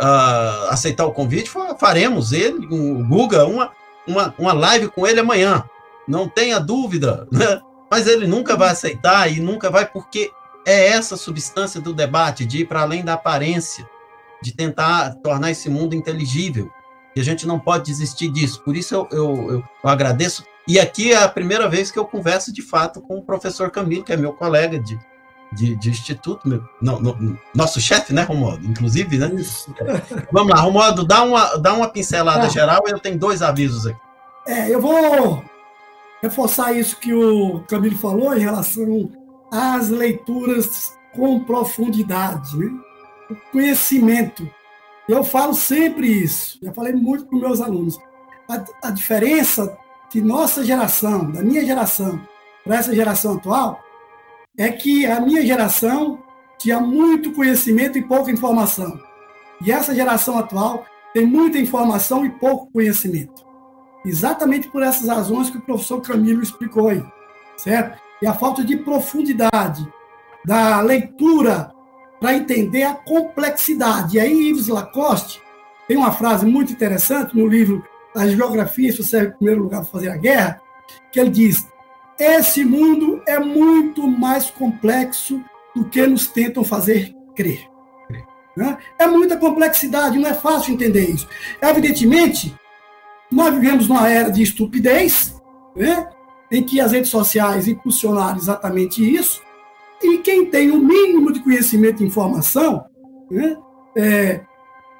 uh, aceitar o convite, faremos ele, o Guga, uma, uma, uma live com ele amanhã. Não tenha dúvida. Né? Mas ele nunca vai aceitar e nunca vai, porque é essa substância do debate, de ir para além da aparência, de tentar tornar esse mundo inteligível. E a gente não pode desistir disso. Por isso eu, eu, eu, eu agradeço. E aqui é a primeira vez que eu converso de fato com o professor Camilo, que é meu colega de, de, de instituto, meu, não, no, nosso chefe, né, Romualdo? Inclusive, né? Vamos lá, Romualdo, dá uma, dá uma pincelada é. geral eu tenho dois avisos aqui. É, eu vou reforçar isso que o Camilo falou em relação às leituras com profundidade, né? o conhecimento eu falo sempre isso, já falei muito com meus alunos. A, a diferença de nossa geração, da minha geração, para essa geração atual, é que a minha geração tinha muito conhecimento e pouca informação. E essa geração atual tem muita informação e pouco conhecimento. Exatamente por essas razões que o professor Camilo explicou aí, certo? E a falta de profundidade da leitura para entender a complexidade. E aí, Yves Lacoste tem uma frase muito interessante no livro A Geografia Isso serve em primeiro lugar para fazer a guerra, que ele diz: esse mundo é muito mais complexo do que nos tentam fazer crer. Né? É muita complexidade, não é fácil entender isso. Evidentemente, nós vivemos numa era de estupidez, né? em que as redes sociais impulsionaram exatamente isso, e quem tem o mínimo de conhecimento e informação né, é,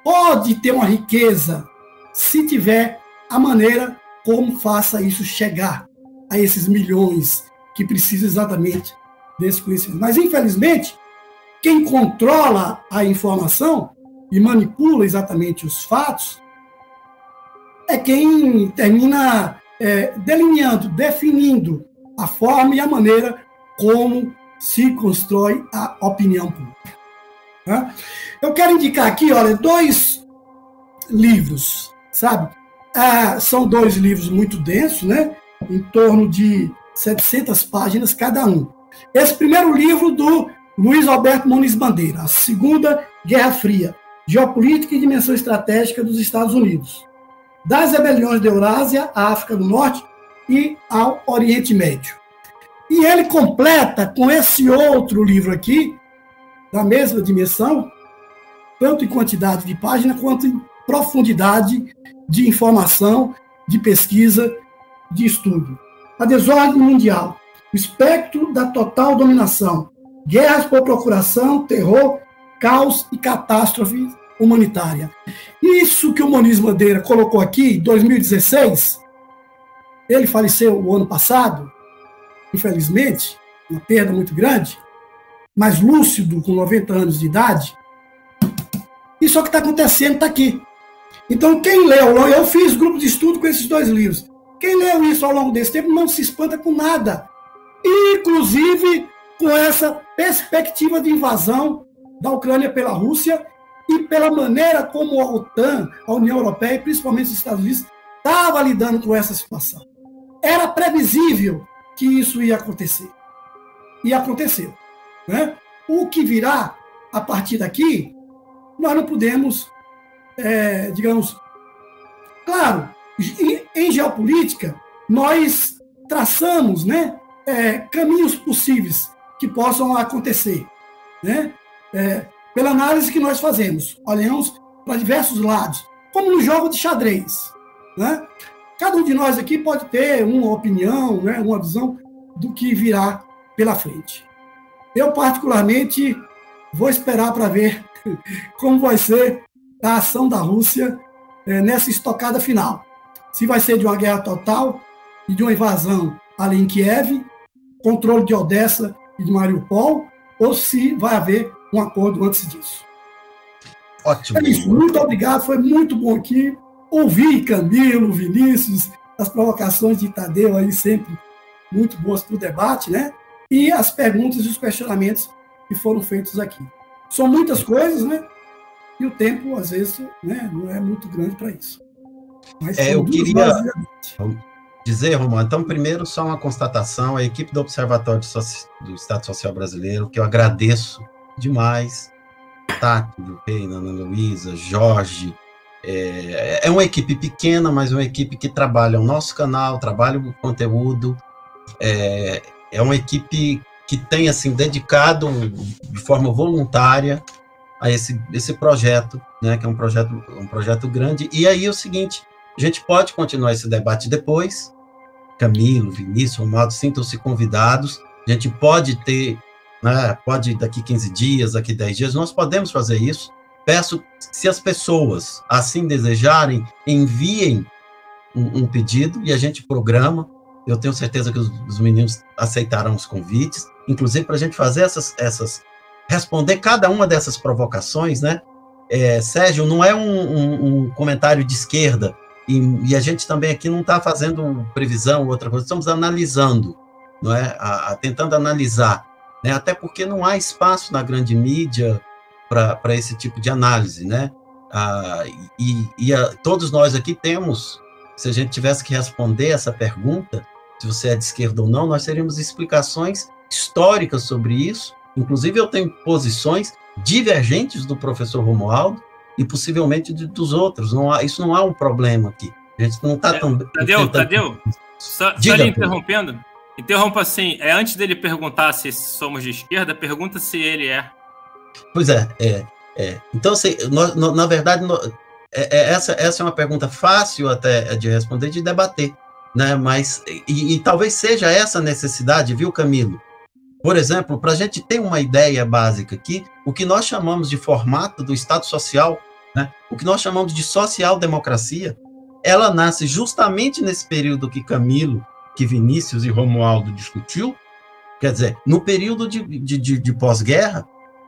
pode ter uma riqueza se tiver a maneira como faça isso chegar a esses milhões que precisam exatamente desse conhecimento. Mas, infelizmente, quem controla a informação e manipula exatamente os fatos é quem termina é, delineando, definindo a forma e a maneira como se constrói a opinião pública. Tá? Eu quero indicar aqui, olha, dois livros, sabe? Ah, são dois livros muito densos, né? Em torno de 700 páginas cada um. Esse primeiro livro do Luiz Alberto Muniz Bandeira, a Segunda Guerra Fria, Geopolítica e Dimensão Estratégica dos Estados Unidos, das rebeliões da Eurásia à África do Norte e ao Oriente Médio. E ele completa com esse outro livro aqui, da mesma dimensão, tanto em quantidade de página quanto em profundidade de informação, de pesquisa, de estudo. A desordem mundial, o espectro da total dominação, guerras por procuração, terror, caos e catástrofe humanitária. Isso que o Moniz Madeira colocou aqui, em 2016, ele faleceu o ano passado, infelizmente, uma perda muito grande, mas lúcido, com 90 anos de idade, isso é o que está acontecendo, está aqui. Então, quem leu, eu fiz grupo de estudo com esses dois livros. Quem leu isso ao longo desse tempo não se espanta com nada. Inclusive com essa perspectiva de invasão da Ucrânia pela Rússia e pela maneira como a OTAN, a União Europeia e principalmente os Estados Unidos estava lidando com essa situação. Era previsível que isso ia acontecer. E aconteceu. Né? O que virá a partir daqui, nós não podemos, é, digamos. Claro, em, geopolítica, nós traçamos né, é, caminhos possíveis que possam acontecer. Né? É, pela análise que nós fazemos, olhamos para diversos lados, como no jogo de xadrez. Né? Cada um de nós aqui pode ter uma opinião, né, uma visão do que virá pela frente. Eu, particularmente, vou esperar para ver como vai ser a ação da Rússia é, nessa estocada final. Se vai ser de uma guerra total e de uma invasão ali em Kiev, controle de Odessa e de Mariupol, ou se vai haver um acordo antes disso. Ótimo. É isso. Muito obrigado. Foi muito bom aqui ouvir Camilo, Vinícius, as provocações de Tadeu aí sempre muito boas para o debate, né? E as perguntas e os questionamentos que foram feitos aqui. São muitas coisas, né? E o tempo, às vezes, né, não é muito grande para isso. Mas é, eu queria dizer, Romano, então, primeiro, só uma constatação: a equipe do Observatório do Estado Social Brasileiro, que eu agradeço demais. Tati, do Reina, Ana Luísa, Jorge. É, é uma equipe pequena, mas uma equipe que trabalha o nosso canal, trabalha o conteúdo. É, é uma equipe que tem assim dedicado de forma voluntária a esse, esse projeto, né, que é um projeto um projeto grande. E aí é o seguinte, a gente pode continuar esse debate depois. Camilo, Vinícius, Romaldo, sintam-se convidados. A gente pode ter né, pode daqui 15 dias, daqui 10 dias, nós podemos fazer isso. Peço, se as pessoas assim desejarem, enviem um, um pedido e a gente programa. Eu tenho certeza que os, os meninos aceitarão os convites, inclusive para a gente fazer essas, essas, responder cada uma dessas provocações, né? É, Sérgio, não é um, um, um comentário de esquerda, e, e, a gente também aqui não está fazendo previsão ou outra coisa, estamos analisando, não é? A, a, tentando analisar né? até porque não há espaço na grande mídia para esse tipo de análise, né? Ah, e, e a, todos nós aqui temos, se a gente tivesse que responder essa pergunta, se você é de esquerda ou não, nós teríamos explicações históricas sobre isso. Inclusive, eu tenho posições divergentes do professor Romualdo e possivelmente de, dos outros. Não há, isso não há um problema aqui. A gente não está é, tão. Tadeu, Tadeu, só, só lhe interrompendo. Interrompa assim, é antes dele perguntar se somos de esquerda, pergunta se ele é. Pois é, é. é. Então, assim, na verdade, é, é, essa, essa é uma pergunta fácil até de responder, de debater, né? Mas, e, e talvez seja essa necessidade, viu, Camilo? Por exemplo, para a gente ter uma ideia básica aqui, o que nós chamamos de formato do Estado Social, né? o que nós chamamos de social-democracia, ela nasce justamente nesse período que Camilo que Vinícius e Romualdo discutiu, quer dizer, no período de, de, de, de pós-guerra,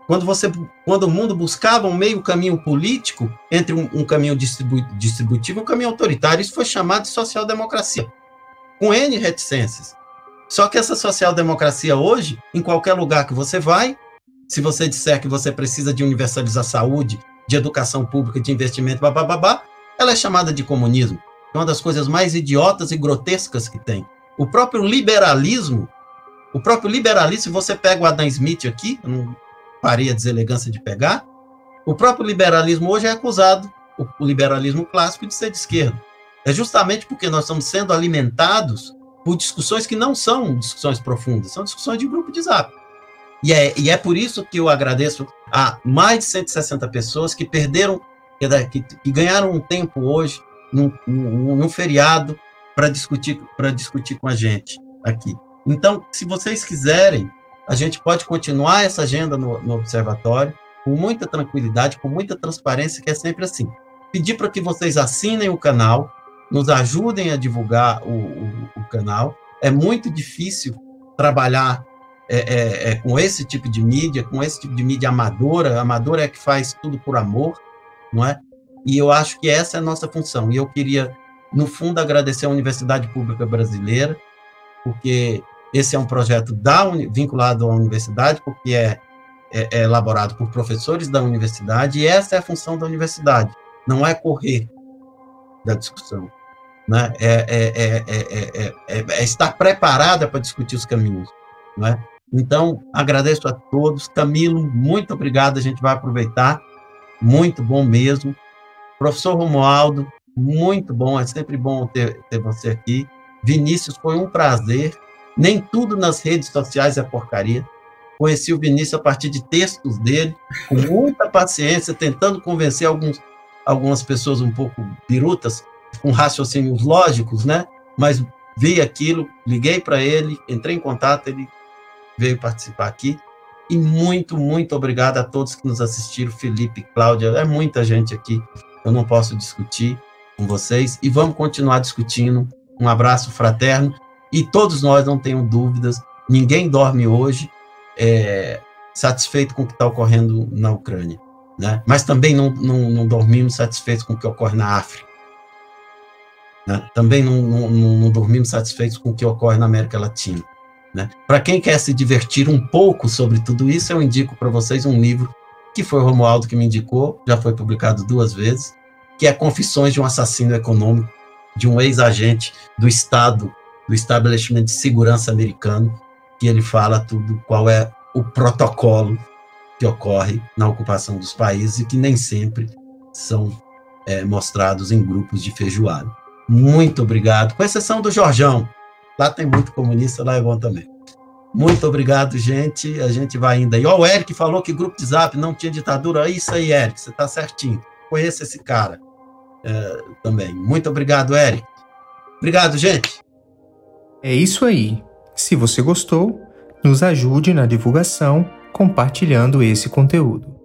quando você, quando o mundo buscava um meio caminho político entre um, um caminho distribu, distributivo e um caminho autoritário, isso foi chamado de social-democracia, com N reticências. Só que essa social-democracia hoje, em qualquer lugar que você vai, se você disser que você precisa de universalizar saúde, de educação pública, de investimento, babá, ela é chamada de comunismo. É uma das coisas mais idiotas e grotescas que tem. O próprio liberalismo, o próprio liberalismo, se você pega o Adam Smith aqui, eu não parei a deselegância de pegar, o próprio liberalismo hoje é acusado, o liberalismo clássico, de ser de esquerda. É justamente porque nós estamos sendo alimentados por discussões que não são discussões profundas, são discussões de grupo de zap. E é, e é por isso que eu agradeço a mais de 160 pessoas que perderam, que, que ganharam um tempo hoje, num, num, num feriado, para discutir, discutir com a gente aqui. Então, se vocês quiserem, a gente pode continuar essa agenda no, no observatório com muita tranquilidade, com muita transparência, que é sempre assim. Pedir para que vocês assinem o canal, nos ajudem a divulgar o, o, o canal. É muito difícil trabalhar é, é, é, com esse tipo de mídia, com esse tipo de mídia amadora. Amadora é que faz tudo por amor, não é? E eu acho que essa é a nossa função. E eu queria, no fundo, agradecer à Universidade Pública Brasileira, porque esse é um projeto da, vinculado à universidade, porque é, é, é elaborado por professores da universidade, e essa é a função da universidade. Não é correr da discussão, né? é, é, é, é estar preparada para discutir os caminhos. Né? Então, agradeço a todos. Camilo, muito obrigado. A gente vai aproveitar. Muito bom mesmo. Professor Romualdo, muito bom. É sempre bom ter, ter você aqui. Vinícius, foi um prazer. Nem tudo nas redes sociais é porcaria. Conheci o Vinícius a partir de textos dele, com muita paciência, tentando convencer alguns, algumas pessoas um pouco birutas, com raciocínios lógicos, né? Mas vi aquilo, liguei para ele, entrei em contato, ele veio participar aqui. E muito, muito obrigado a todos que nos assistiram, Felipe, Cláudia, é muita gente aqui, eu não posso discutir com vocês, e vamos continuar discutindo. Um abraço fraterno, e todos nós não tenham dúvidas, ninguém dorme hoje é, satisfeito com o que está ocorrendo na Ucrânia, né? mas também não, não, não dormimos satisfeitos com o que ocorre na África. Né? Também não, não, não dormimos satisfeitos com o que ocorre na América Latina. Né? Para quem quer se divertir um pouco sobre tudo isso, eu indico para vocês um livro que foi o Romualdo que me indicou, já foi publicado duas vezes, que é Confissões de um Assassino Econômico, de um ex-agente do Estado, do Estabelecimento de Segurança americano, que ele fala tudo, qual é o protocolo que ocorre na ocupação dos países e que nem sempre são é, mostrados em grupos de feijoada. Muito obrigado, com exceção do Jorjão, Lá tem muito comunista, lá é bom também. Muito obrigado, gente. A gente vai ainda aí. Ó, o Eric falou que grupo de zap não tinha ditadura. É isso aí, Eric, você está certinho. Conheça esse cara é, também. Muito obrigado, Eric. Obrigado, gente. É isso aí. Se você gostou, nos ajude na divulgação compartilhando esse conteúdo.